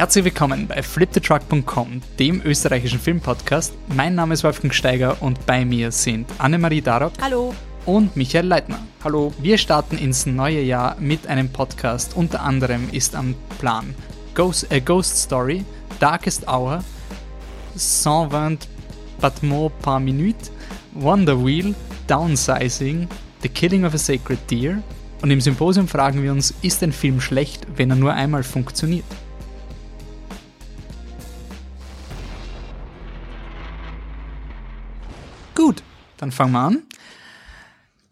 Herzlich willkommen bei fliptetruck.com, dem österreichischen Filmpodcast. Mein Name ist Wolfgang Steiger und bei mir sind Annemarie Darock. Hallo. Und Michael Leitner. Hallo. Wir starten ins neue Jahr mit einem Podcast. Unter anderem ist am Plan Ghost, A Ghost Story, Darkest Hour, 120 Battements par Minute, Wonder Wheel, Downsizing, The Killing of a Sacred Deer. Und im Symposium fragen wir uns, ist ein Film schlecht, wenn er nur einmal funktioniert? Dann fangen wir an.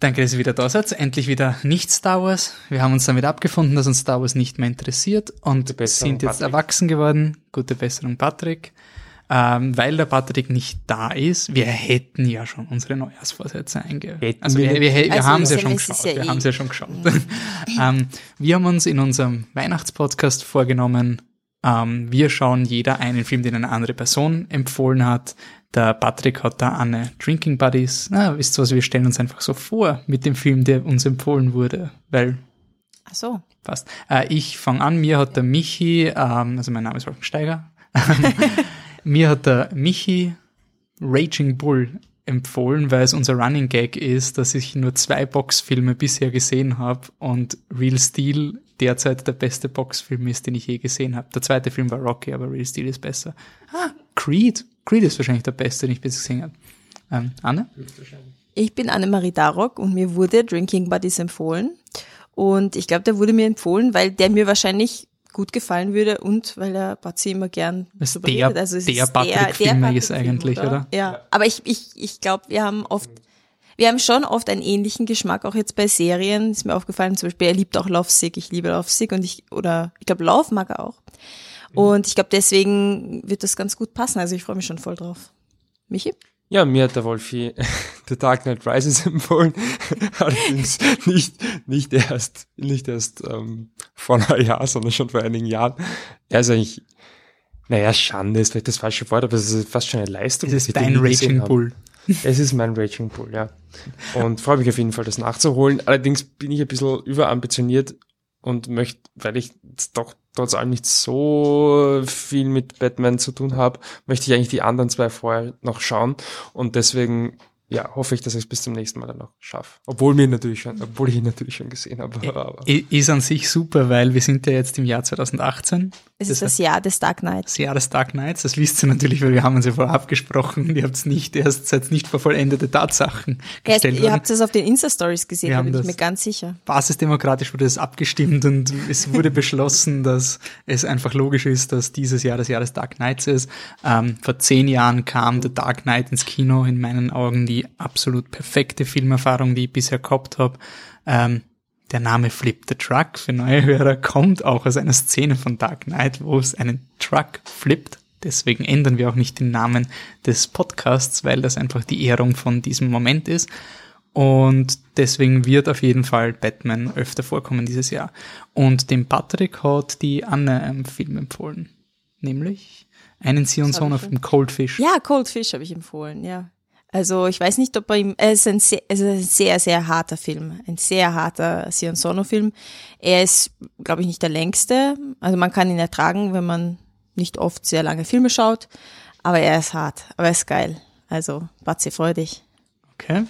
Danke, dass ihr wieder da seid. Endlich wieder nicht Star Wars. Wir haben uns damit abgefunden, dass uns Star Wars nicht mehr interessiert und sind jetzt Patrick. erwachsen geworden. Gute Besserung, Patrick. Ähm, weil der Patrick nicht da ist, wir hätten ja schon unsere Neujahrsvorsätze eingehalten. Also wir, wir, wir, wir also haben es ja schon geschaut. Ja wir eh. haben es ja schon geschaut. ähm, wir haben uns in unserem Weihnachtspodcast vorgenommen, ähm, wir schauen jeder einen Film, den eine andere Person empfohlen hat. Der Patrick hat da eine Drinking Buddies. Na, wisst ihr was, wir stellen uns einfach so vor mit dem Film, der uns empfohlen wurde, weil. Ach so. Passt. Äh, ich fange an, mir hat der Michi, ähm, also mein Name ist Wolfgang Steiger, mir hat der Michi Raging Bull empfohlen, weil es unser Running Gag ist, dass ich nur zwei Boxfilme bisher gesehen habe und Real Steel derzeit der beste Boxfilm ist, den ich je gesehen habe. Der zweite Film war Rocky, aber Real Steel ist besser. Ah, Creed. Creed ist wahrscheinlich der beste, den ich bisher gesehen habe. Ähm, Anne? Ich bin Annemarie Darock und mir wurde Drinking Buddies empfohlen. Und ich glaube, der wurde mir empfohlen, weil der mir wahrscheinlich gut gefallen würde und weil der Batzi immer gern das so der, Also es der Patrick-Film ist eigentlich, oder? oder? Ja, aber ich, ich, ich glaube, wir haben oft wir haben schon oft einen ähnlichen Geschmack, auch jetzt bei Serien. Ist mir aufgefallen, zum Beispiel, er liebt auch Love Sick. Ich liebe Love Sick und ich, oder ich glaube, Love mag er auch. Mhm. Und ich glaube, deswegen wird das ganz gut passen. Also ich freue mich schon voll drauf. Michi? Ja, mir hat der Wolfi The Dark Knight Rises empfohlen. Allerdings nicht, nicht erst, nicht erst ähm, vor einem Jahr, sondern schon vor einigen Jahren. Er ist eigentlich, naja, Schande ist vielleicht das falsche Wort, aber es ist fast schon eine Leistung. Es ist dein Raging Bull. Es ist mein Raging Bull, ja. Und freue mich auf jeden Fall, das nachzuholen. Allerdings bin ich ein bisschen überambitioniert und möchte, weil ich doch trotz allem nicht so viel mit Batman zu tun habe, möchte ich eigentlich die anderen zwei vorher noch schauen. Und deswegen ja, hoffe ich, dass ich es bis zum nächsten Mal dann noch schaffe. Obwohl mir natürlich schon, obwohl ich ihn natürlich schon gesehen habe. Aber. Ist an sich super, weil wir sind ja jetzt im Jahr 2018. Es ist das, das Jahr des Dark Knights. Das Jahr des Dark Knights, das wisst ihr natürlich, weil wir haben uns ja vorher abgesprochen. Ihr habt es nicht erst, seid nicht vor vollendete Tatsachen gestellt Erst, Ihr habt es auf den Insta-Stories gesehen, da bin ich mir ganz sicher. Basisdemokratisch wurde es abgestimmt und es wurde beschlossen, dass es einfach logisch ist, dass dieses Jahr das Jahr des Dark Knights ist. Ähm, vor zehn Jahren kam The Dark Knight ins Kino, in meinen Augen die absolut perfekte Filmerfahrung, die ich bisher gehabt habe. Ähm, der Name Flip the Truck für neue Hörer kommt auch aus einer Szene von Dark Knight, wo es einen Truck flippt. Deswegen ändern wir auch nicht den Namen des Podcasts, weil das einfach die Ehrung von diesem Moment ist. Und deswegen wird auf jeden Fall Batman öfter vorkommen dieses Jahr. Und dem Patrick hat die Anne einen Film empfohlen. Nämlich einen Sion Sohn auf dem Coldfish. Ja, Coldfish habe ich empfohlen, ja. Also ich weiß nicht, ob er ihm, es ist ein sehr, es ist ein sehr, sehr harter Film, ein sehr harter Sion Sono-Film. Er ist, glaube ich, nicht der längste. Also man kann ihn ertragen, wenn man nicht oft sehr lange Filme schaut. Aber er ist hart, aber er ist geil. Also, Batzi, freu dich. Okay,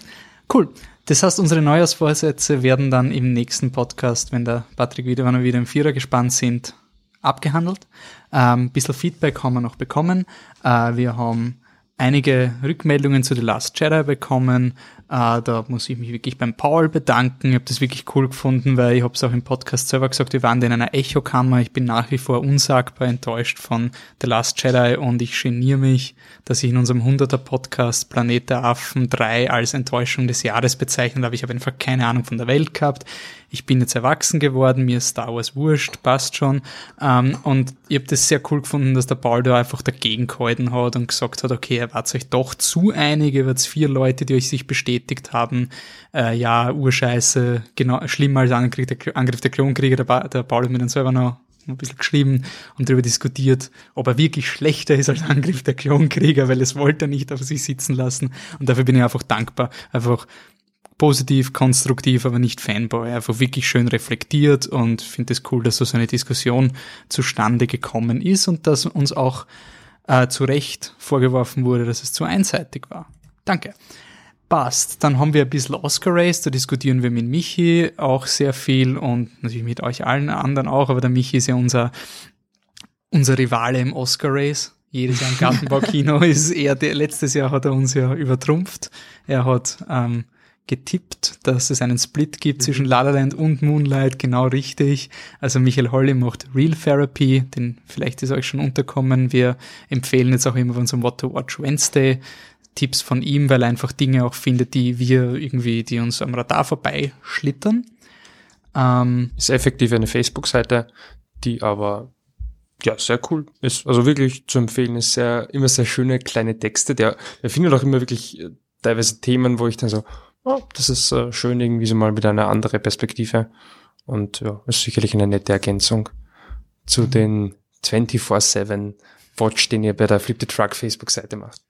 cool. Das heißt, unsere Neujahrsvorsätze werden dann im nächsten Podcast, wenn der Patrick wieder, wenn wir wieder im Vierer gespannt sind, abgehandelt. Ähm, ein bisschen Feedback haben wir noch bekommen. Äh, wir haben einige Rückmeldungen zu The Last Jedi bekommen. Äh, da muss ich mich wirklich beim Paul bedanken. Ich habe das wirklich cool gefunden, weil ich habe es auch im Podcast selber gesagt, wir waren in einer Echokammer. Ich bin nach wie vor unsagbar enttäuscht von The Last Jedi und ich geniere mich, dass ich in unserem 100er Podcast Planet der Affen 3 als Enttäuschung des Jahres bezeichnet habe. Ich habe einfach keine Ahnung von der Welt gehabt ich bin jetzt erwachsen geworden, mir ist Star Wars wurscht, passt schon. Ähm, und ich habe das sehr cool gefunden, dass der Paul da einfach dagegen gehalten hat und gesagt hat, okay, er wart euch doch zu einig, ihr wart vier Leute, die euch sich bestätigt haben, äh, ja, Urscheiße, genau, schlimmer als Angriff der, Angriff der Klonkrieger, der, der Paul hat mir dann selber noch ein bisschen geschrieben und darüber diskutiert, ob er wirklich schlechter ist als Angriff der Klonkrieger, weil es wollte er nicht auf sich sitzen lassen. Und dafür bin ich einfach dankbar. Einfach positiv, konstruktiv, aber nicht Fanboy. Einfach wirklich schön reflektiert und finde es cool, dass so eine Diskussion zustande gekommen ist und dass uns auch äh, zu Recht vorgeworfen wurde, dass es zu einseitig war. Danke. Passt. Dann haben wir ein bisschen Oscar Race, da diskutieren wir mit Michi auch sehr viel und natürlich mit euch allen anderen auch, aber der Michi ist ja unser, unser Rivale im Oscar Race. Jedes Jahr im Gartenbaukino ist er, der, letztes Jahr hat er uns ja übertrumpft. Er hat ähm, getippt, dass es einen Split gibt mhm. zwischen La La Land und Moonlight, genau richtig. Also Michael Holly macht Real Therapy, den vielleicht ist euch schon unterkommen. Wir empfehlen jetzt auch immer von unserem What to Watch Wednesday Tipps von ihm, weil er einfach Dinge auch findet, die wir irgendwie, die uns am Radar vorbeischlittern. Ähm, ist effektiv eine Facebook-Seite, die aber ja, sehr cool ist. Also wirklich zu empfehlen, ist sehr, immer sehr schöne kleine Texte. Der, der findet auch immer wirklich äh, teilweise Themen, wo ich dann so, oh, das ist äh, schön irgendwie so mal mit einer anderen Perspektive. Und ja, ist sicherlich eine nette Ergänzung zu mhm. den 24-7 Watch, den ihr bei der Flip the Truck Facebook-Seite macht.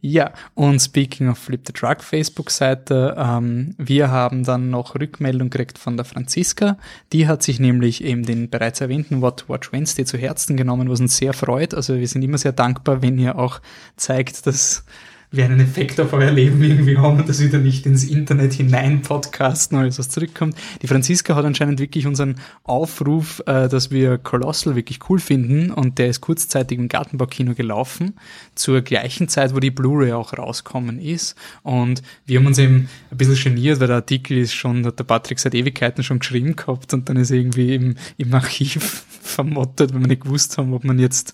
Ja, und speaking of Flip the Truck Facebook-Seite, ähm, wir haben dann noch Rückmeldung gekriegt von der Franziska. Die hat sich nämlich eben den bereits erwähnten What Watch Wednesday zu Herzen genommen, was uns sehr freut. Also wir sind immer sehr dankbar, wenn ihr auch zeigt, dass wir einen Effekt auf euer Leben irgendwie haben und das wieder nicht ins Internet hinein podcasten, alles was zurückkommt. Die Franziska hat anscheinend wirklich unseren Aufruf, äh, dass wir Colossal wirklich cool finden und der ist kurzzeitig im Gartenbaukino gelaufen, zur gleichen Zeit, wo die Blu-ray auch rauskommen ist und wir haben uns eben ein bisschen geniert, weil der Artikel ist schon, hat der Patrick seit Ewigkeiten schon geschrieben gehabt und dann ist irgendwie im, im Archiv vermottet, weil wir nicht gewusst haben, ob man jetzt,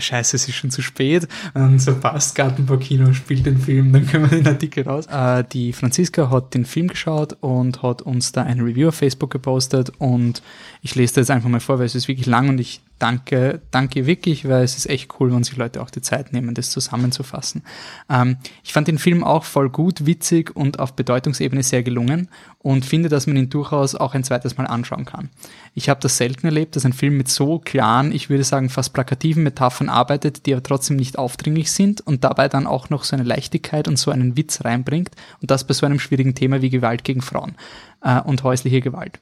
scheiße, es ist schon zu spät und so passt Gartenbaukino spielt spielt den Film, dann können wir den Artikel raus. Äh, die Franziska hat den Film geschaut und hat uns da ein Review auf Facebook gepostet und ich lese das jetzt einfach mal vor, weil es ist wirklich lang und ich danke, danke wirklich, weil es ist echt cool, wenn sich Leute auch die Zeit nehmen, das zusammenzufassen. Ähm, ich fand den Film auch voll gut, witzig und auf Bedeutungsebene sehr gelungen und finde, dass man ihn durchaus auch ein zweites Mal anschauen kann. Ich habe das selten erlebt, dass ein Film mit so klaren, ich würde sagen fast plakativen Metaphern arbeitet, die aber trotzdem nicht aufdringlich sind und dabei dann auch noch so eine Leichtigkeit und so einen Witz reinbringt und das bei so einem schwierigen Thema wie Gewalt gegen Frauen äh, und häusliche Gewalt.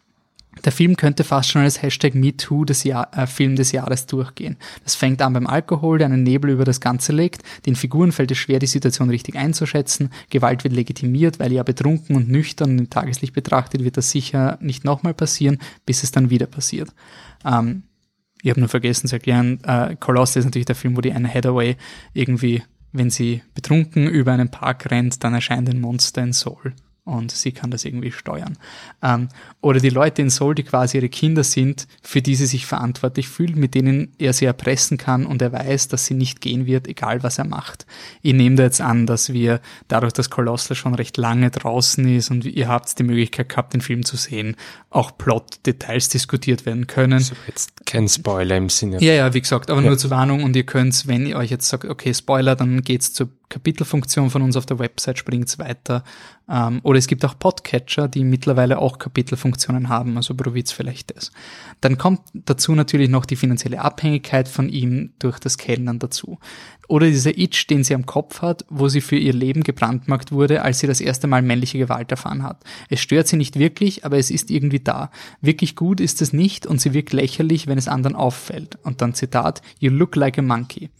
Der Film könnte fast schon als Hashtag MeToo des Jahr, äh, Film des Jahres durchgehen. Das fängt an beim Alkohol, der einen Nebel über das Ganze legt. Den Figuren fällt es schwer, die Situation richtig einzuschätzen. Gewalt wird legitimiert, weil ja betrunken und nüchtern im Tageslicht betrachtet wird das sicher nicht nochmal passieren, bis es dann wieder passiert. Ähm, ich habe nur vergessen zu erklären, äh, Colossal ist natürlich der Film, wo die Anne Hathaway irgendwie, wenn sie betrunken über einen Park rennt, dann erscheint ein Monster in Soul und sie kann das irgendwie steuern. Ähm, oder die Leute in Soul, die quasi ihre Kinder sind, für die sie sich verantwortlich fühlt, mit denen er sie erpressen kann und er weiß, dass sie nicht gehen wird, egal was er macht. Ich nehme da jetzt an, dass wir dadurch, dass Colossal schon recht lange draußen ist und ihr habt die Möglichkeit gehabt, den Film zu sehen, auch Plot-Details diskutiert werden können. Also jetzt kein Spoiler im Sinne. Ja, ja, wie gesagt, aber ja. nur zur Warnung und ihr könnt, wenn ihr euch jetzt sagt, okay, Spoiler, dann geht's zur Kapitelfunktion von uns auf der Website, springt's weiter. Ähm, oder es gibt auch Podcatcher, die mittlerweile auch Kapitelfunktionen haben, also probiert vielleicht das. Dann kommt dazu natürlich noch die finanzielle Abhängigkeit von ihm durch das Kellnern dazu. Oder dieser Itch, den sie am Kopf hat, wo sie für ihr Leben gebrandmarkt wurde, als sie das erste Mal männliche Gewalt erfahren hat. Es stört sie nicht wirklich, aber es ist irgendwie da. Wirklich gut ist es nicht und sie wirkt lächerlich, wenn es anderen auffällt. Und dann Zitat, You look like a monkey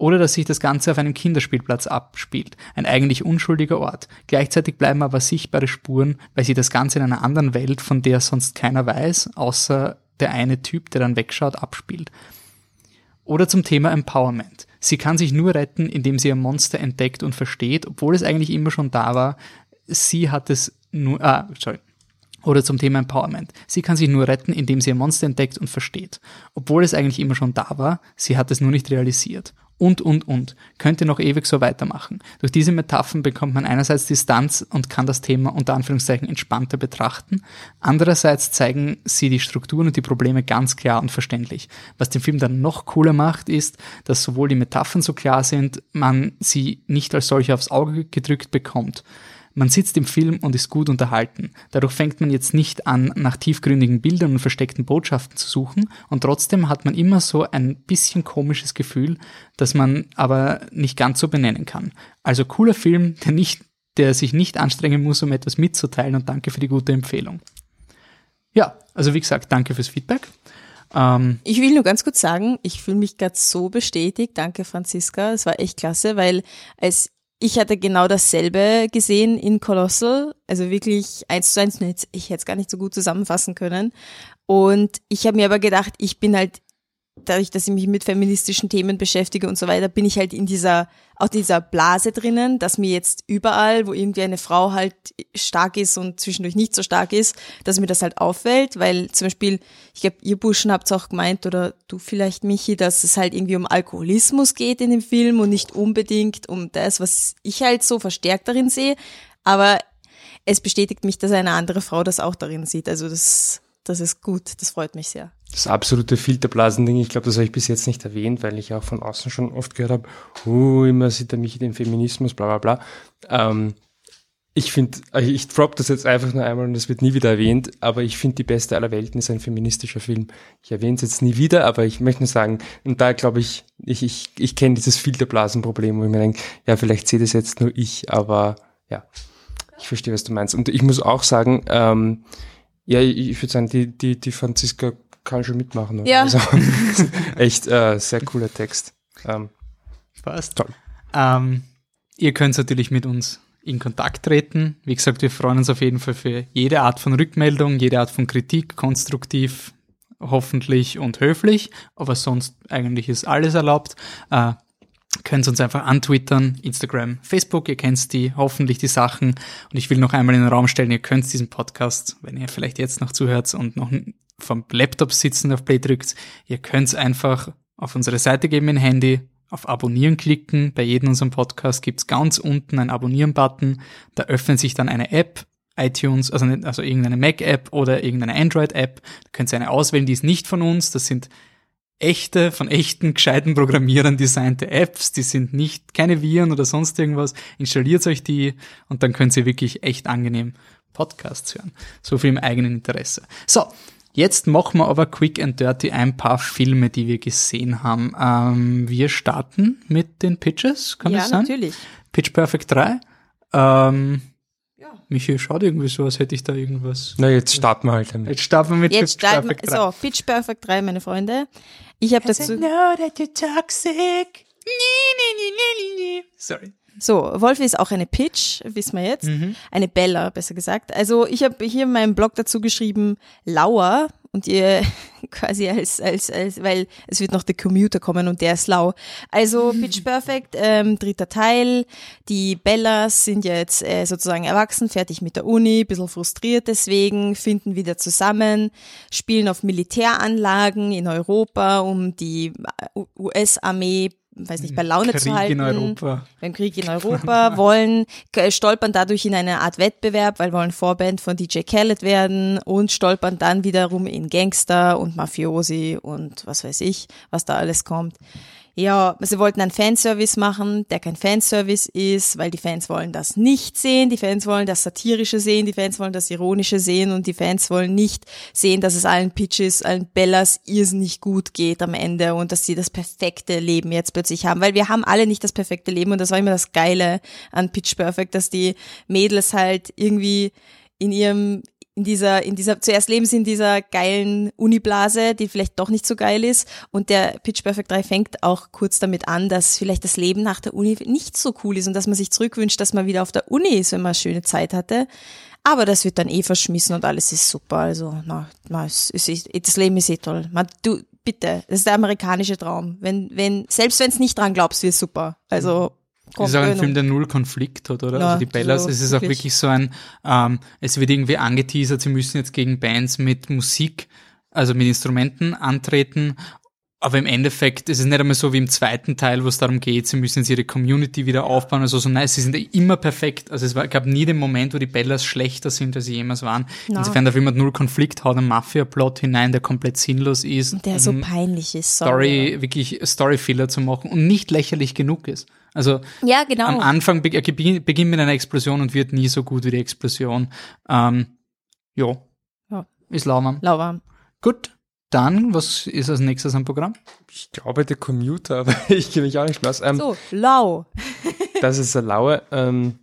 oder dass sich das Ganze auf einem Kinderspielplatz abspielt, ein eigentlich unschuldiger Ort. Gleichzeitig bleiben aber sichtbare Spuren, weil sie das Ganze in einer anderen Welt, von der sonst keiner weiß, außer der eine Typ, der dann wegschaut, abspielt. Oder zum Thema Empowerment. Sie kann sich nur retten, indem sie ihr Monster entdeckt und versteht, obwohl es eigentlich immer schon da war. Sie hat es nur, ah, sorry, oder zum Thema Empowerment. Sie kann sich nur retten, indem sie ihr Monster entdeckt und versteht. Obwohl es eigentlich immer schon da war, sie hat es nur nicht realisiert und, und, und. Könnte noch ewig so weitermachen. Durch diese Metaphern bekommt man einerseits Distanz und kann das Thema unter Anführungszeichen entspannter betrachten. Andererseits zeigen sie die Strukturen und die Probleme ganz klar und verständlich. Was den Film dann noch cooler macht, ist, dass sowohl die Metaphern so klar sind, man sie nicht als solche aufs Auge gedrückt bekommt. Man sitzt im Film und ist gut unterhalten. Dadurch fängt man jetzt nicht an, nach tiefgründigen Bildern und versteckten Botschaften zu suchen und trotzdem hat man immer so ein bisschen komisches Gefühl, das man aber nicht ganz so benennen kann. Also cooler Film, der nicht der sich nicht anstrengen muss, um etwas mitzuteilen und danke für die gute Empfehlung. Ja, also wie gesagt, danke fürs Feedback. Ähm, Ich will nur ganz kurz sagen, ich fühle mich gerade so bestätigt. Danke, Franziska. Es war echt klasse, weil als ich hatte genau dasselbe gesehen in Colossal, also wirklich eins zu eins, ich hätte es gar nicht so gut zusammenfassen können. Und ich habe mir aber gedacht, ich bin halt, dadurch, dass ich mich mit feministischen Themen beschäftige und so weiter, bin ich halt in dieser, auch dieser Blase drinnen, dass mir jetzt überall, wo irgendwie eine Frau halt stark ist und zwischendurch nicht so stark ist, dass mir das halt auffällt, weil zum Beispiel, ich glaube, ihr Burschen habt auch gemeint, oder du vielleicht, Michi, dass es halt irgendwie um Alkoholismus geht in dem Film und nicht unbedingt um das, was ich halt so verstärkt darin sehe, aber es bestätigt mich, dass eine andere Frau das auch darin sieht, also das, das ist gut, das freut mich sehr. Das absolute Filterblasending, ich glaube, das habe ich bis jetzt nicht erwähnt, weil ich auch von außen schon oft gehört habe, uh, immer sieht er mich den Feminismus, bla bla bla. Ähm, ich finde, ich drop das jetzt einfach nur einmal und das wird nie wieder erwähnt, aber ich finde, die beste aller Welten ist ein feministischer Film. Ich erwähne es jetzt nie wieder, aber ich möchte nur sagen, und da glaube ich, ich, ich, ich kenne dieses Filterblasenproblem, wo ich mir denke, ja, vielleicht sehe das jetzt nur ich, aber ja, ich verstehe, was du meinst. Und ich muss auch sagen, ähm, ja, ich, ich würde sagen, die, die, die Franziska kann schon mitmachen. oder? Ja. Also, echt äh, sehr cooler Text. Ähm, passt. Toll. Ähm, ihr könnt natürlich mit uns in Kontakt treten. Wie gesagt, wir freuen uns auf jeden Fall für jede Art von Rückmeldung, jede Art von Kritik, konstruktiv, hoffentlich und höflich, aber sonst eigentlich ist alles erlaubt. Äh, könnt uns einfach antwittern, Instagram, Facebook, ihr kennt die, hoffentlich die Sachen. Und ich will noch einmal in den Raum stellen, ihr könnt diesen Podcast, wenn ihr vielleicht jetzt noch zuhört und noch vom Laptop sitzen auf Play drückt, ihr könnt einfach auf unsere Seite geben in Handy, auf Abonnieren klicken. Bei jedem unserem Podcast gibt's ganz unten einen Abonnieren-Button. Da öffnet sich dann eine App, iTunes, also, nicht, also irgendeine Mac-App oder irgendeine Android-App. Da könnt ihr eine auswählen, die ist nicht von uns. Das sind echte, von echten, gescheiten Programmierern designte Apps. Die sind nicht, keine Viren oder sonst irgendwas. Installiert euch die und dann könnt ihr wirklich echt angenehm Podcasts hören. So viel im eigenen Interesse. So. Jetzt machen wir aber quick and dirty ein paar Filme, die wir gesehen haben. Ähm, wir starten mit den Pitches, kann ja, das sein? natürlich. Pitch Perfect 3. Ähm, Ja. Michi, schaut irgendwie so, als hätte ich da irgendwas. na, jetzt starten wir halt damit. Jetzt starten wir mit Jetzt Pitch starten Perfect wir, 3. so, Pitch Perfect 3, meine Freunde. Ich habe dazu, know that you're toxic. Sorry. so, Wolfi ist auch eine Pitch, wissen wir jetzt. Mhm. Eine Bella, besser gesagt. Also ich habe hier in meinem Blog dazu geschrieben, Lauer und ihr quasi als, als, als, weil es wird noch der Commuter kommen und der ist lau. Also Pitch Perfect, ähm, dritter Teil. Die Bellas sind jetzt äh, sozusagen erwachsen, fertig mit der Uni, bisschen frustriert deswegen, finden wieder zusammen, spielen auf Militäranlagen in Europa, um die äh, US-Armee weiß nicht, bei Laune Krieg zu halten in Europa. beim Krieg in Europa, wollen, k- stolpern dadurch in eine Art Wettbewerb, weil wollen Vorband von DJ Khaled werden und stolpern dann wiederum in Gangster und Mafiosi und was weiß ich, was da alles kommt. Ja, sie wollten einen Fanservice machen, der kein Fanservice ist, weil die Fans wollen das nicht sehen, die Fans wollen das Satirische sehen, die Fans wollen das Ironische sehen und die Fans wollen nicht sehen, dass es allen Pitches, allen Bellas irrsinnig gut geht am Ende und dass sie das perfekte Leben jetzt plötzlich haben, weil wir haben alle nicht das perfekte Leben und das war immer das Geile an Pitch Perfect, dass die Mädels halt irgendwie in ihrem in dieser, in dieser, zuerst leben sie in dieser geilen Uniblase, die vielleicht doch nicht so geil ist. Und der Pitch Perfect 3 fängt auch kurz damit an, dass vielleicht das Leben nach der Uni nicht so cool ist und dass man sich zurückwünscht, dass man wieder auf der Uni ist, wenn man schöne Zeit hatte. Aber das wird dann eh verschmissen und alles ist super. Also, na, na es ist, das Leben ist eh toll. Man, du, bitte, das ist der amerikanische Traum. Wenn, wenn, selbst wenn es nicht dran glaubst, wird super. Also, Das ist auch ein Gönn Film, der null Konflikt hat, oder? Ja, also die Bellas, so es ist auch wirklich. wirklich so ein, ähm, es wird irgendwie angeteasert, sie müssen jetzt gegen Bands mit Musik, also mit Instrumenten antreten. Aber im Endeffekt ist es nicht einmal so wie im zweiten Teil, wo es darum geht, sie müssen jetzt ihre Community wieder aufbauen. Also so nein, sie sind immer perfekt. Also es war, gab nie den Moment, wo die Bellas schlechter sind, als sie jemals waren. Na. Insofern Film hat null Konflikt, haut einen Mafia-Plot hinein, der komplett sinnlos ist. der so peinlich ist. Sorry. Story, wirklich Story-Filler zu machen und nicht lächerlich genug ist. Also Ja, genau. am Anfang be- beginn- beginnt mit einer Explosion und wird nie so gut wie die Explosion. Ähm, jo. Ja. Ist lauwarm. Lauwarm. Gut, dann, was ist als nächstes am Programm? Ich glaube, der Commuter, aber ich kenne mich auch nicht mehr aus. Ähm, So, lau. Das ist eine laue. Ähm,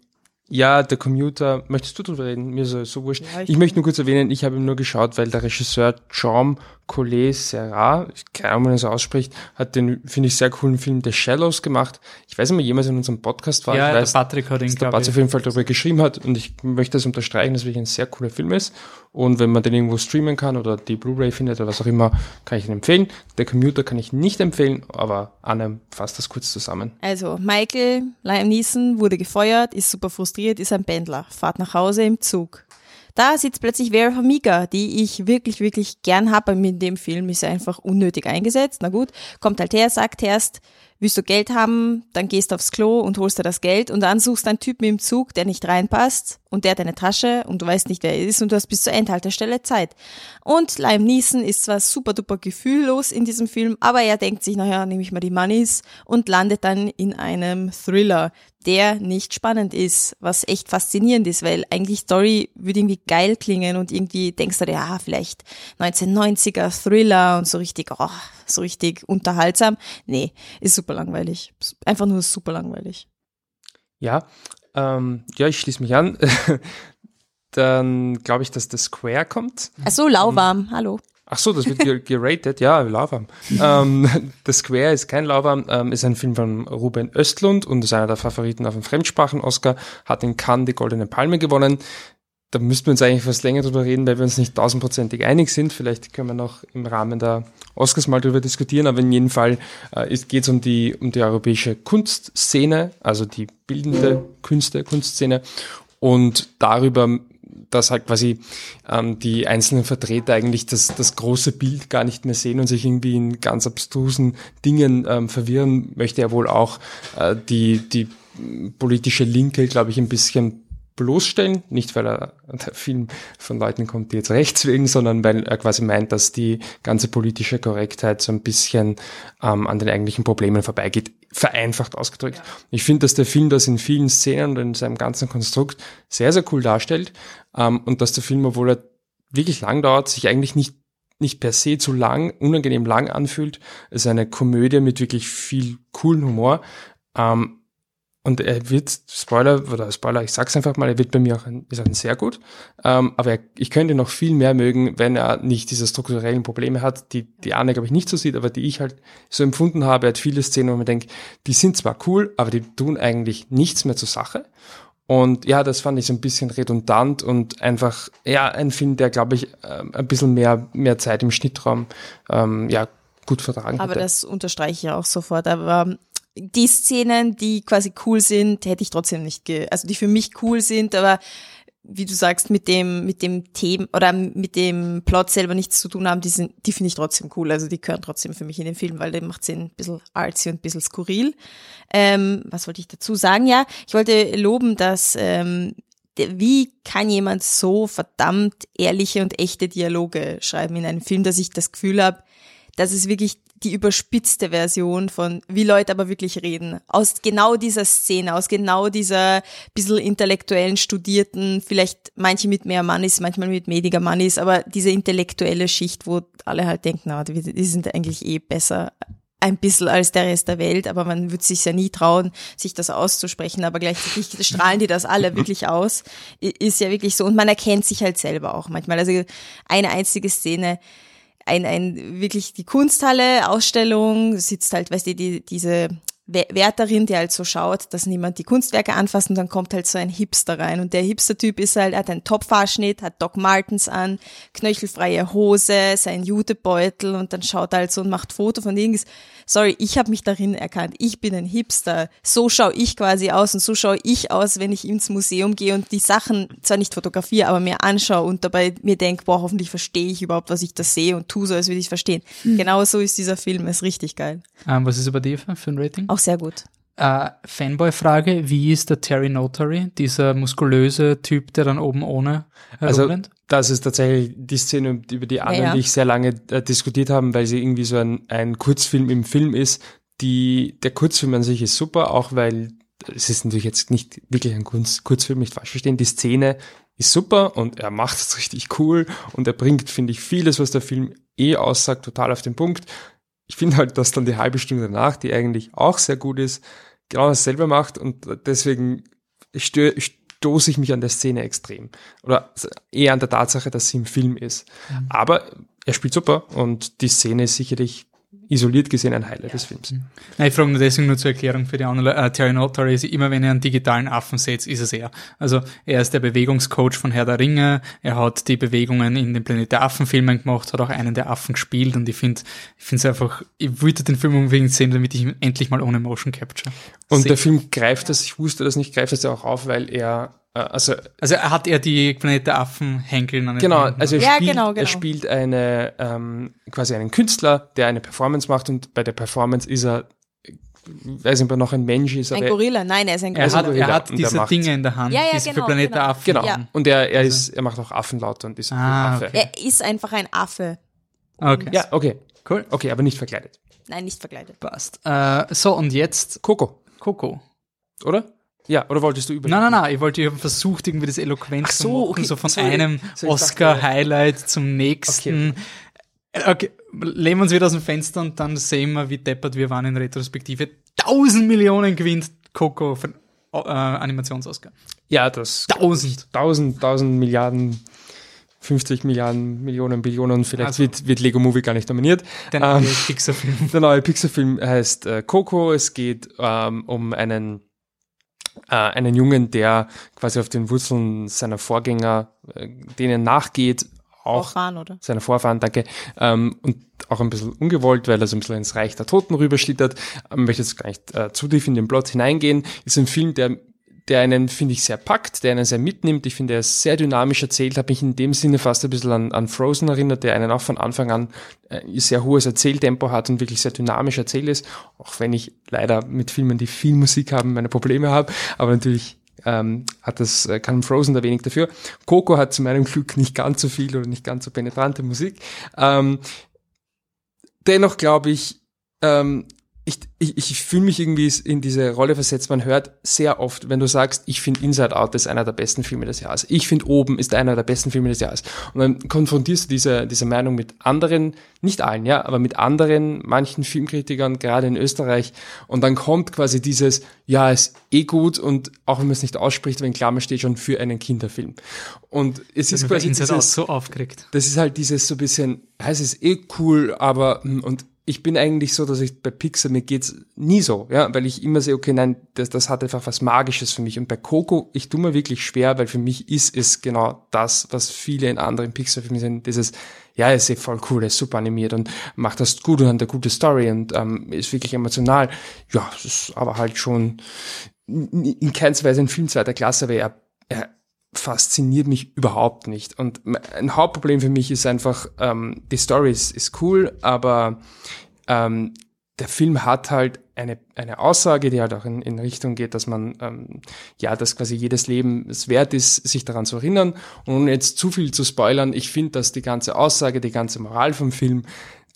Ja, der Commuter, möchtest du drüber reden? Mir ist so wurscht. Ja, ich- ich, möchte nur kurz erwähnen, ich habe ihn nur geschaut, weil der Regisseur Jean Collet Serra, ich keine Ahnung, wie man das ausspricht, hat den, finde ich, sehr coolen Film The Shallows gemacht. Ich weiß nicht, ob er jemals in unserem Podcast war. ja, ich der weiß, Patrick hat ihn, dass der ich. auf jeden Fall darüber geschrieben hat und ich möchte das unterstreichen, dass es wirklich ein sehr cooler Film ist. Und wenn man den irgendwo streamen kann oder die Blu-ray findet oder was auch immer, kann ich ihn empfehlen. Der Commuter kann ich nicht empfehlen, aber Anne fasst das kurz zusammen. Also, Michael Liam Neeson wurde gefeuert, ist super frustriert, ist ein Pendler, fahrt nach Hause im Zug. Da sitzt plötzlich Vera Farmiga, die ich wirklich, wirklich gern habe. In dem Film ist sie einfach unnötig eingesetzt. Na gut, kommt halt her, sagt erst, willst du Geld haben, dann gehst du aufs Klo und holst dir das Geld und dann suchst du einen Typen im Zug, der nicht reinpasst und der hat eine Tasche und du weißt nicht, wer er ist und du hast bis zur Endhaltestelle Zeit. Und Liam Neeson ist zwar super duper gefühllos in diesem Film, aber er denkt sich, naja, nehme ich mal die Moneys und landet dann in einem Thriller, der nicht spannend ist, was echt faszinierend ist, weil eigentlich Story würde irgendwie geil klingen und irgendwie denkst du dir, ja, vielleicht 1990er Thriller und so richtig, oh, so richtig unterhaltsam. Nee, ist super langweilig. Einfach nur super langweilig. Ja, ähm, ja, ich schließe mich an. Dann glaube ich, dass The Square kommt. Ach so, lauwarm, hallo. Ach so, das wird ge- geratet, ja, lauwarm. ähm, The Square ist kein lauwarm, ähm, ist ein Film von Ruben Östlund und ist einer der Favoriten auf dem Fremdsprachen-Oscar, hat in Cannes die Goldene Palme gewonnen. Da müssten wir uns eigentlich fast länger drüber reden, weil wir uns nicht tausendprozentig einig sind. Vielleicht können wir noch im Rahmen der Oscars mal drüber diskutieren, aber in jedem Fall äh, geht es um die, um die europäische Kunstszene, also die bildende Künste, Kunstszene und darüber, dass halt quasi ähm, die einzelnen Vertreter eigentlich das, das große Bild gar nicht mehr sehen und sich irgendwie in ganz abstrusen Dingen ähm, verwirren, möchte er wohl auch äh, die, die politische Linke, glaube ich, ein bisschen bloßstellen, nicht weil er der Film von Leuten kommt, die jetzt rechts wählen, sondern weil er quasi meint, dass die ganze politische Korrektheit so ein bisschen ähm, an den eigentlichen Problemen vorbeigeht, vereinfacht ausgedrückt. Ich finde, dass der Film das in vielen Szenen und in seinem ganzen Konstrukt sehr, sehr cool darstellt ähm, und dass der Film, obwohl er wirklich lang dauert, sich eigentlich nicht nicht per se zu lang, unangenehm lang anfühlt. Es ist eine Komödie mit wirklich viel coolen Humor. Ähm, und er wird, Spoiler, oder Spoiler, ich sag's einfach mal, er wird bei mir auch ein, ist ein sehr gut. Ähm, aber er, ich könnte ihn noch viel mehr mögen, wenn er nicht diese strukturellen Probleme hat, die die Anne, glaube ich, nicht so sieht, aber die ich halt so empfunden habe. Er hat viele Szenen, wo man denkt, die sind zwar cool, aber die tun eigentlich nichts mehr zur Sache. Und ja, das fand ich so ein bisschen redundant und einfach, ja, ein Film, der, glaube ich, ähm, ein bisschen mehr, mehr Zeit im Schnittraum, ähm, ja, gut vertragen Aber hätte. das unterstreiche ich auch sofort. Aber die Szenen, die quasi cool sind, hätte ich trotzdem nicht, ge also die für mich cool sind, aber wie du sagst, mit dem, mit dem Thema oder mit dem Plot selber nichts zu tun haben, die sind, die finde ich trotzdem cool. Also die gehören trotzdem für mich in den Film, weil der macht sie ein bisschen artsy und ein bisschen skurril. Ähm, was wollte ich dazu sagen? Ja, ich wollte loben, dass ähm, wie kann jemand so verdammt ehrliche und echte Dialoge schreiben in einem Film, dass ich das Gefühl habe, das ist wirklich die überspitzte Version von, wie Leute aber wirklich reden. Aus genau dieser Szene, aus genau dieser bisschen intellektuellen, studierten, vielleicht manche mit mehr Moneys, manchmal mit weniger Moneys, aber diese intellektuelle Schicht, wo alle halt denken, na, die, die sind eigentlich eh besser ein bisschen als der Rest der Welt, aber man wird sich ja nie trauen, sich das auszusprechen, aber gleichzeitig strahlen die das alle wirklich aus. Ist ja wirklich so. Und man erkennt sich halt selber auch manchmal. Also eine einzige Szene, ein, ein wirklich die Kunsthalle, Ausstellung, sitzt halt, weißt du, die, diese Wä- Wärterin, die halt so schaut, dass niemand die Kunstwerke anfasst und dann kommt halt so ein Hipster rein und der Hipster-Typ ist halt, hat einen Topfhaarschnitt, hat Doc Martens an, knöchelfreie Hose, sein Jutebeutel und dann schaut er halt so und macht Foto von irgendwas. Sorry, ich habe mich darin erkannt. Ich bin ein Hipster. So schaue ich quasi aus und so schaue ich aus, wenn ich ins Museum gehe und die Sachen zwar nicht fotografiere, aber mir anschaue und dabei mir denke, boah, hoffentlich verstehe ich überhaupt, was ich da sehe und tu so, als würde ich verstehen. Genau so ist dieser Film, ist richtig geil. Ähm, was ist über dir für ein Rating? Auch sehr gut. Äh, Fanboy-Frage, wie ist der Terry Notary, dieser muskulöse Typ, der dann oben ohne Also das ist tatsächlich die Szene, über die Anne Ja, ja. und ich sehr lange äh, diskutiert haben, weil sie irgendwie so ein, ein Kurzfilm im Film ist. Die, der Kurzfilm an sich ist super, auch weil es ist natürlich jetzt nicht wirklich ein Kunst, Kurzfilm, nicht falsch verstehen. Die Szene ist super und er macht es richtig cool und er bringt, finde ich, vieles, was der Film eh aussagt, total auf den Punkt. Ich finde halt, dass dann die halbe Stunde danach, die eigentlich auch sehr gut ist, genau dasselbe macht und deswegen stö stoße ich mich an der Szene extrem. Oder eher an der Tatsache, dass sie im Film ist. Aber er spielt super und die Szene ist sicherlich isoliert gesehen ein Highlight des Films. Nein, ich frage nur deswegen nur zur Erklärung für die anderen. Äh, Terry Notary ist immer, wenn ihr einen digitalen Affen seht, ist es er. Also er ist der Bewegungscoach von Herr der Ringe. Er hat die Bewegungen in den Planet der Affen-Filmen gemacht, hat auch einen der Affen gespielt und ich finde, ich finde es einfach, ich wollte den Film unbedingt sehen, damit ich ihn endlich mal ohne Motion Capture. Und sehe. der Film greift das, ich wusste das nicht, greift das ja auch auf, weil er, also Also er hat er die Planet der Affen Henkeln an den Genau, Händen. also er Ja, spielt, genau, genau. er spielt eine ähm, quasi einen Künstler, der eine Performance macht und bei der Performance ist er, ich weiß nicht, ob er noch ein Mensch ist, Ein aber Gorilla, nein, er ist ein er Gorilla. hat, Gorilla er hat diese macht- Dinge in der Hand, Ja, ja, die sie für genau, Planet der genau. Affen genau. Ja. Und er, er ist, er macht auch Affenlaute und ist ein Ah, Affe. okay. Er ist einfach ein Affe. Okay, Ja, okay. cool. Okay, aber nicht verkleidet. Nein, nicht verkleidet. Passt. Äh, so, und jetzt Coco, Coco. oder? Ja, oder wolltest du über? Nein, nein, nein, ich wollte, ich habe versucht, irgendwie das eloquent Ach zu so, machen, okay, so von sorry. einem So, Oscar-Highlight zum nächsten. Okay. lehnen wir uns wieder aus dem Fenster und dann sehen wir, wie deppert wir waren in Retrospektive. Tausend Millionen gewinnt Coco für äh, Animationsoscar. Ja, das Tausend. tausend, tausend Milliarden, 50 Milliarden, Millionen, Billionen, vielleicht Also- wird, wird Lego Movie gar nicht nominiert. Der Ähm, neue Pixar-Film. Der neue Pixar-Film heißt äh, Coco. Es geht ähm, um einen, äh, einen Jungen, der quasi auf den Wurzeln seiner Vorgänger, äh, denen nachgeht, auch Vorfahren, oder? seiner Vorfahren, danke, ähm, und auch ein bisschen ungewollt, weil er so ein bisschen ins Reich der Toten rüberschlittert. Ich möchte jetzt gar nicht äh, zu tief in den Plot hineingehen. Ist ein Film, der der einen, finde ich, sehr packt, der einen sehr mitnimmt. Ich finde, er ist sehr dynamisch erzählt, hat mich in dem Sinne fast ein bisschen an, an Frozen erinnert, der einen auch von Anfang an äh, sehr hohes Erzähltempo hat und wirklich sehr dynamisch erzählt ist, auch wenn ich leider mit Filmen, die viel Musik haben, meine Probleme habe, aber natürlich ähm, hat das, äh, kann Frozen da wenig dafür. Coco hat zu meinem Glück nicht ganz so viel oder nicht ganz so penetrante Musik. Ähm, dennoch glaube ich, ähm, ich, ich, ich fühle mich irgendwie in diese Rolle versetzt. Man hört sehr oft, wenn du sagst, ich finde Inside Out ist einer der besten Filme des Jahres. Ich finde Oben ist einer der besten Filme des Jahres. Und dann konfrontierst du diese, diese Meinung mit anderen, nicht allen, ja, aber mit anderen, manchen Filmkritikern, gerade in Österreich. Und dann kommt quasi dieses, ja, ist eh gut und auch wenn man es nicht ausspricht, wenn Klammer steht schon für einen Kinderfilm. Und es ist quasi Inside Out dieses, so aufgeregt. das ist halt dieses so ein bisschen, ja, es eh cool, aber hm, und ich bin eigentlich so, dass ich bei Pixar, mir geht's nie so, ja, weil ich immer sehe, okay, nein, das, das hat einfach was Magisches für mich. Und bei Coco, ich tue mir wirklich schwer, weil für mich ist es genau das, was viele in anderen Pixar-Filmen sind, dieses, ja, ist eh voll cool, er ist super animiert und macht das gut und hat eine gute Story und ähm, ist wirklich emotional. Ja, ist aber halt schon in in keinster Weise ein Film zweiter Klasse, aber er, er fasziniert mich überhaupt nicht. Und ein Hauptproblem für mich ist einfach, ähm, die Story ist, ist cool, aber ähm, der Film hat halt eine, eine Aussage, die halt auch in, in Richtung geht, dass man, ähm, ja, dass quasi jedes Leben es wert ist, sich daran zu erinnern. Und ohne jetzt zu viel zu spoilern, ich finde, dass die ganze Aussage, die ganze Moral vom Film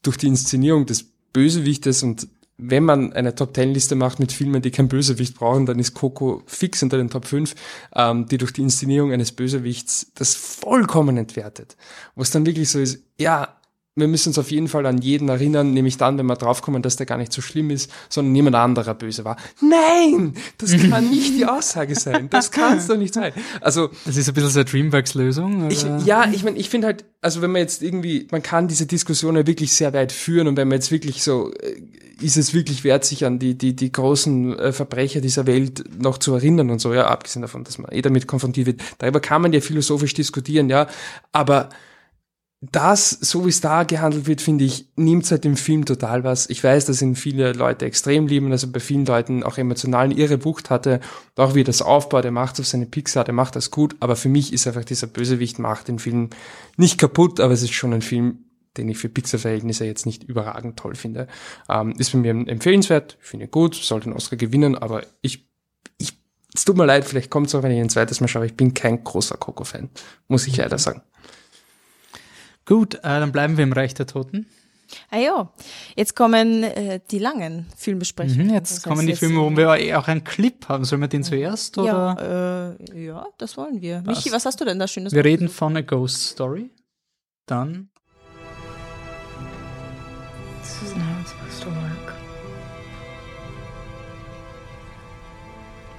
durch die Inszenierung des Bösewichtes und wenn man eine Top Ten Liste macht mit Filmen, die kein Bösewicht brauchen, dann ist Coco fix unter den Top 5, ähm, die durch die Inszenierung eines Bösewichts das vollkommen entwertet. Wo es dann wirklich so ist, ja, wir müssen uns auf jeden Fall an jeden erinnern, nämlich dann, wenn wir draufkommen, dass der gar nicht so schlimm ist, sondern niemand anderer böse war. Nein! Das kann nicht die Aussage sein. Das kann es doch nicht sein. Also, Das ist ein bisschen so eine Dreamworks-Lösung. ja, ich meine, ich finde halt, also wenn man jetzt irgendwie, man kann diese Diskussion ja wirklich sehr weit führen und wenn man jetzt wirklich so, äh, ist es wirklich wert, sich an die, die, die großen äh, Verbrecher dieser Welt noch zu erinnern und so, ja, abgesehen davon, dass man eh damit konfrontiert wird. Darüber kann man ja philosophisch diskutieren, ja, aber das, so wie es da gehandelt wird, finde ich, nimmt seit dem Film total was. Ich weiß, dass ihn viele Leute extrem lieben, dass er bei vielen Leuten auch emotional eine irre Wucht hatte. Und auch wie er das aufbaut, er macht auf seine Pixar, der macht das gut. Aber für mich ist einfach dieser Bösewicht macht den Film nicht kaputt, aber es ist schon ein Film, den ich für Pixar-Verhältnisse jetzt nicht überragend toll finde. Ähm, ist bei mir empfehlenswert, ich finde ihn gut, sollte einen Oscar gewinnen, aber ich, ich, es tut mir leid, vielleicht kommt es auch, wenn ich ein zweites Mal schaue, ich bin kein großer Coco-Fan, muss ich leider sagen. Gut, äh, dann bleiben wir im Reich der Toten. Ah ja, jetzt kommen äh, die langen Filmbesprechungen. Mhm, jetzt Das kommen heißt die jetzt, Filme, wo wir auch einen Clip haben. Sollen wir den zuerst oder? Ja, äh, ja, das wollen wir. Michi, Passt. was hast du denn da Schönes? Wir reden von A Ghost Story. Dann This isn't how it's supposed to work.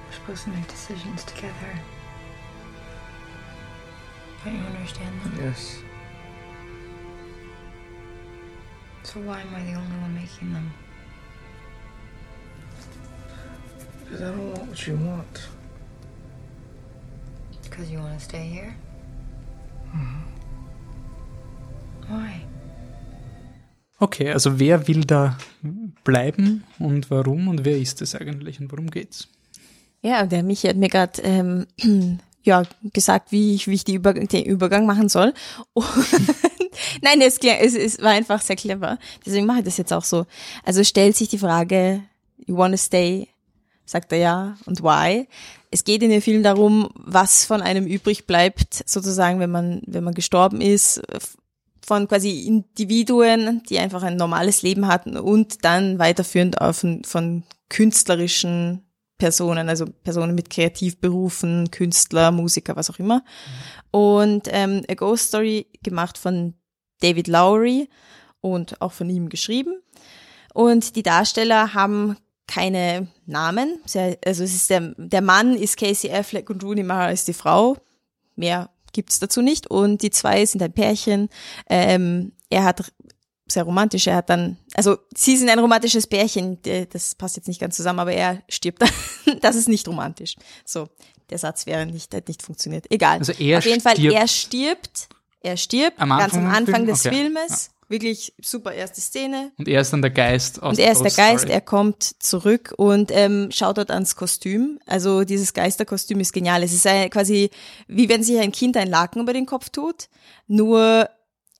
We're supposed to make decisions together. Don't you understand that? Yes. So why am I the only one making them? Because I don't want what you want. Because you want to stay here? Why? Okay, also wer will da bleiben und warum und wer ist es eigentlich und worum geht's? Ja, der Michi hat mir gerade ähm, ja, gesagt, wie ich, wie ich die Übergang, den Übergang machen soll. Und Nein, es, es, es war einfach sehr clever. Deswegen mache ich das jetzt auch so. Also stellt sich die Frage, you wanna stay? Sagt er ja. Und why? Es geht in dem Film darum, was von einem übrig bleibt, sozusagen, wenn man, wenn man gestorben ist, von quasi Individuen, die einfach ein normales Leben hatten und dann weiterführend auf ein- von künstlerischen Personen, also Personen mit Kreativberufen, Künstler, Musiker, was auch immer. Und ähm, A Ghost Story gemacht von David Lowry und auch von ihm geschrieben. Und die Darsteller haben keine Namen. Also es ist der, der Mann ist Casey Affleck und Rooney Mara ist die Frau. Mehr gibt's dazu nicht. Und die zwei sind ein Pärchen. Ähm, er hat sehr romantisch. Er hat dann, also sie sind ein romantisches Pärchen. Das passt jetzt nicht ganz zusammen, aber er stirbt dann. Das ist nicht romantisch. So, der Satz wäre nicht, hat nicht funktioniert. Egal. Also er Auf jeden Fall, stirbt- er stirbt. Er stirbt Am ganz am Anfang des Okay. Filmes. Wirklich super erste Szene. Und er ist dann der Geist aus Und er ist der Geist, Story. er kommt zurück und ähm, schaut dort ans Kostüm. Also dieses Geisterkostüm ist genial. Es ist ein, quasi, wie wenn sich ein Kind ein Laken über den Kopf tut, nur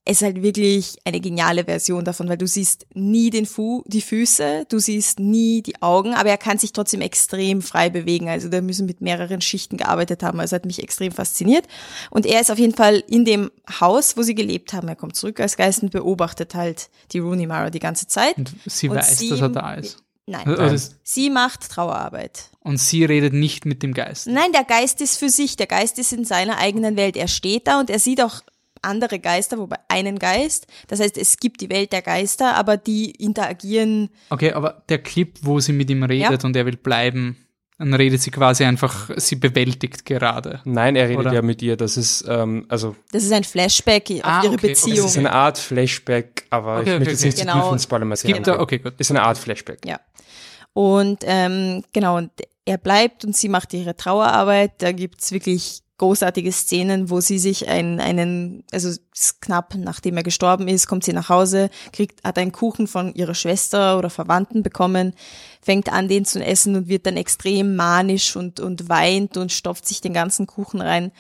es ist halt wirklich eine geniale Version davon, weil du siehst nie den Fu die Füße, du siehst nie die Augen, aber er kann sich trotzdem extrem frei bewegen. Also da müssen mit mehreren Schichten gearbeitet haben. Also hat mich extrem fasziniert. Und er ist auf jeden Fall in dem Haus, wo sie gelebt haben. Er kommt zurück als Geist und beobachtet halt die Rooney Mara die ganze Zeit. Und sie Und weiß, sie- dass er da ist. Nein. Also Sie macht Trauerarbeit. und sie redet nicht mit dem Geist. Nein, der Geist ist für sich. Der Geist ist in seiner eigenen Welt. Er steht da und er sieht auch andere Geister, wobei einen Geist. Das heißt, es gibt die Welt der Geister, aber die interagieren. Okay, aber der Clip, wo sie mit ihm redet Ja. und er will bleiben, dann redet sie quasi einfach, sie bewältigt gerade. Nein, er redet Oder? ja mit ihr. Das ist, ähm, also, Das ist ein Flashback auf Ah, ihre okay, okay. es Beziehung. ist eine Art Flashback, aber Okay, ich okay, möchte jetzt okay. nicht zu Genau. tief ins Spoiler-Material Gibt da, okay, gut. Ist eine Art Flashback. Ja. Und ähm, genau, und er bleibt und sie macht ihre Trauerarbeit. Da gibt's wirklich großartige Szenen, wo sie sich einen, einen, also knapp nachdem er gestorben ist, kommt sie nach Hause, kriegt, hat einen Kuchen von ihrer Schwester oder Verwandten bekommen, fängt an, den zu essen und wird dann extrem manisch und, und weint und stopft sich den ganzen Kuchen rein,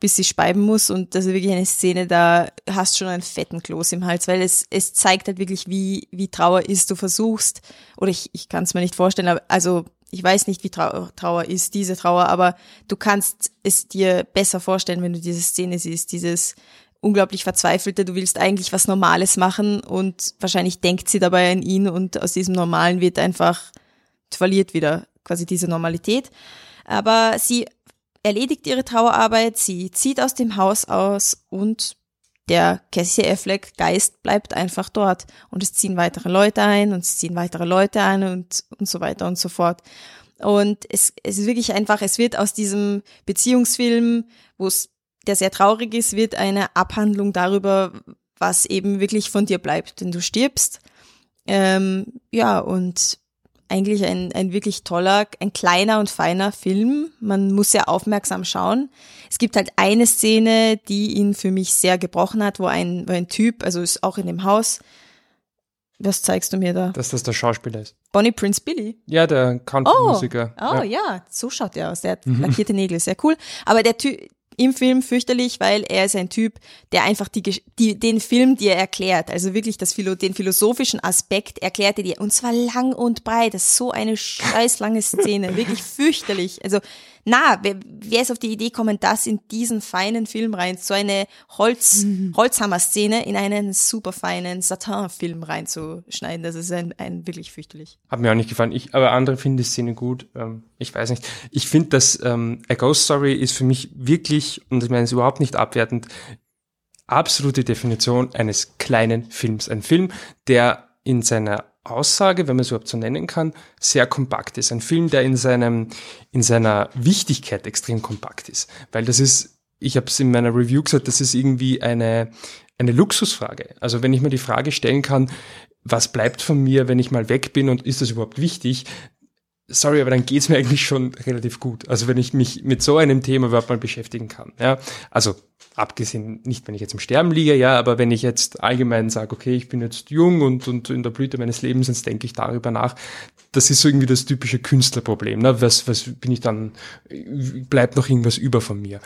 bis sie speiben muss. Und das ist wirklich eine Szene, da hast schon einen fetten Kloß im Hals, weil es, es zeigt halt wirklich, wie, wie Trauer ist. Du versuchst, oder ich, ich kann es mir nicht vorstellen, aber also ich weiß nicht, wie Trauer, Trauer ist, diese Trauer, aber du kannst es dir besser vorstellen, wenn du diese Szene siehst, dieses unglaublich verzweifelte, du willst eigentlich was Normales machen und wahrscheinlich denkt sie dabei an ihn und aus diesem Normalen wird einfach, verliert wieder quasi diese Normalität. Aber sie erledigt ihre Trauerarbeit, sie zieht aus dem Haus aus und der Cassie Affleck Geist bleibt einfach dort und es ziehen weitere Leute ein und es ziehen weitere Leute ein und, und so weiter und so fort. Und es, es ist wirklich einfach, es wird aus diesem Beziehungsfilm, wo es, der sehr traurig ist, wird eine Abhandlung darüber, was eben wirklich von dir bleibt, wenn du stirbst. Ähm, ja, und eigentlich ein, ein wirklich toller, ein kleiner und feiner Film. Man muss sehr aufmerksam schauen. Es gibt halt eine Szene, die ihn für mich sehr gebrochen hat, wo ein, wo ein Typ, also ist auch in dem Haus, was zeigst du mir da? Dass das der Schauspieler ist. Bonnie Prince Billy. Ja, der Country-Musiker. Oh, ja. so schaut er aus. Der hat lackierte Nägel, sehr cool. Aber der Typ im Film fürchterlich, weil er ist ein Typ, der einfach die, die den Film dir erklärt, also wirklich das Philo, den philosophischen Aspekt erklärt er dir und zwar lang und breit. Das ist so eine scheiß lange Szene, wirklich fürchterlich. Also na, wer, wer ist auf die Idee gekommen, das in diesen feinen Film rein, so eine Holz Holzhammer-Szene in einen super feinen Satin-Film reinzuschneiden? Das ist ein, ein wirklich fürchterlich. Hat mir auch nicht gefallen. Ich, aber andere finden die Szene gut. Ähm, ich weiß nicht. Ich finde, dass ähm, A Ghost Story ist für mich wirklich, und ich meine es überhaupt nicht abwertend, absolute Definition eines kleinen Films. Ein Film, der in seiner Aussage, wenn man es überhaupt so nennen kann, sehr kompakt ist. Ein Film, der in seinem, in seiner Wichtigkeit extrem kompakt ist. Weil das ist ich habe es in meiner Review gesagt, das ist irgendwie eine, eine Luxusfrage. Also wenn ich mir die Frage stellen kann, was bleibt von mir, wenn ich mal weg bin und ist das überhaupt wichtig? Sorry, aber dann geht's mir eigentlich schon relativ gut. Also wenn ich mich mit so einem Thema überhaupt mal beschäftigen kann. Ja, also abgesehen, nicht wenn ich jetzt im Sterben liege, ja, aber wenn ich jetzt allgemein sage, okay, ich bin jetzt jung und, und in der Blüte meines Lebens, jetzt denke ich darüber nach, das ist so irgendwie das typische Künstlerproblem. Ne? Was, was bin ich dann, bleibt noch irgendwas über von mir.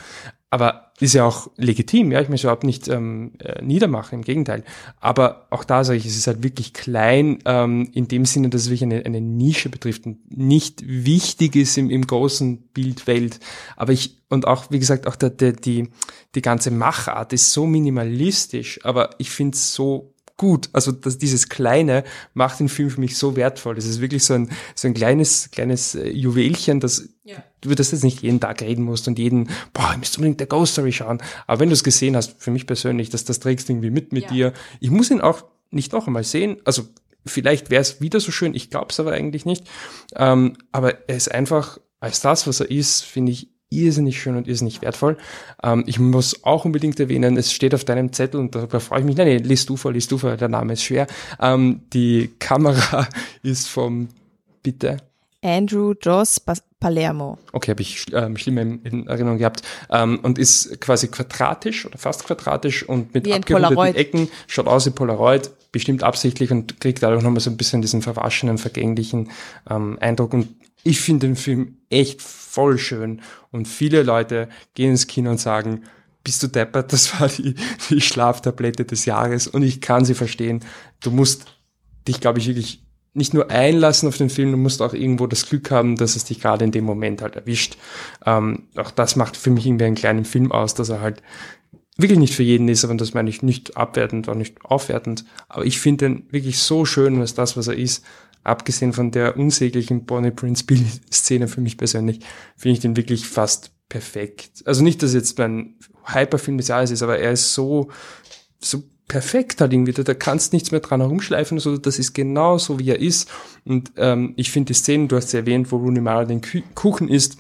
Aber ist ja auch legitim, ja, ich möchte überhaupt nicht ähm, äh, niedermachen, im Gegenteil. Aber auch da sage ich, es ist halt wirklich klein, ähm, in dem Sinne, dass es wirklich eine, eine Nische betrifft und nicht wichtig ist im, im großen Bild Welt. Aber ich, und auch, wie gesagt, auch der, der, die, die ganze Machart ist so minimalistisch, aber ich finde es so gut. Also das, dieses Kleine macht den Film für mich so wertvoll. Das ist wirklich so ein, so ein kleines, kleines äh, Juwelchen, das ja. über das jetzt nicht jeden Tag reden musst und jeden, boah, ich müsste unbedingt der Ghost Story schauen. Aber wenn du es gesehen hast, für mich persönlich, dass das trägst irgendwie mit mit ja. dir. Ich muss ihn auch nicht noch einmal sehen. Also vielleicht wäre es wieder so schön, ich glaube es aber eigentlich nicht. Ähm, aber er ist einfach als das, was er ist, finde ich irrsinnig schön und irrsinnig wertvoll. Ähm, ich muss auch unbedingt erwähnen, es steht auf deinem Zettel und darüber freue ich mich. Nein, nee, liest du vor, liest du vor, der Name ist schwer. Ähm, die Kamera ist vom, bitte? Andrew Joss Palermo. Okay, habe ich ähm, schlimm in, in, Erinnerung gehabt. Ähm, und ist quasi quadratisch oder fast quadratisch und mit abgerundeten Ecken, schaut aus wie Polaroid, bestimmt absichtlich und kriegt dadurch nochmal so ein bisschen diesen verwaschenen, vergänglichen ähm, Eindruck. Und ich finde den Film echt voll schön und viele Leute gehen ins Kino und sagen, bist du deppert, das war die, die Schlaftablette des Jahres und ich kann sie verstehen. Du musst dich, glaube ich, wirklich nicht nur einlassen auf den Film, du musst auch irgendwo das Glück haben, dass es dich gerade in dem Moment halt erwischt. Ähm, auch das macht für mich irgendwie einen kleinen Film aus, dass er halt wirklich nicht für jeden ist, aber das meine ich nicht abwertend, auch nicht aufwertend. Aber ich finde ihn wirklich so schön, was das, was er ist abgesehen von der unsäglichen Bonnie Prince Billy Szene für mich persönlich, finde ich den wirklich fast perfekt. Also nicht, dass jetzt mein Hyperfilm des Jahres ist, aber er ist so, so perfekt halt irgendwie. Da kannst nichts mehr dran herumschleifen, so, das ist genau so, wie er ist. Und ähm, ich finde die Szenen, du hast ja erwähnt, wo Rooney Mara den Kuchen isst,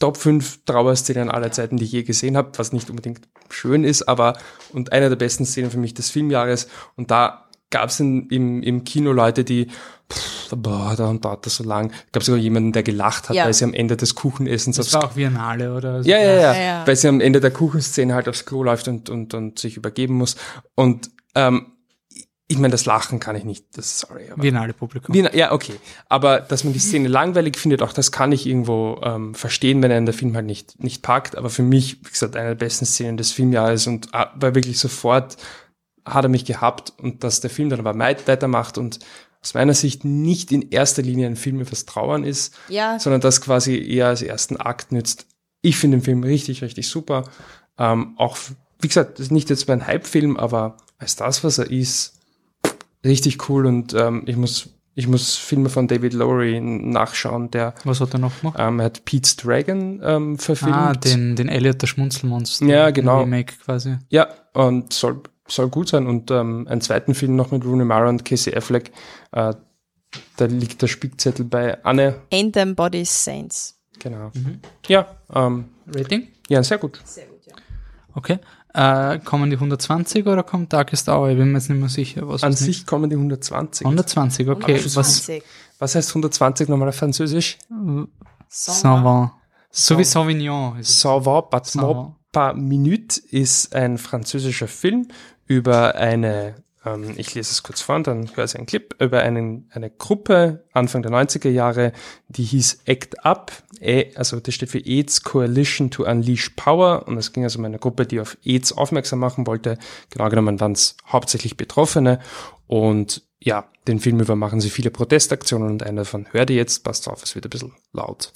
Top 5 Trauerszenen aller Zeiten, die ich je gesehen habe, was nicht unbedingt schön ist, aber und einer der besten Szenen für mich des Filmjahres. Und da gab es im, im Kino Leute, die, pff, boah, da dauert das so lang. Gab sogar jemanden, der gelacht hat, ja. weil sie am Ende des Kuchenessens Das war auch Viennale, oder? Ja, ja, ja, ja, Weil sie am Ende der Kuchenszene halt aufs Klo läuft und, und, und sich übergeben muss. Und ähm, ich meine, das Lachen kann ich nicht, das sorry. Aber Viennale Publikum. Wien, ja, okay. Aber dass man die Szene langweilig findet, auch das kann ich irgendwo ähm, verstehen, wenn einen der Film halt nicht, nicht packt. Aber für mich, wie gesagt, eine der besten Szenen des Filmjahres und äh, war wirklich sofort hat er mich gehabt und dass der Film dann aber weitermacht und aus meiner Sicht nicht in erster Linie ein Film über Trauern ist, ja. sondern das quasi eher als ersten Akt nützt. Ich finde den Film richtig, richtig super. Ähm, auch, wie gesagt, das ist nicht jetzt mein Hype-Film, aber als das, was er ist, richtig cool und ähm, ich muss ich muss Filme von David Lowery nachschauen, der. Was hat er noch gemacht? Ähm, er hat Pete's Dragon ähm, verfilmt. Ah, den, den Elliot, der Schmunzelmonster. Ja, genau. Remake quasi. Ja, und soll soll gut sein. Und ähm, einen zweiten Film noch mit Rooney Mara und Casey Affleck. Äh, da liegt der Spickzettel bei Anne. Ain't Them Bodies Saints. Genau. Mhm. Ja. Ähm, Rating? Ja, sehr gut. Sehr gut, ja. Okay. Äh, kommen die 120 oder kommt Darkest Hour? Ich bin mir jetzt nicht mehr sicher. Was An sich kommen die 120. 120, okay. 120. Was, was heißt 120 nochmal auf Französisch? Sauvant. So wie Sauvignon. Sauvant, Battement par Minute ist ein französischer Film über eine, ähm, ich lese es kurz vor und dann höre ich einen Clip, über einen, eine Gruppe Anfang der 90er Jahre, die hieß ACT UP, e, also das steht für AIDS Coalition to Unleash Power und es ging also um eine Gruppe, die auf AIDS aufmerksam machen wollte. Genau genommen waren es hauptsächlich Betroffene und ja, den Film über machen sie viele Protestaktionen und einer davon hört ihr jetzt, passt auf, es wird ein bisschen laut.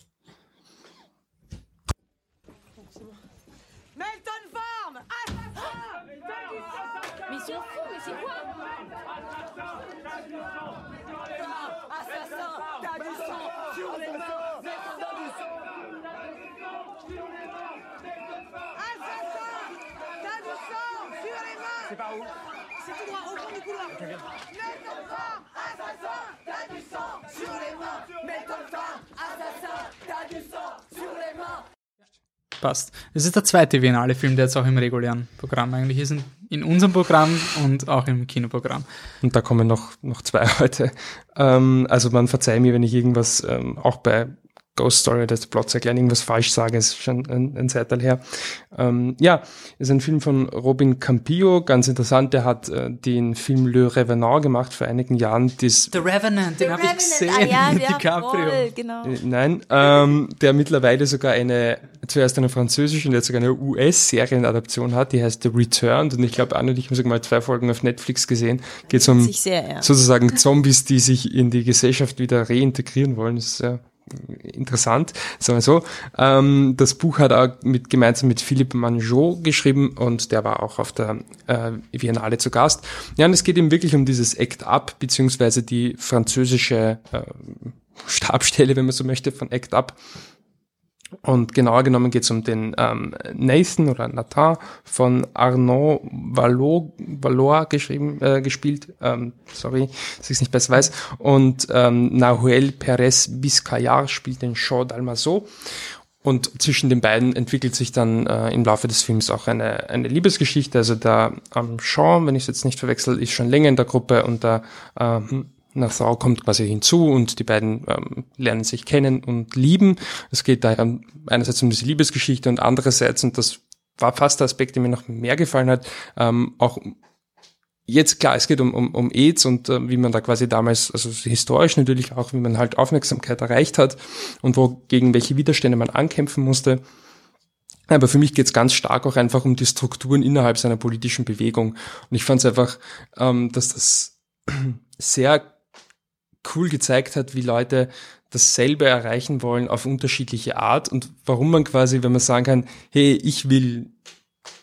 Passt. Es ist der zweite Biennale-Film, der jetzt auch im regulären Programm eigentlich ist, in, in unserem Programm und auch im Kinoprogramm. Und da kommen noch, noch zwei heute. Ähm, also man verzeiht mir, wenn ich irgendwas ähm, auch bei Ghost Story, das Plot erklären, irgendwas falsch sage, ist schon ein, ein Zeitalter her. Ähm, ja, ist ein Film von Robin Campillo, ganz interessant, der hat äh, den Film Le Revenant gemacht vor einigen Jahren. Das, The Revenant, den habe ich gesehen ah, ja, mit ja, DiCaprio. Voll, genau. äh, nein, ähm, der mittlerweile sogar eine, zuerst eine französische und jetzt sogar eine US-Serienadaption hat, die heißt The Returned und ich glaube, Anne und ich haben sogar mal zwei Folgen auf Netflix gesehen. Geht um Sich sehr ernst. sozusagen Zombies, die sich in die Gesellschaft wieder reintegrieren wollen. Das ist sehr interessant, sagen wir so. Ähm, das Buch hat er mit, gemeinsam mit Philippe Manjot geschrieben und der war auch auf der äh, Biennale zu Gast. Ja, und es geht ihm wirklich um dieses Act Up, beziehungsweise die französische äh, Stabstelle, wenn man so möchte, von Act Up. Und genauer genommen geht es um den ähm, Nathan oder Nathan von Arnaud Vallot, Valois geschrieben, äh, gespielt. Ähm, sorry, dass ich es nicht besser weiß. Und ähm, Nahuel Perez Biscayar spielt den Jean Dalmaso. Und zwischen den beiden entwickelt sich dann äh, im Laufe des Films auch eine, eine Liebesgeschichte. Also der ähm, Jean, wenn ich es jetzt nicht verwechsel, ist schon länger in der Gruppe und der ähm, Nassau kommt quasi hinzu und die beiden ähm, lernen sich kennen und lieben. Es geht da einerseits um diese Liebesgeschichte und andererseits, und das war fast der Aspekt, der mir noch mehr gefallen hat, ähm, auch jetzt klar, es geht um, um, um AIDS und äh, wie man da quasi damals, also historisch natürlich auch, wie man halt Aufmerksamkeit erreicht hat und wo gegen welche Widerstände man ankämpfen musste. Aber für mich geht es ganz stark auch einfach um die Strukturen innerhalb seiner politischen Bewegung. Und ich fand es einfach, ähm, dass das sehr cool gezeigt hat, wie Leute dasselbe erreichen wollen auf unterschiedliche Art und warum man quasi, wenn man sagen kann, hey, ich will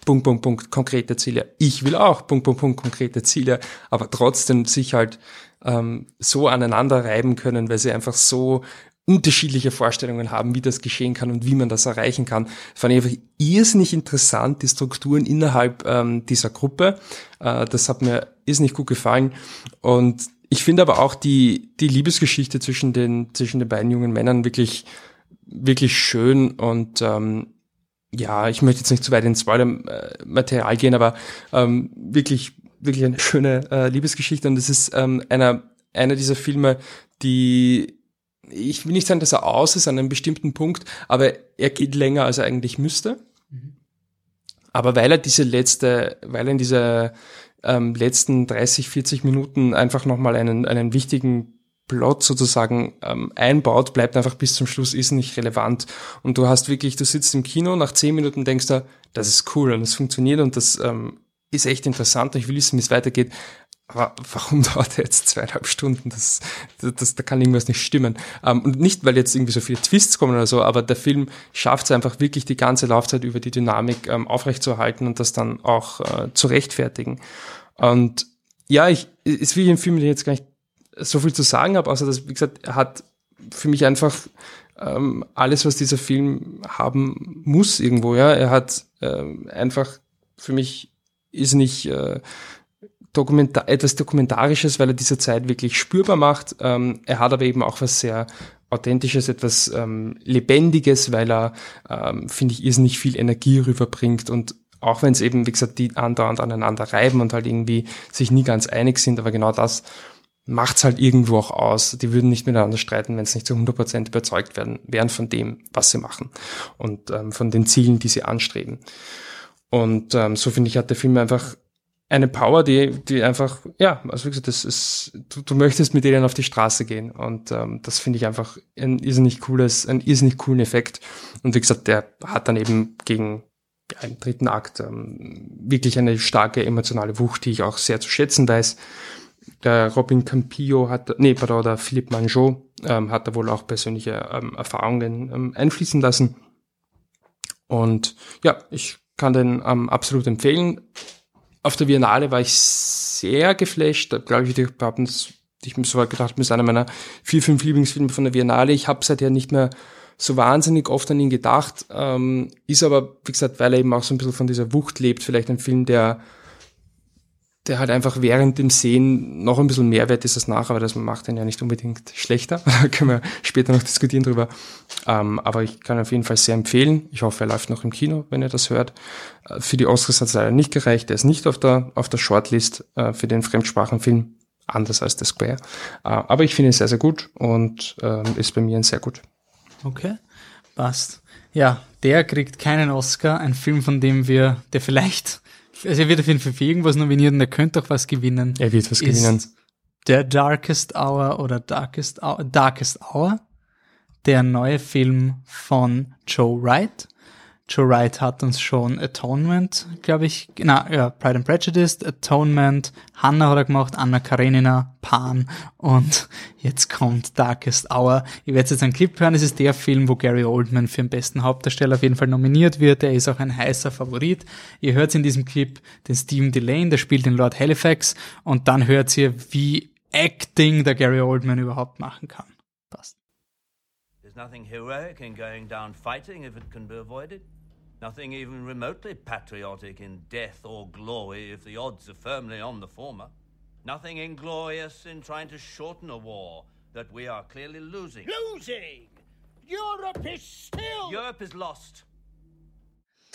Punkt, Punkt, Punkt, konkrete Ziele. Ich will auch Punkt, Punkt, Punkt, konkrete Ziele, aber trotzdem sich halt ähm, so aneinander reiben können, weil sie einfach so unterschiedliche Vorstellungen haben, wie das geschehen kann und wie man das erreichen kann. Fand ich einfach irrsinnig interessant, die Strukturen innerhalb ähm, dieser Gruppe. Äh, das hat mir irrsinnig gut gefallen. Und ich finde aber auch die, die Liebesgeschichte zwischen den, zwischen den beiden jungen Männern wirklich, wirklich schön und ähm, ja, ich möchte jetzt nicht zu weit ins Spoiler-Material gehen, aber ähm, wirklich, wirklich eine schöne äh, Liebesgeschichte und es ist ähm, einer, einer dieser Filme, die ich will nicht sagen, dass er aus ist an einem bestimmten Punkt, aber er geht länger, als er eigentlich müsste. Aber weil er diese letzte, weil er in dieser ähm, letzten 30, 40 Minuten einfach nochmal einen, einen wichtigen Plot sozusagen ähm, einbaut, bleibt einfach bis zum Schluss, ist nicht relevant. Und du hast wirklich, du sitzt im Kino, nach 10 Minuten denkst du, das ist cool und das funktioniert und das ähm, ist echt interessant und ich will wissen, wie es weitergeht. Aber warum dauert er jetzt zweieinhalb Stunden? Das, das, das, da kann irgendwas nicht stimmen. Ähm, und nicht, weil jetzt irgendwie so viele Twists kommen oder so, aber der Film schafft es einfach wirklich die ganze Laufzeit über die Dynamik ähm, aufrechtzuerhalten und das dann auch äh, zu rechtfertigen. Und ja, ich, es will ich im Film jetzt gar nicht so viel zu sagen habe, außer dass, wie gesagt, er hat für mich einfach ähm, alles, was dieser Film haben muss irgendwo, ja. Er hat ähm, einfach für mich ist nicht äh, Dokumentar etwas Dokumentarisches, weil er diese Zeit wirklich spürbar macht. Ähm, er hat aber eben auch was sehr Authentisches, etwas ähm, Lebendiges, weil er, ähm, finde ich, irrsinnig viel Energie rüberbringt und auch wenn es eben, wie gesagt, die andauernd aneinander reiben und halt irgendwie sich nie ganz einig sind, aber genau das macht's halt irgendwo auch aus. Die würden nicht miteinander streiten, wenn es nicht zu 100% überzeugt werden, wären von dem, was sie machen und ähm, von den Zielen, die sie anstreben. Und ähm, so finde ich, hat der Film einfach eine Power, die, die einfach, ja, also wie gesagt, das ist, du, du möchtest mit denen auf die Straße gehen. Und ähm, das finde ich einfach ein irrsinnig cooles, ein irrsinnig coolen Effekt. Und wie gesagt, der hat dann eben gegen im dritten Akt ähm, wirklich eine starke emotionale Wucht, die ich auch sehr zu schätzen weiß. Der Robin Campillo hat, nee, pardon, der Philippe Manjot ähm, hat da wohl auch persönliche ähm, Erfahrungen ähm, einfließen lassen. Und ja, ich kann den ähm, absolut empfehlen auf der Biennale war ich sehr geflasht. Da glaube ich, ich habe ich mir so gedacht, das ist einer meiner vier, fünf Lieblingsfilme von der Biennale. Ich habe seither nicht mehr so wahnsinnig oft an ihn gedacht. Ähm, ist aber, wie gesagt, weil er eben auch so ein bisschen von dieser Wucht lebt, vielleicht ein Film, der der halt einfach während dem Sehen noch ein bisschen Mehrwert ist als nach, aber das macht ihn ja nicht unbedingt schlechter. Können wir später noch diskutieren drüber. Ähm, aber ich kann auf jeden Fall sehr empfehlen. Ich hoffe, er läuft noch im Kino, wenn ihr das hört. Äh, für die Oscars hat es leider nicht gereicht. Er ist nicht auf der, auf der Shortlist äh, für den Fremdsprachenfilm, anders als The Square. Äh, aber ich finde ihn sehr, sehr gut und ähm, ist bei mir ein sehr gut. Okay, passt. Ja, der kriegt keinen Oscar, ein Film, von dem wir, der vielleicht, also er wird auf jeden Fall für irgendwas nominiert und er könnte auch was gewinnen. Er wird was Ist- gewinnen. The Darkest Hour oder Darkest Hour, Darkest Hour, der neue Film von Joe Wright. Joe Wright hat uns schon Atonement, glaube ich, na, ja, Pride and Prejudice, Atonement, Hannah hat er gemacht, Anna Karenina, Pan und jetzt kommt Darkest Hour. Ihr werdet jetzt einen Clip hören, es ist der Film, wo Gary Oldman für den besten Hauptdarsteller auf jeden Fall nominiert wird, er ist auch ein heißer Favorit. Ihr hört in diesem Clip den Stephen Delane, der spielt den Lord Halifax und dann hört ihr, wie Acting der Gary Oldman überhaupt machen kann. Passt. There's nothing heroic in going down fighting if it can be avoided. Nothing even remotely patriotic in death or glory if the odds are firmly on the former. Nothing inglorious in trying to shorten a war that we are clearly losing. Losing! Europe is still. Europe is lost.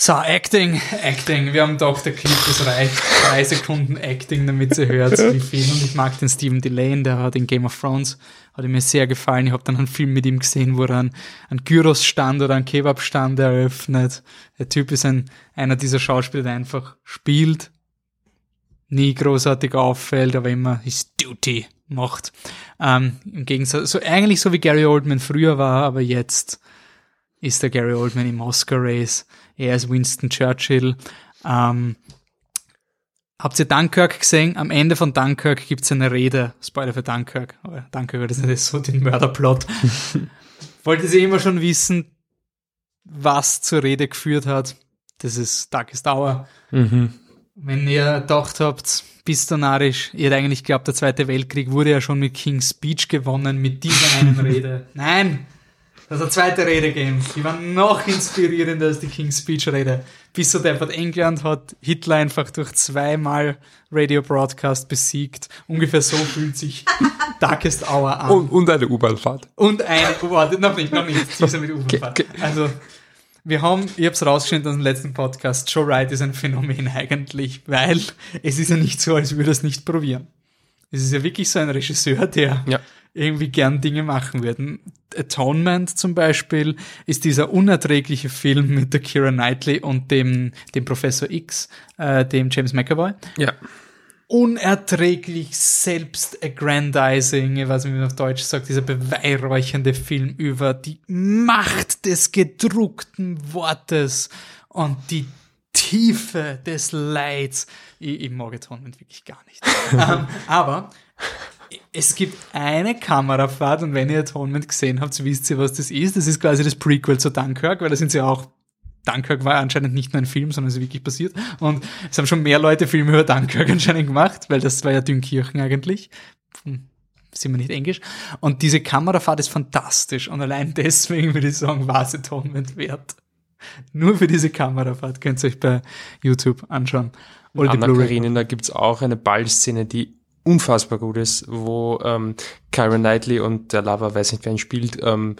So, Acting, Acting. Wir haben doch, der Clip, es reicht. Drei Sekunden Acting, damit ihr hört, wie viel. Und ich mag den Stephen Delane, der hat in Game of Thrones, hat mir sehr gefallen. Ich habe dann einen Film mit ihm gesehen, wo er einen, einen Gyros-Stand oder einen Kebab-Stand eröffnet. Der Typ ist ein, einer dieser Schauspieler, der einfach spielt, nie großartig auffällt, aber immer his duty macht. Ähm, Im Gegensatz, so eigentlich so wie Gary Oldman früher war, aber jetzt ist der Gary Oldman im Oscar-Race. Er ist Winston Churchill. Ähm, habt ihr Dunkirk gesehen? Am Ende von Dunkirk gibt es eine Rede. Spoiler für Dunkirk. Aber Dunkirk das ist so den Mörderplot. Wolltet ihr immer schon wissen, was zur Rede geführt hat? Das ist Darkest Hour. Wenn ihr gedacht habt, bist du narrisch, ihr hättet eigentlich glaubt, der Zweite Weltkrieg wurde ja schon mit King's Speech gewonnen, mit dieser einen Rede. Nein! Das hat eine zweite Rede gegeben. Die war noch inspirierender als die King's Speech Rede. Bis so deppert England hat Hitler einfach durch zweimal Radio Broadcast besiegt. Ungefähr so fühlt sich Darkest Hour an. Und, und eine U-Bahn-Fahrt. Und eine, warte, noch nicht, noch nicht, dieser mit okay. Also, wir haben, ich habe es rausgeschnitten aus dem letzten Podcast, Joe Wright ist ein Phänomen eigentlich, weil es ist ja nicht so, als würde er es nicht probieren. Es ist ja wirklich so ein Regisseur, der Ja. irgendwie gern Dinge machen würde. Atonement zum Beispiel ist dieser unerträgliche Film mit der Kira Knightley und dem, dem Professor X, äh, dem James McAvoy Ja. unerträglich selbst-aggrandizing, ich weiß nicht, wie man auf Deutsch sagt, dieser beweihräuchernde Film über die Macht des gedruckten Wortes und die Tiefe des Leids. Ich, ich mag Atonement wirklich gar nicht. ähm, aber es gibt eine Kamerafahrt und wenn ihr Atonement gesehen habt, wisst ihr, was das ist. Das ist quasi das Prequel zu Dunkirk, weil da sind sie auch Dunkirk war anscheinend nicht nur ein Film, sondern es ist wirklich passiert. Und es haben schon mehr Leute Filme über Dunkirk anscheinend gemacht, weil das war ja Dünkirchen eigentlich. Hm, Sind wir nicht englisch. Und diese Kamerafahrt ist fantastisch. Und allein deswegen würde ich sagen, war es Atonement wert. Nur für diese Kamerafahrt könnt ihr euch bei YouTube anschauen. Oder Anna. Karenina gibt's auch eine Ballszene, die unfassbar gut ist, wo ähm, Kyra Knightley und der Lover, weiß nicht wer ihn spielt, ähm,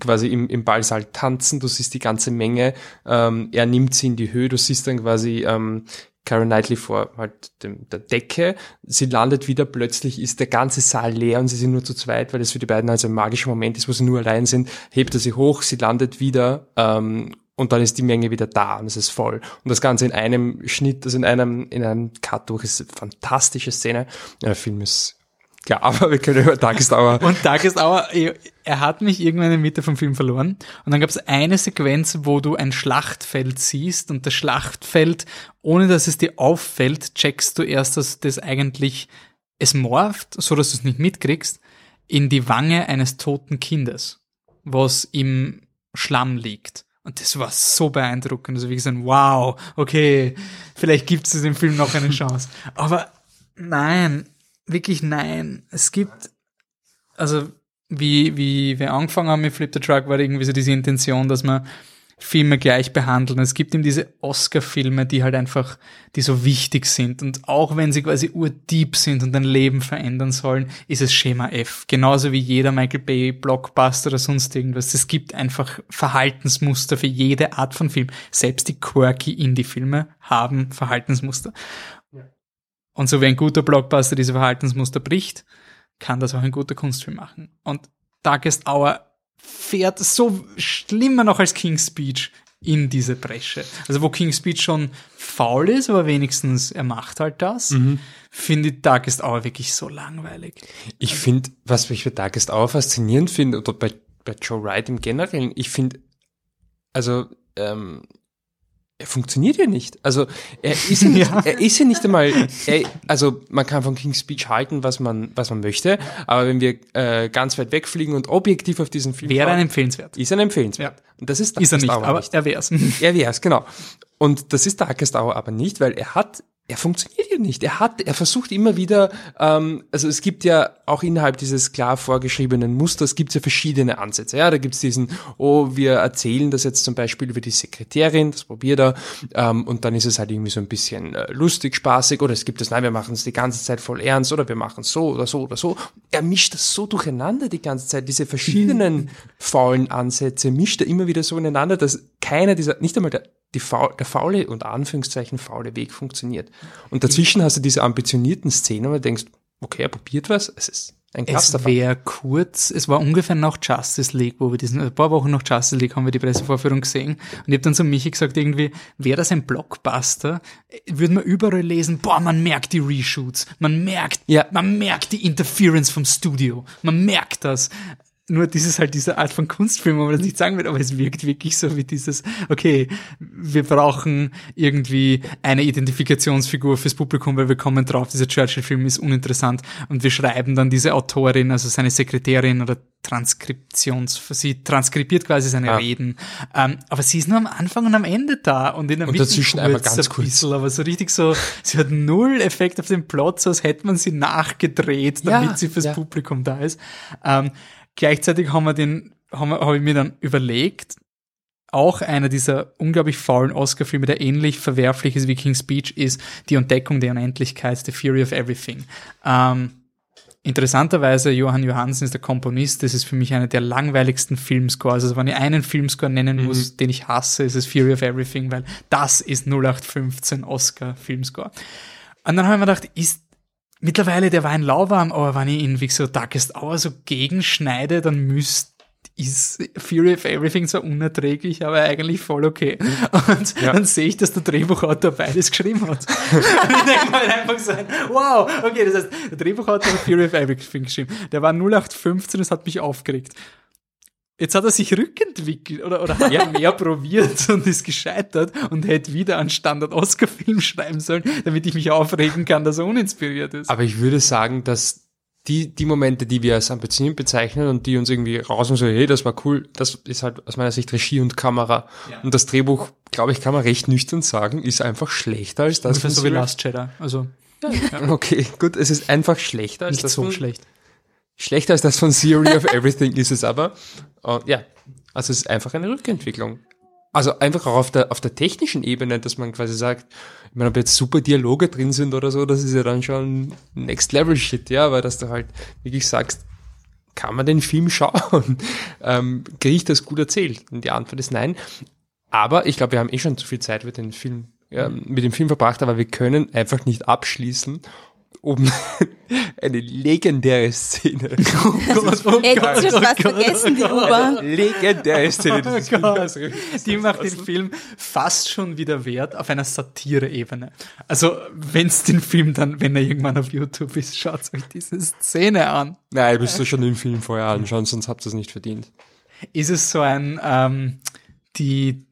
quasi im, im Ballsaal tanzen, du siehst die ganze Menge, ähm, er nimmt sie in die Höhe, du siehst dann quasi ähm, Kyra Knightley vor halt dem, der Decke, sie landet wieder, plötzlich ist der ganze Saal leer und sie sind nur zu zweit, weil das für die beiden also ein magischer Moment ist, wo sie nur allein sind, hebt er sie hoch, sie landet wieder ähm, und dann ist die Menge wieder da und es ist voll. Und das Ganze in einem Schnitt, also in einem, in einem Cut durch, ist eine fantastische Szene. Der Film ist, ja, aber wir können über Tagesdauer. Und Darkest Hour, er hat mich irgendwann in der Mitte vom Film verloren. Und dann gab es eine Sequenz, wo du ein Schlachtfeld siehst und das Schlachtfeld, ohne dass es dir auffällt, checkst du erst, dass das eigentlich, es morpht, so dass du es nicht mitkriegst, in die Wange eines toten Kindes, was im Schlamm liegt. Und das war so beeindruckend. Also wie gesagt, wow, okay, vielleicht gibt es im Film noch eine Chance. Aber nein, wirklich nein. Es gibt also wie, wie wir angefangen haben mit Flip the Truck, war irgendwie so diese Intention, dass man Filme gleich behandeln. Es gibt eben diese Oscar-Filme, die halt einfach, die so wichtig sind. Und auch wenn sie quasi urdeep sind und dein Leben verändern sollen, ist es Schema F. Genauso wie jeder Michael Bay Blockbuster oder sonst irgendwas. Es gibt einfach Verhaltensmuster für jede Art von Film. Selbst die quirky Indie-Filme haben Verhaltensmuster. Und so wie ein guter Blockbuster diese Verhaltensmuster bricht, kann das auch ein guter Kunstfilm machen. Und Darkest Hour fährt so schlimmer noch als King's Speech in diese Bresche. Also wo King's Speech schon faul ist, aber wenigstens er macht halt das, finde ich Darkest Hour wirklich so langweilig. Ich finde, was ich bei Darkest Hour faszinierend finde, oder bei, bei Joe Wright im Generellen, ich finde, also, ähm, er funktioniert ja nicht. Also, er ist ja nicht, Ja. er ist ja nicht einmal, er, also, man kann von King's Speech halten, was man, was man möchte, aber wenn wir äh, ganz weit wegfliegen und objektiv auf diesen Film Wäre ein empfehlenswert. ist er empfehlenswert. Ja. Und das ist Ist er nicht, Hour aber er wär's. er wär's, genau. Und das ist Darkest Hour aber nicht, weil er hat, er funktioniert ja nicht. Er hat, er versucht immer wieder, ähm, also es gibt ja auch innerhalb dieses klar vorgeschriebenen Musters gibt's ja verschiedene Ansätze. Ja, da gibt's diesen, oh, wir erzählen das jetzt zum Beispiel über die Sekretärin, das probiert er, ähm, und dann ist es halt irgendwie so ein bisschen äh, lustig, spaßig, oder es gibt es, nein, wir machen es die ganze Zeit voll ernst, oder wir machen es so oder so oder so. Er mischt das so durcheinander die ganze Zeit, diese verschiedenen faulen Ansätze mischt er immer wieder so ineinander, dass keiner dieser, nicht einmal der, faul, der faule und Anführungszeichen faule Weg funktioniert. Und dazwischen hast du diese ambitionierten Szenen, wo du denkst, okay, er probiert was, es ist ein Es Clusterfuck. wäre kurz, es war ungefähr nach Justice League, wo wir diesen, ein paar Wochen nach Justice League haben wir die Pressevorführung gesehen. Und ich habe dann zu Michi gesagt, irgendwie, wäre das ein Blockbuster, würden wir überall lesen, boah, man merkt die Reshoots, man merkt, Ja. man merkt die Interference vom Studio, man merkt das. Nur das ist halt diese Art von Kunstfilm, wo man das nicht sagen will, aber es wirkt wirklich so wie dieses, okay, wir brauchen irgendwie eine Identifikationsfigur fürs Publikum, weil wir kommen drauf, dieser Churchill-Film ist uninteressant und wir schreiben dann diese Autorin, also seine Sekretärin oder Transkriptions, sie transkribiert quasi seine Ja. Reden, ähm, aber sie ist nur am Anfang und am Ende da und in der Und Mitte dazwischen einmal ganz ein kurz. bisschen, aber so richtig so, sie hat null Effekt auf den Plot, so als hätte man sie nachgedreht, damit Ja, sie fürs ja. Publikum da ist. Ähm, gleichzeitig haben wir den, haben wir, habe ich mir dann überlegt, auch einer dieser unglaublich faulen Oscar-Filme, der ähnlich verwerflich ist wie King's Speech, ist Die Entdeckung der Unendlichkeit, The Fury of Everything. Ähm, interessanterweise, Johann Johansen ist der Komponist, das ist für mich einer der langweiligsten Filmscores. Also wenn ich einen Filmscore nennen muss, den ich hasse, ist es Fury of Everything, weil das ist 0815 Oscar-Filmscore. Und dann habe ich mir gedacht, ist mittlerweile der Wein lauwarm, aber wenn ich ihn wie so Darkest Hour so gegenschneide, dann müsste ist Fury of Everything so unerträglich, aber eigentlich voll okay. Und Ja. dann sehe ich, dass der Drehbuchautor beides geschrieben hat. Und ich denke mal einfach so, wow, okay, das heißt, der Drehbuchautor hat Fury of Everything geschrieben. Der war 0815, das hat mich aufgeregt. Jetzt hat er sich rückentwickelt oder, oder hat er mehr probiert und ist gescheitert und hätte wieder einen Standard-Oscar-Film schreiben sollen, damit ich mich aufregen kann, dass er uninspiriert ist. Aber ich würde sagen, dass die, die Momente, die wir als ambitioniert bezeichnen und die uns irgendwie raus und so, hey, das war cool, das ist halt aus meiner Sicht Regie und Kamera. Ja. Und das Drehbuch, glaube ich, kann man recht nüchtern sagen, ist einfach schlechter als das Ungefähr so wie Last Jedi. Also Okay, gut, es ist einfach schlechter als nicht das so von, schlecht. Schlechter als das von Theory of Everything ist es aber. Und ja, also es ist einfach eine Rückentwicklung. Also einfach auch auf der, auf der technischen Ebene, dass man quasi sagt, ich meine, ob jetzt super Dialoge drin sind oder so, das ist ja dann schon Next Level Shit, ja, weil dass du halt wirklich sagst, kann man den Film schauen? Ähm, Kriege ich das gut erzählt? Und die Antwort ist nein. Aber ich glaube, wir haben eh schon zu viel Zeit mit dem Film, ja, mit dem Film verbracht, aber wir können einfach nicht abschließen, um eine legendäre Szene. Oh Gott, oh Ey, Gott, du hast oh Gott, vergessen, die oh. U-Bahn. legendäre Szene dieses Oh. Films. Die macht den Film fast schon wieder wert auf einer Satire-Ebene. Also, wenn's den Film dann, wenn er irgendwann auf YouTube ist, schaut euch diese Szene an. Nein, müsst ihr schon den Film vorher anschauen, sonst habt ihr es nicht verdient. Ist es so ein, ähm, die,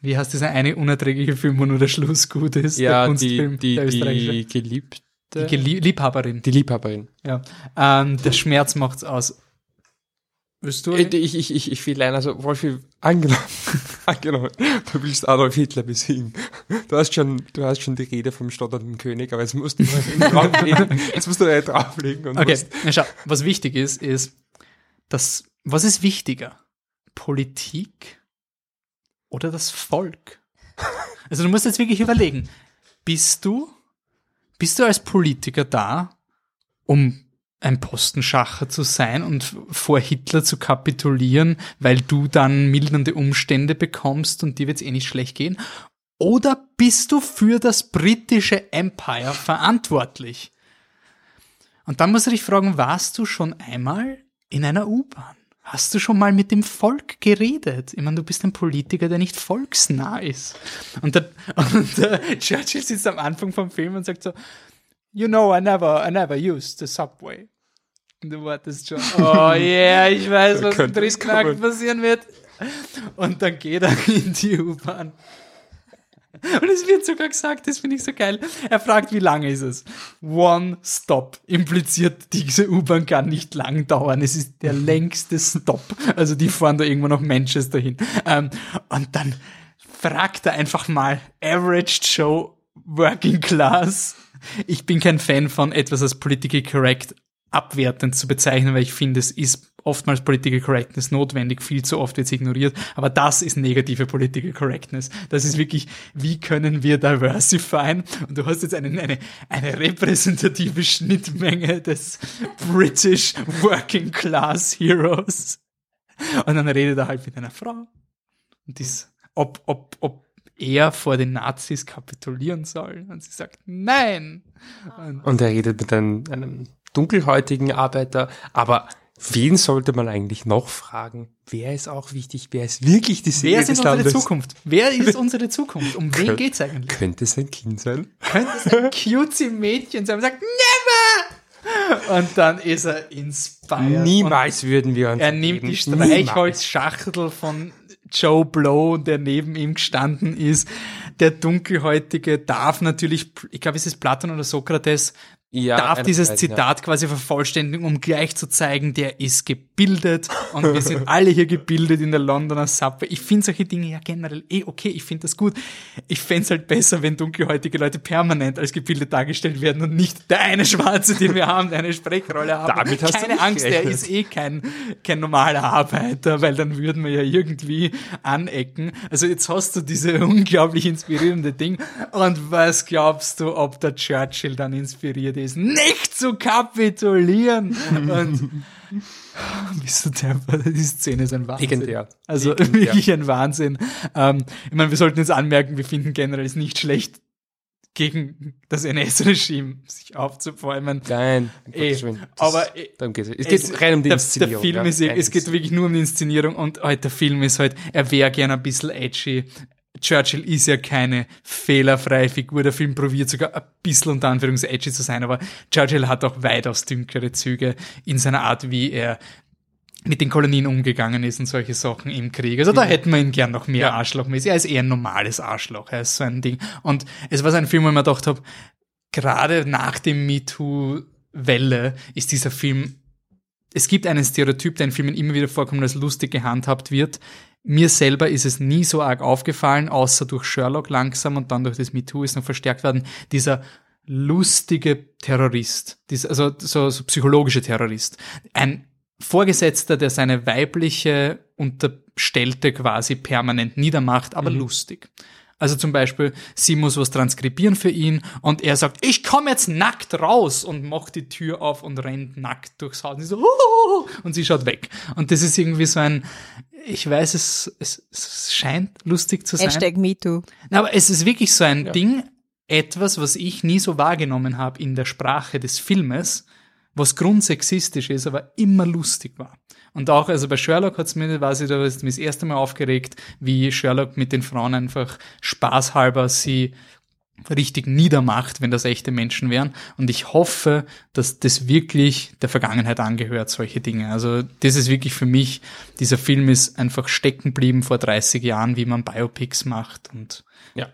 wie heißt dieser eine unerträgliche Film, wo nur der Schluss gut ist? Ja, der die, Kunstfilm, die, der österreichische. die Geliebte, Die Gelie- Liebhaberin. die Liebhaberin. Ja. Ähm, der Schmerz macht's aus. Willst du? Ich, ich, ich, ich, will leider so, Wolfi, angenommen, angenommen, du willst Adolf Hitler besiegen. Du hast schon, du hast schon die Rede vom stotternden König, aber jetzt musst du drauflegen, jetzt musst du da drauflegen und Okay, na schau, was wichtig ist, ist, dass, was ist wichtiger? Politik oder das Volk? Also du musst jetzt wirklich überlegen, bist du, bist du als Politiker da, um ein Postenschacher zu sein und vor Hitler zu kapitulieren, weil du dann mildernde Umstände bekommst und dir wird's eh nicht schlecht gehen? Oder bist du für das britische Empire verantwortlich? Und dann musst du dich fragen, warst du schon einmal in einer U-Bahn? Hast du schon mal mit dem Volk geredet? Ich meine, du bist ein Politiker, der nicht volksnah ist. Und der, und der Churchill sitzt am Anfang vom Film und sagt so, You know, I never, I never used the subway. Und du wartest schon, oh yeah, ich weiß, was Akt kommen. passieren wird. Und dann geht er in die U-Bahn. Und es wird sogar gesagt, das finde ich so geil. Er fragt, wie lange ist es? One Stop. Impliziert, diese U-Bahn kann nicht lang dauern. Es ist der längste Stop. Also die fahren da irgendwo nach Manchester hin. Ähm, und dann fragt er einfach mal Average Joe Working Class. Ich bin kein Fan von etwas als politically correct abwertend zu bezeichnen, weil ich finde, es ist oftmals Political Correctness notwendig, viel zu oft wird es ignoriert, aber das ist negative Political Correctness. Das ist wirklich, wie können wir diversifyen? Und du hast jetzt einen, eine, eine repräsentative Schnittmenge des British Working Class Heroes. Und dann redet er halt mit einer Frau. Und dies, ob, ob, ob er vor den Nazis kapitulieren soll. Und sie sagt, nein. Und Und er redet mit einem, einem dunkelhäutigen Arbeiter. Aber wen sollte man eigentlich noch fragen? Wer ist auch wichtig? Wer ist wirklich die Seele wer ist unsere Landes? Zukunft? Wer ist unsere Zukunft? Um wen Kön- geht's eigentlich? Könnte es ein Kind sein? könnte es ein cutie Mädchen sein und sagt, never! Und dann ist er inspired. Niemals würden wir uns er nimmt die. Streichholzschachtel von Joe Blow, der neben ihm gestanden ist. Der Dunkelhäutige darf natürlich, ich glaube, es ist Platon oder Sokrates, Ja, darf dieses beiden, Zitat quasi vervollständigen, um gleich zu zeigen, der ist gebildet und wir sind alle hier gebildet in der Londoner Subway. Ich finde solche Dinge ja generell eh okay, ich finde das gut. Ich fände halt besser, wenn dunkelhäutige Leute permanent als gebildet dargestellt werden und nicht der eine Schwarze, den wir haben, der eine Sprechrolle haben. Damit hast du Keine nicht Angst, der gerechnet. ist eh kein, kein normaler Arbeiter, weil dann würden wir ja irgendwie anecken. Also jetzt hast du diese unglaublich inspirierende Ding. Und was glaubst du, ob der Churchill dann inspiriert ist? Nicht zu kapitulieren! Und bist du deppert? Die Szene ist ein Wahnsinn. Legendär. Also Legendär. wirklich ein Wahnsinn. Ähm, ich meine, wir sollten jetzt anmerken, wir finden generell es nicht schlecht, gegen das NS-Regime sich aufzubäumen. Nein, um Eh, aber darum geht's. Es geht rein um die der, Inszenierung. Der Film ja. ist, es geht wirklich nur um die Inszenierung und halt, der Film ist halt, er wäre gerne ein bisschen edgy. Churchill ist ja keine fehlerfreie Figur. Der Film probiert sogar ein bisschen unter Anführungs edgy zu sein, aber Churchill hat auch weitaus dünklere Züge in seiner Art, wie er mit den Kolonien umgegangen ist und solche Sachen im Krieg. Also da hätten wir ihn gern noch mehr Ja. Arschlochmäßig. Er ist eher ein normales Arschloch. Er ist so ein Ding. Und es war so ein Film, wo ich mir gedacht habe, gerade nach dem MeToo-Welle ist dieser Film, es gibt einen Stereotyp, der in Filmen immer wieder vorkommt, als lustig gehandhabt wird. Mir selber ist es nie so arg aufgefallen, außer durch Sherlock langsam und dann durch das MeToo ist noch verstärkt worden, dieser lustige Terrorist, dieser, also so, so psychologische Terrorist. Ein Vorgesetzter, der seine weibliche Unterstellte quasi permanent niedermacht, aber lustig. Also zum Beispiel, sie muss was transkribieren für ihn und er sagt, ich komme jetzt nackt raus und macht die Tür auf und rennt nackt durchs Haus. Und, sie so, "Huhuhu", und sie schaut weg. Und das ist irgendwie so ein, ich weiß, es, es, es scheint lustig zu sein. Hashtag MeToo. Aber es ist wirklich so ein Ding, etwas, was ich nie so wahrgenommen habe in der Sprache des Filmes, was grundsexistisch ist, aber immer lustig war. Und auch, also bei Sherlock hat's mir, war sie da ist mir das erste Mal aufgeregt, wie Sherlock mit den Frauen einfach spaßhalber sie richtig niedermacht, wenn das echte Menschen wären. Und ich hoffe, dass das wirklich der Vergangenheit angehört, solche Dinge. Also das ist wirklich für mich, dieser Film ist einfach stecken geblieben vor 30 Jahren, wie man Biopics macht. Und Ja.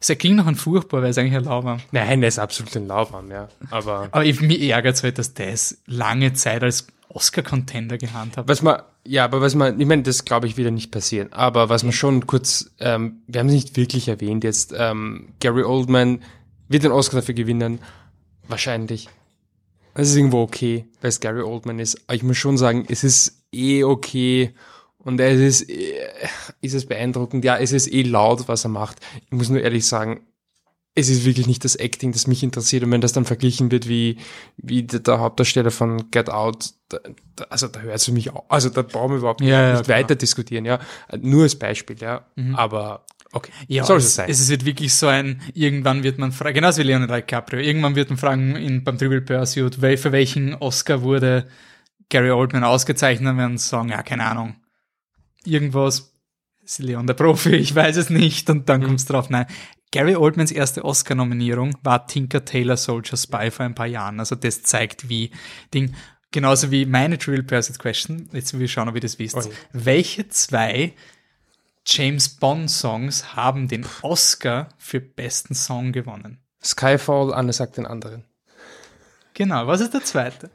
es klingt noch ein furchtbar, weil es eigentlich ein Lauber. Nein, der ist absolut ein Lauwarm, ja. Aber Aber ich, mich ärgert halt, dass das lange Zeit als Oscar-Contender gehandhabt was man, ja, aber was man, ich meine, das glaube ich wieder nicht passieren. Aber was man schon kurz, ähm, wir haben es nicht wirklich erwähnt jetzt, ähm, Gary Oldman wird den Oscar dafür gewinnen. Wahrscheinlich. Es ist irgendwo okay, weil es Gary Oldman ist. Aber ich muss schon sagen, es ist eh okay Und es ist, äh, ist es beeindruckend. Ja, es ist eh laut, was er macht. Ich muss nur ehrlich sagen, es ist wirklich nicht das Acting, das mich interessiert. Und wenn das dann verglichen wird wie, wie der, Hauptdarsteller von Get Out, da, da, also da hört es für mich auf. Also da brauchen wir überhaupt Ja, ja, nicht klar. weiter diskutieren, ja. Nur als Beispiel, ja. Mhm. Aber okay, Ja, soll es, es sein. es wird wirklich so ein, irgendwann wird man fragen, genauso wie Leonardo DiCaprio, irgendwann wird man fragen in, beim Trivial Pursuit, für welchen Oscar wurde Gary Oldman ausgezeichnet, und werden sagen, ja, keine Ahnung, irgendwas, ist Leon der Profi, ich weiß es nicht, und Mhm. dann kommt's drauf, nein. Gary Oldmans erste Oscar-Nominierung war Tinker Tailor Soldier Spy vor ein paar Jahren, also das zeigt, wie Ding, genauso wie meine Trivial Pursuit Question, jetzt will ich schauen, ob ihr das wisst. Je. Welche zwei James Bond Songs haben den Oscar für besten Song gewonnen. Skyfall, Anne sagt den anderen. Genau, was ist der zweite?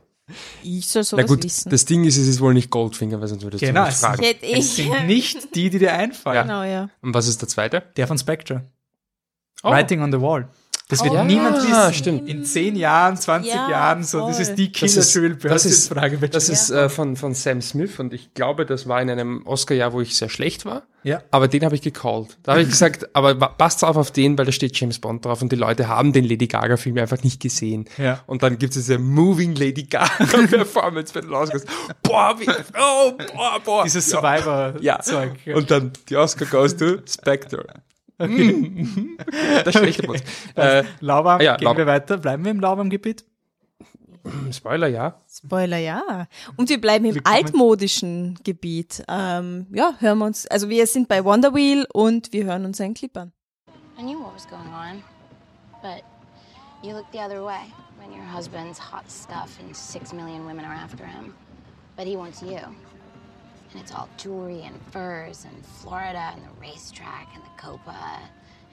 Ich soll Na sowas gut, wissen. das Ding ist, es ist wohl nicht Goldfinger, weil sonst würdest Genau, du mich es fragen. Hätte Es sind nicht die, die dir einfallen. Genau, ja. Und was ist der zweite? Der von Spectre. Oh. Writing on the Wall. Das wird Oh. niemand Ja, wissen. stimmt. In 10 Jahren, 20 Ja, Jahren, so. Das voll. ist die Das Killer Trivial das ist- Frage. Das ist äh, von, von Sam Smith und ich glaube, das war in einem Oscar-Jahr, wo ich sehr schlecht war. ja. Aber den habe ich gecallt. Da habe ich gesagt, aber passt auf auf den, weil da steht James Bond drauf und die Leute haben den Lady Gaga-Film einfach nicht gesehen. Ja. Und dann gibt es diese Moving Lady Gaga-Performance, wenn du rausgehst. Boah, wie, oh, boah, boah. Dieses ja. Survivor-Zeug. Ja. Und dann die Oscar goes to Spectre. Das schlechte Wort. Äh, Lauwarm, Ja, gehen Lauwarm. wir weiter. Bleiben wir im Lauwarm-Gebiet? Spoiler, ja. Spoiler, ja. Und wir bleiben im Willkommen. altmodischen Gebiet. Ähm, ja, hören wir uns. Also wir sind bei Wonder Wheel und wir hören uns einen Clip an. I knew what was going on, but you look the other way when your husband's hot stuff and six million women are after him. But he wants you. And it's all jewelry and furs and Florida and the racetrack and the Copa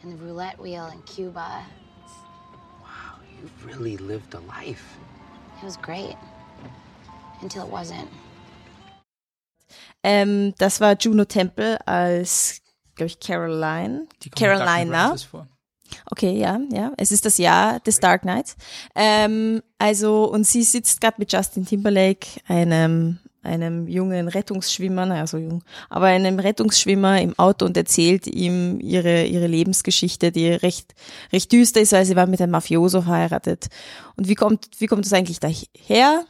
and the roulette wheel in Cuba. You've really lived a life. It was great. Until it wasn't. Ähm, das war Juno Temple als, glaube ich, Caroline. Die Carolina. Rises vor. Okay, ja, ja. Es ist das Jahr des Dark Knight. Ähm, also, und sie sitzt gerade mit Justin Timberlake, einem, einem jungen Rettungsschwimmer, naja, so jung, aber einem Rettungsschwimmer im Auto und erzählt ihm ihre, ihre Lebensgeschichte, die recht, recht düster ist, weil sie war mit einem Mafioso verheiratet. Und wie kommt, wie kommt es eigentlich daher?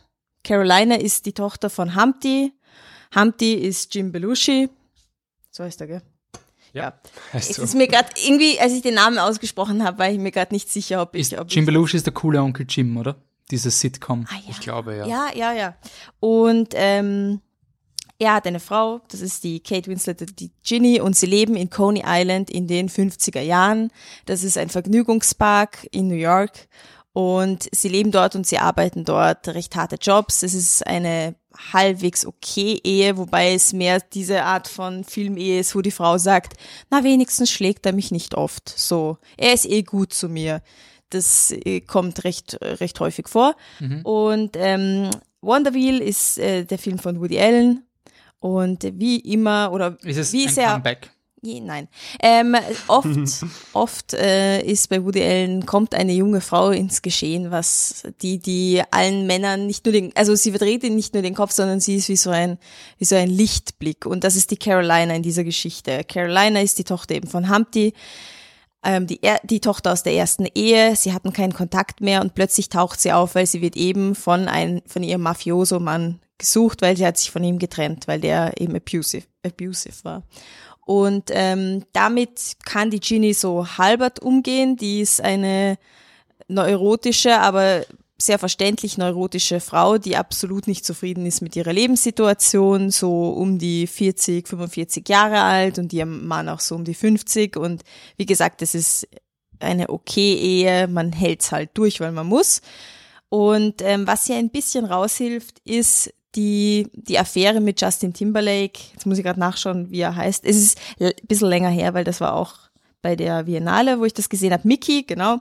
Carolina ist die Tochter von Humpty. Humpty ist Jim Belushi. So heißt er, gell? Ja. Es Heißt so. ist mir gerade irgendwie, als ich den Namen ausgesprochen habe, war ich mir gerade nicht sicher, ob Ist ich. Ob Jim Belushi ist der coole Onkel Jim, oder? Dieses Sitcom. ah, ja. Ich glaube, ja. ja, ja, ja. Und ähm, er hat eine Frau, das ist die Kate Winslet, die Ginny, und sie leben in Coney Island in den 50er Jahren. Das ist ein Vergnügungspark in New York. Und sie leben dort und sie arbeiten dort recht harte Jobs. Es ist eine halbwegs okay Ehe, wobei es mehr diese Art von Filmehe ist, wo die Frau sagt, na wenigstens schlägt er mich nicht oft. So, er ist eh gut zu mir. Das äh, kommt recht, recht häufig vor. Und ähm, Wonder Wheel ist äh, der Film von Woody Allen. Und wie immer, oder Ist es wie ein sehr, Comeback? Je, nein. Ähm, oft oft äh, ist bei Woody Allen, kommt eine junge Frau ins Geschehen, was die, die allen Männern nicht nur den, also sie verdreht ihnen nicht nur den Kopf, sondern sie ist wie so ein, wie so ein Lichtblick. Und das ist die Carolina in dieser Geschichte. Carolina ist die Tochter eben von Humpty, ähm, die, er, die Tochter aus der ersten Ehe. Sie hatten keinen Kontakt mehr und plötzlich taucht sie auf, weil sie wird eben von ein, von ihrem Mafioso-Mann gesucht, weil sie hat sich von ihm getrennt, weil der eben abusive, abusive war. Und ähm, damit kann die Ginny so halbert umgehen. Die ist eine neurotische, aber sehr verständlich neurotische Frau, die absolut nicht zufrieden ist mit ihrer Lebenssituation, so um die 40, 45 Jahre alt und ihr Mann auch so um die 50. Und wie gesagt, es ist eine okay Ehe, man hält's halt durch, weil man muss. Und ähm, was hier ein bisschen raushilft, ist die, die Affäre mit Justin Timberlake. Jetzt muss ich gerade nachschauen, wie er heißt. Es ist ein bisschen länger her, weil das war auch bei der Biennale, wo ich das gesehen habe. Mickey, genau.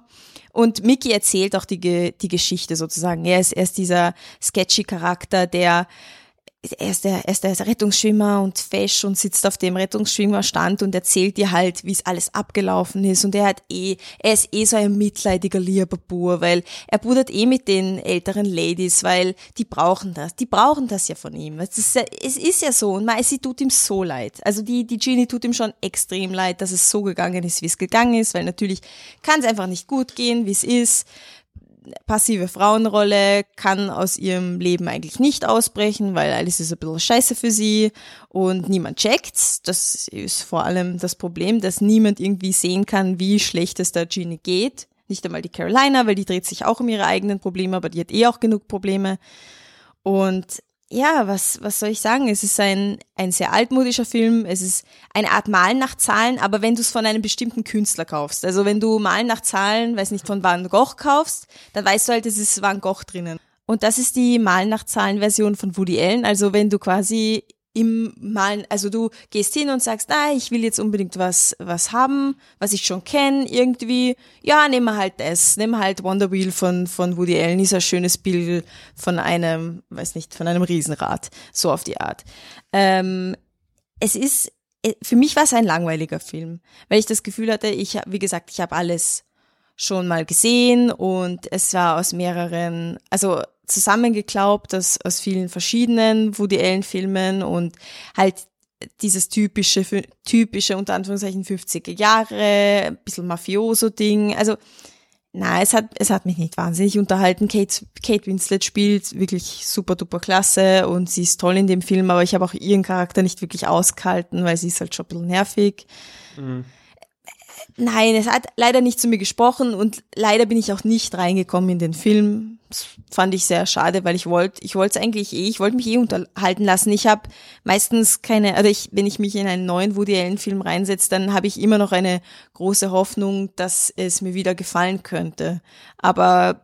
Und Mickey erzählt auch die, die Geschichte sozusagen. Er ist, er ist dieser sketchy Charakter, der er ist, der, er ist der Rettungsschwimmer und fesch und sitzt auf dem Rettungsschwimmerstand und erzählt dir halt, wie es alles abgelaufen ist. Und er hat eh, er ist eh so ein mitleidiger lieber Bur, weil er pudert eh mit den älteren Ladies, weil die brauchen das. Die brauchen das ja von ihm. Es ist, ja- es ist ja so und man, sie tut ihm so leid. Also die, die Genie tut ihm schon extrem leid, dass es so gegangen ist, wie es gegangen ist, weil natürlich kann es einfach nicht gut gehen, wie es ist passive Frauenrolle kann aus ihrem Leben eigentlich nicht ausbrechen, weil alles ist ein bisschen scheiße für sie und niemand checkt's. Das ist vor allem das Problem, dass niemand irgendwie sehen kann, wie schlecht es der Genie geht. Nicht einmal die Carolina, weil die dreht sich auch um ihre eigenen Probleme, aber die hat eh auch genug Probleme. Und ja, was, was soll ich sagen? Es ist ein, ein sehr altmodischer Film. Es ist eine Art Malen nach Zahlen, aber wenn du es von einem bestimmten Künstler kaufst. Also wenn du Malen nach Zahlen, weiß nicht, von Van Gogh kaufst, dann weißt du halt, es ist Van Gogh drinnen. Und das ist die Malen nach Zahlen Version von Woody Allen. Also wenn du quasi im Malen, also du gehst hin und sagst, ah, ich will jetzt unbedingt was, was haben, was ich schon kenne, irgendwie. Ja, wir halt das. Wir halt Wonder Wheel von, von Woody Allen, ist ein schönes Bild von einem, weiß nicht, von einem Riesenrad. So auf die Art. Ähm, es ist, äh, für mich war es ein langweiliger Film, weil ich das Gefühl hatte, ich, wie gesagt, ich habe alles schon mal gesehen und es war aus mehreren, also zusammengeklaubt aus, aus vielen verschiedenen Woody Allen Filmen und halt dieses typische, typische unter Anführungszeichen 50er Jahre, ein bisschen Mafioso-Ding. Also, na, es hat, es hat mich nicht wahnsinnig unterhalten. Kate, Kate Winslet spielt wirklich super duper klasse und sie ist toll in dem Film, aber ich habe auch ihren Charakter nicht wirklich ausgehalten, weil sie ist halt schon ein bisschen nervig. Nein, es hat leider nicht zu mir gesprochen und leider bin ich auch nicht reingekommen in den Film. Das fand ich sehr schade, weil ich wollte, ich wollte es eigentlich eh, ich wollte mich eh unterhalten lassen. Ich habe meistens keine, also ich, wenn ich mich in einen neuen Woody Allen Film reinsetze, dann habe ich immer noch eine große Hoffnung, dass es mir wieder gefallen könnte. Aber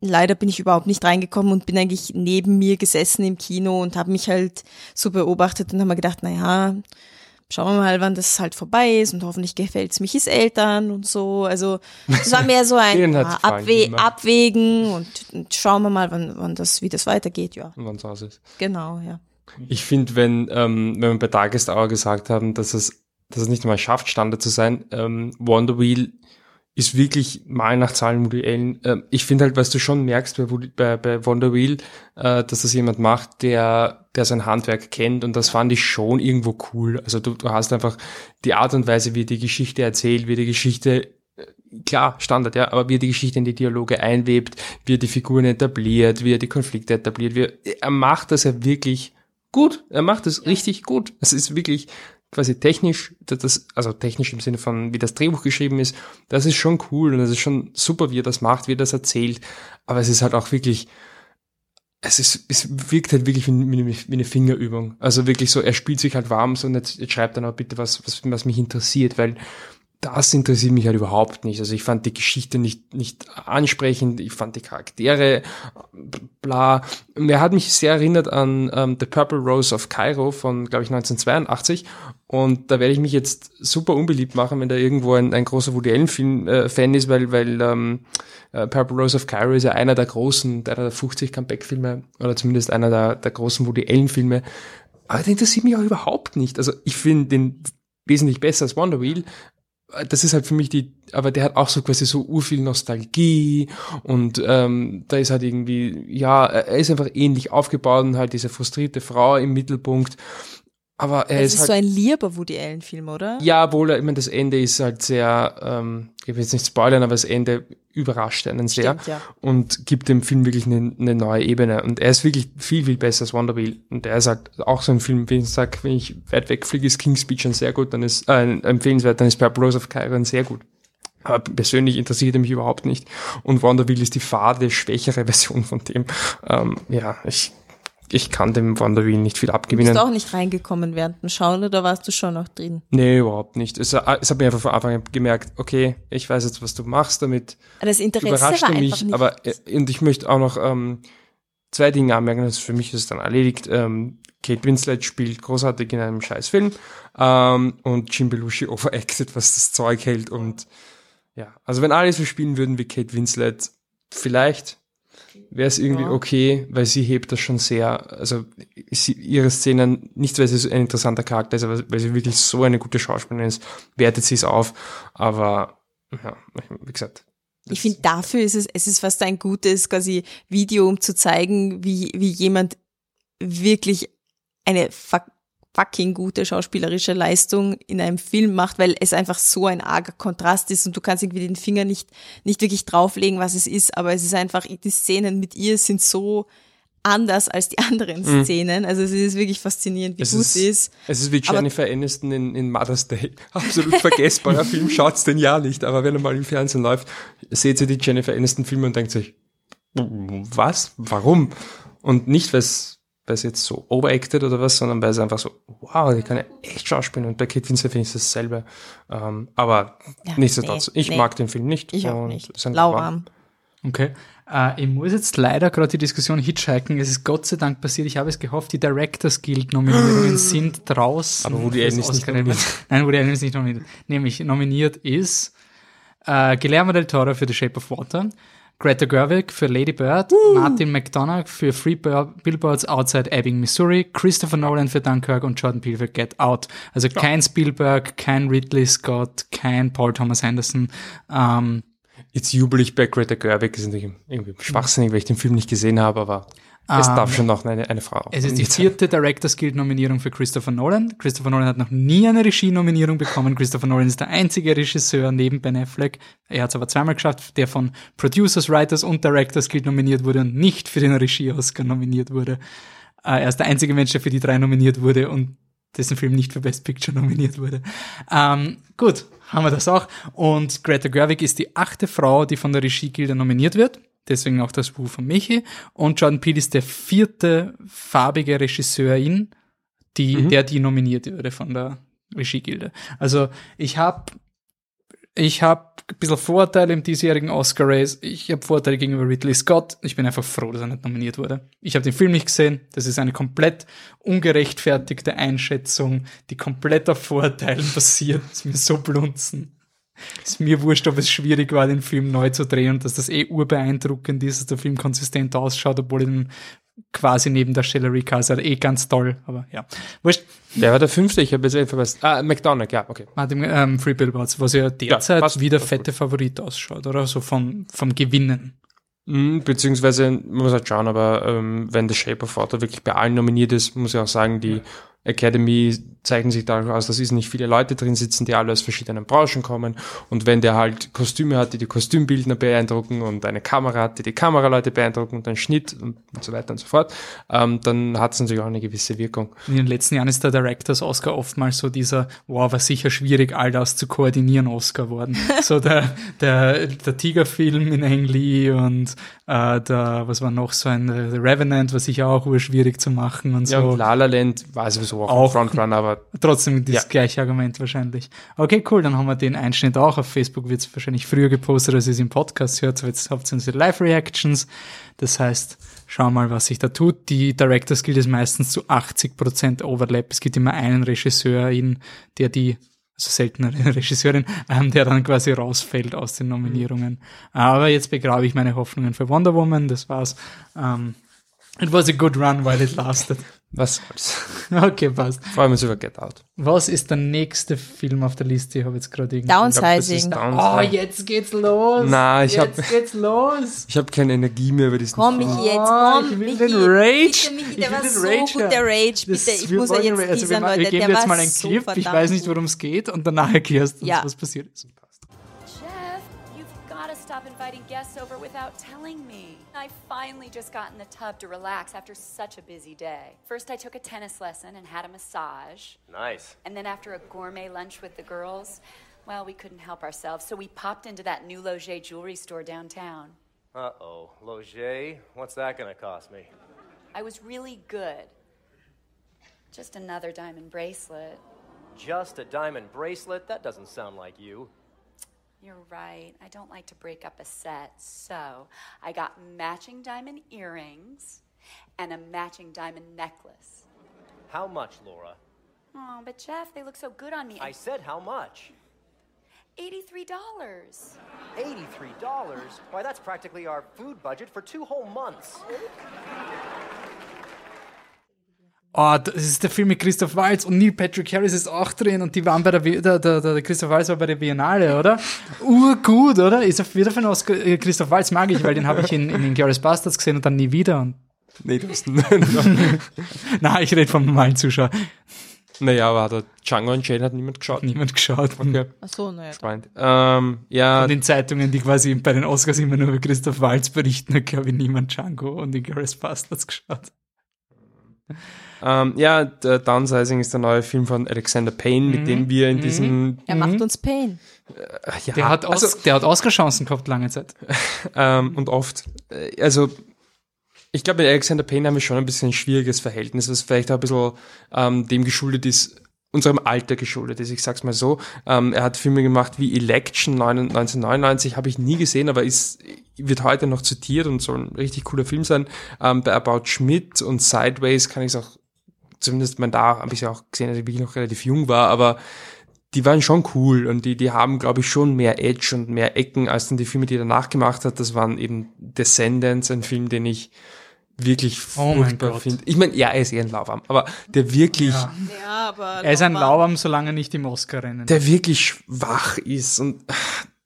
leider bin ich überhaupt nicht reingekommen und bin eigentlich neben mir gesessen im Kino und habe mich halt so beobachtet und habe mir gedacht, na ja, schauen wir mal, wann das halt vorbei ist und hoffentlich gefällt's mich his Eltern und so. Also das war mehr so ein ah, immer. Abwägen und, und schauen wir mal, wann, wann das, wie das weitergeht, ja. Und wann's aus ist. Genau, ja. Ich finde, wenn, ähm, wenn wir bei Hour gesagt haben, dass es, dass es nicht einmal schafft, Standard zu sein, ähm, Wonder Wheel ist wirklich mal nach Zahlen Woody Allen. Ähm, ich finde halt, was du schon merkst bei, bei, bei Wonder Wheel, äh, dass das jemand macht, der, der sein Handwerk kennt und das fand ich schon irgendwo cool. Also du, du hast einfach die Art und Weise, wie die Geschichte erzählt, wie die Geschichte äh, klar, Standard, ja, aber wie er die Geschichte in die Dialoge einwebt, wie er die Figuren etabliert, wie er die Konflikte etabliert, wie er, er macht das ja wirklich gut. Er macht es richtig gut. Es ist wirklich quasi technisch, das- also technisch im Sinne von, wie das Drehbuch geschrieben ist, das ist schon cool und das ist schon super, wie er das macht, wie er das erzählt. Aber es ist halt auch wirklich, es ist, es wirkt halt wirklich wie, wie, wie eine Fingerübung. Also wirklich so, er spielt sich halt warm so und jetzt, jetzt schreibt dann auch bitte was, was, was mich interessiert, weil das interessiert mich halt überhaupt nicht. Also ich fand die Geschichte nicht, nicht ansprechend, ich fand die Charaktere bla. Er hat mich sehr erinnert an ähm, The Purple Rose of Cairo von, glaube ich, 1982. Und da werde ich mich jetzt super unbeliebt machen, wenn da irgendwo ein, ein großer Woody Allen-Film äh, ist, weil, weil ähm, äh, Purple Rose of Cairo ist ja einer der großen, einer der 50 Comeback-Filme oder zumindest einer der, der großen Woody Allen-Filme. Aber der interessiert mich auch überhaupt nicht. Also ich finde den wesentlich besser als Wonder Wheel, das ist halt für mich die, aber der hat auch so quasi so urviel Nostalgie und ähm, da ist halt irgendwie, ja, er ist einfach ähnlich aufgebaut und halt diese frustrierte Frau im Mittelpunkt. Aber er Es ist ist halt, so ein lieber Woody Allen Film, oder? ja, wohl, ich meine, das Ende ist halt sehr, ähm, ich will jetzt nicht spoilern, aber das Ende überrascht einen sehr Stimmt, ja. und gibt dem Film wirklich eine, eine neue Ebene. Und er ist wirklich viel, viel besser als Wonder Wheel. Und er ist halt auch so ein Film, wenn ich sage, wenn ich weit wegfliege, ist King's Speech schon sehr gut, dann ist, äh, empfehlenswert, dann ist Purple Rose of Chiron sehr gut. Aber persönlich interessiert er mich überhaupt nicht. Und Wonder Wheel ist die fade, schwächere Version von dem. Ähm, ja, ich, ich kann dem Wonder Wheel nicht viel Bist abgewinnen. du auch nicht reingekommen während dem Schauen oder warst du schon noch drin? Nee, überhaupt nicht. Es, äh, es hat mir einfach von Anfang an gemerkt, okay, ich weiß jetzt, was du machst damit. Das Interesse Überrascht war mich, nicht. aber äh, und ich möchte auch noch ähm, zwei Dinge anmerken, das für mich ist es dann erledigt. Ähm, Kate Winslet spielt großartig in einem scheiß Film ähm, und Jim Belushi overacted, was das Zeug hält und ja, also wenn alle so spielen würden wie Kate Winslet, vielleicht, wäre es irgendwie okay, weil sie hebt das schon sehr, also sie, ihre Szenen, nicht weil sie so ein interessanter Charakter ist, aber weil sie wirklich so eine gute Schauspielerin ist, wertet sie es auf, aber ja, wie gesagt. Ich finde, dafür ist es, es ist fast ein gutes quasi Video, um zu zeigen, wie, wie jemand wirklich eine fucking gute schauspielerische Leistung in einem Film macht, weil es einfach so ein arger Kontrast ist und du kannst irgendwie den Finger nicht, nicht wirklich drauflegen, was es ist, aber es ist einfach, die Szenen mit ihr sind so anders als die anderen Mhm. Szenen. Also es ist wirklich faszinierend, wie Es gut ist, sie ist. es ist wie Aber- Jennifer Aniston in, in Mother's Day. Absolut vergessbarer Film, schaut's den ja nicht, aber wenn er mal im Fernsehen läuft, seht ihr die Jennifer Aniston Filme und denkt sich, was? Warum? Und nicht, weil es weil es jetzt so overacted oder was, sondern weil es einfach so, wow, die kann ja echt schauspielen. Und bei Kate Winslet finde ich dasselbe. Ähm, aber Ja, nichtsdestotrotz, nee, ich nee. mag den Film nicht. Ich auch und nicht. Lauwarm. Okay. Äh, ich muss jetzt leider gerade die Diskussion Hitchhiken. Es ist Gott sei Dank passiert. Ich habe es gehofft, die Directors Guild Nominierungen sind draußen. Aber Woody fürs Allen ist nicht nominiert. Nein, Woody Allen ist nicht nominiert. Nämlich nominiert ist äh, Guillermo del Toro für The Shape of Water, Greta Gerwig für Lady Bird, Martin McDonough für Free Billboards Outside Ebbing, Missouri, Christopher Nolan für Dunkirk und Jordan Peele für Get Out. Also kein Spielberg, kein Ridley Scott, kein Paul Thomas Anderson. Ähm, Jetzt jubel ich bei Greta Gerwig, das ist natürlich irgendwie schwachsinnig, weil ich den Film nicht gesehen habe, aber es Ähm, darf schon noch eine, eine Frau. Es ist die vierte Directors Guild Nominierung für Christopher Nolan. Christopher Nolan hat noch nie eine Regie-Nominierung bekommen. Christopher Nolan ist der einzige Regisseur neben Ben Affleck. Er hat es aber zweimal geschafft, der von Producers, Writers und Directors Guild nominiert wurde und nicht für den Regie-Oscar nominiert wurde. Äh, er ist der einzige Mensch, der für die drei nominiert wurde und dessen Film nicht für Best Picture nominiert wurde. Ähm, gut, haben wir das auch. Und Greta Gerwig ist die achte Frau, die von der Regie-Gilde nominiert wird. Deswegen auch das Buch von Michi. Und Jordan Peele ist der vierte farbige Regisseurin, die, der die nominiert wurde von der Regie-Gilde. Also ich habe ich hab ein bisschen Vorteile im diesjährigen Oscar Race. Ich habe Vorteile gegenüber Ridley Scott. Ich bin einfach froh, dass er nicht nominiert wurde. Ich habe den Film nicht gesehen. Das ist eine komplett ungerechtfertigte Einschätzung, die komplett auf Vorteilen basiert. ist mir so blunzen. Ist mir wurscht, ob es schwierig war, den Film neu zu drehen und dass das eh urbeeindruckend ist, dass der Film konsistent ausschaut, obwohl ihn quasi neben der Stelle Rick Carter eh ganz toll, aber ja. Wurscht. Wer war der fünfte? Ich habe jetzt einfach was. Ah, McDonald, ja, okay. Martin, ähm, Free Billboards, was ja derzeit passt, wie der fette Favorit ausschaut, oder? So vom, vom Gewinnen. Mhm, Beziehungsweise, man muss halt schauen, aber ähm, wenn The Shape of Water wirklich bei allen nominiert ist, muss ich auch sagen, die Academy zeichnen sich dadurch aus, dass es nicht viele Leute drin sitzen, die alle aus verschiedenen Branchen kommen. Und wenn der halt Kostüme hat, die die Kostümbildner beeindrucken und eine Kamera hat, die die Kameraleute beeindrucken und einen Schnitt und, und so weiter und so fort, ähm, dann hat es natürlich auch eine gewisse Wirkung. In den letzten Jahren ist der Directors Oscar oftmals so dieser, wow, war sicher schwierig, all das zu koordinieren Oscar worden. so der, der, der Tigerfilm in Ang Lee und äh, der, was war noch so ein The Revenant, war sicher auch urschwierig zu machen und Ja, so. und La La Land war sowieso auch, Auch. Frontrunner, aber Trotzdem das Ja. gleiche Argument wahrscheinlich. Okay, cool, dann haben wir den Einschnitt auch. Auf Facebook wird es wahrscheinlich früher gepostet, als ihr es im Podcast hört. So jetzt habt ihr unsere Live-Reactions. Das heißt, schau mal, was sich da tut. Die Directors Guild ist meistens zu 80% Overlap. Es gibt immer einen Regisseur, in, der die, also selten eine Regisseurin, ähm, der dann quasi rausfällt aus den Nominierungen. Aber jetzt begrabe ich meine Hoffnungen für Wonder Woman. Das war's. Ähm, it was a good run while it lasted. Was soll's. Okay, passt. Freuen wir uns über Get Out. Was ist der nächste Film auf der Liste? Ich habe jetzt gerade irgendwie. Downsizing. Oh, jetzt geht's los. Na, ich jetzt hab- geht's los. Ich habe keine Energie mehr über diesen Komm, Film. Michi, jetzt Oh, komm, ich will Michi. den Rage. Bitte, Michi, Ich der will war den so Rage gut, der Rage. Das- Bitte, ich wir muss den jetzt Rage- also teasern, wir, Leute. wir geben Der jetzt mal einen so Clip. Ich weiß nicht, worum es geht und danach erklärst du uns, Ja. was passiert ist. Jeff, you've got to stop inviting guests over without telling me. I finally just got in the tub to relax after such a busy day. First, I took a tennis lesson and had a massage. Nice. And then, after a gourmet lunch with the girls, well, we couldn't help ourselves, so we popped into that new Loger jewelry store downtown. Uh oh. Loger? What's that gonna cost me? I was really good. Just another diamond bracelet. Just a diamond bracelet? That doesn't sound like you. You're right. I don't like to break up a set. So I got matching diamond earrings and a matching diamond necklace. How much, Laura? Oh, but Jeff, they look so good on me. I said how much. $83. $83? Why, that's practically our food budget for two whole months. Oh, das ist der Film mit Christoph Waltz und Neil Patrick Harris ist auch drin und die waren bei der, der, der, der Christoph Waltz war bei der Biennale, oder? Urgut, oder? Ist auf wieder von Oscar, äh, Christoph Waltz mag ich, weil den habe ich in, in Inglourious Bastards gesehen und dann nie wieder. Und Nee, du hast Na, ich rede vom normalen Zuschauer. Naja, aber hat er Django und Jane hat niemand geschaut. Niemand geschaut. Okay. Ach so, naja. Spannend. Ähm, ja, Von den Zeitungen, die quasi bei den Oscars immer nur über Christoph Waltz berichten, hat, glaube ich, niemand Django und Inglourious Bastards geschaut. Ähm, ja, Downsizing ist der neue Film von Alexander Payne, mit Mhm. dem wir in Mhm. diesem Er macht uns Pain. äh, ja, Der hat, Os also, der hat Oscar-Chancen gehabt lange Zeit. ähm, und oft. Äh, Also ich glaube, mit Alexander Payne haben wir schon ein bisschen ein schwieriges Verhältnis, was vielleicht auch ein bisschen ähm, dem geschuldet ist, unserem Alter geschuldet ist. Ich sag's mal so. Ähm, er hat Filme gemacht wie Election 9 1999, habe ich nie gesehen, aber ist, wird heute noch zitiert und soll ein richtig cooler Film sein. Ähm, bei About Schmidt und Sideways kann ich es auch, zumindest mein da habe ich ja auch gesehen, als ich wirklich noch relativ jung war, aber die waren schon cool und die, die haben, glaube ich, schon mehr Edge und mehr Ecken als dann die Filme, die er danach gemacht hat. Das waren eben Descendants, ein Film, den ich wirklich Oh furchtbar finde. Ich meine, ja, er ist eher ein Lauwarm, aber der wirklich, Ja. Ja, aber. Er ist ein Lauwarm, solange er nicht im Oscar-Rennen. der wirklich schwach ist und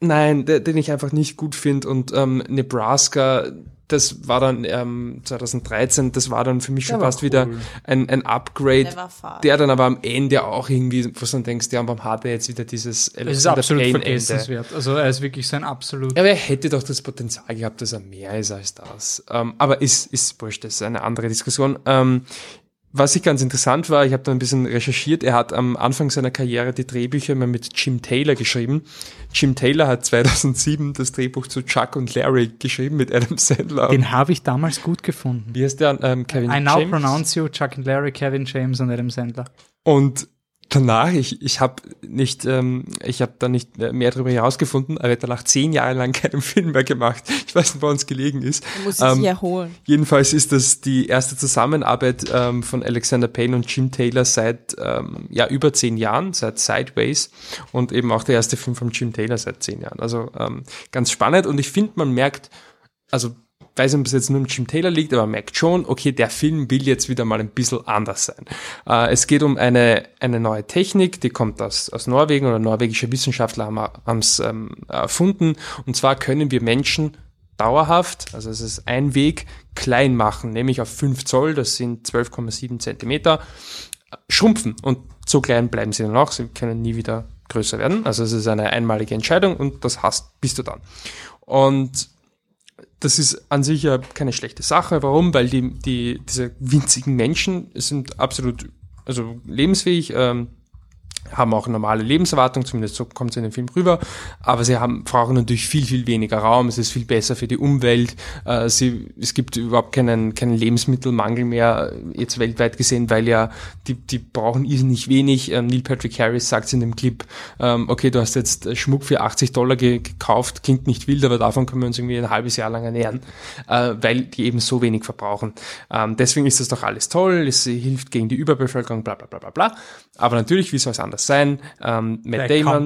nein, der, den ich einfach nicht gut finde und ähm, Nebraska, das war dann ähm, 2013, das war dann für mich schon fast wieder cool. ein, ein Upgrade, Der dann aber am Ende auch irgendwie, wo du dann denkst, ja, warum hat er jetzt wieder dieses Es ist absolut Ende? vergessenswert. Also er ist wirklich so ein absolut. Ja, aber er hätte doch das Potenzial gehabt, dass er mehr ist als das. Ähm, aber ist, ist wurscht, das ist eine andere Diskussion. Ähm, was ich ganz interessant war, ich habe da ein bisschen recherchiert, er hat am Anfang seiner Karriere die Drehbücher immer mit Jim Taylor geschrieben. Jim Taylor hat 2007 das Drehbuch zu Chuck und Larry geschrieben mit Adam Sandler. Den habe ich damals gut gefunden. Wie heißt der? Ähm, Kevin I now James? pronounce you Chuck and Larry, Kevin James und Adam Sandler. Und danach, ich, ich habe nicht, ähm, ich habe da nicht mehr darüber herausgefunden, aber er hat danach zehn Jahre lang keinen Film mehr gemacht. Ich weiß nicht, wo uns gelegen ist. Er muss sich Ähm, erholen. Jedenfalls ist das die erste Zusammenarbeit ähm, von Alexander Payne und Jim Taylor seit ähm, ja über zehn Jahren, seit Sideways und eben auch der erste Film von Jim Taylor seit zehn Jahren. Also ähm, ganz spannend und ich finde, man merkt, also weiß nicht, ob es jetzt nur im Jim Taylor liegt, aber merkt schon, okay, der Film will jetzt wieder mal ein bisschen anders sein. Äh, es geht um eine, eine neue Technik, die kommt aus, aus Norwegen oder norwegische Wissenschaftler haben es ähm, erfunden. Und zwar können wir Menschen dauerhaft, also es ist ein Weg, klein machen, nämlich auf 5 Zoll, das sind 12,7 Zentimeter, schrumpfen. Und so klein bleiben sie dann auch, sie können nie wieder größer werden. Also es ist eine einmalige Entscheidung und das hast, bist du dann. Und das ist an sich ja keine schlechte Sache. Warum? Weil die, die, diese winzigen Menschen sind absolut also lebensfähig, ähm, haben auch normale Lebenserwartung, zumindest so kommt es in dem Film rüber, aber sie haben, brauchen natürlich viel, viel weniger Raum, es ist viel besser für die Umwelt, äh, sie, es gibt überhaupt keinen, keinen Lebensmittelmangel mehr, äh, jetzt weltweit gesehen, weil ja, die, die brauchen irrsinnig wenig. Ähm, Neil Patrick Harris sagt in dem Clip, ähm, okay, du hast jetzt Schmuck für 80 Dollar ge gekauft, klingt nicht wild, aber davon können wir uns irgendwie ein halbes Jahr lang ernähren, äh, weil die eben so wenig verbrauchen. Ähm, deswegen ist das doch alles toll, es hilft gegen die Überbevölkerung, bla bla bla bla bla. Aber natürlich, wie soll es anders sein? Ähm, Matt Bad Damon.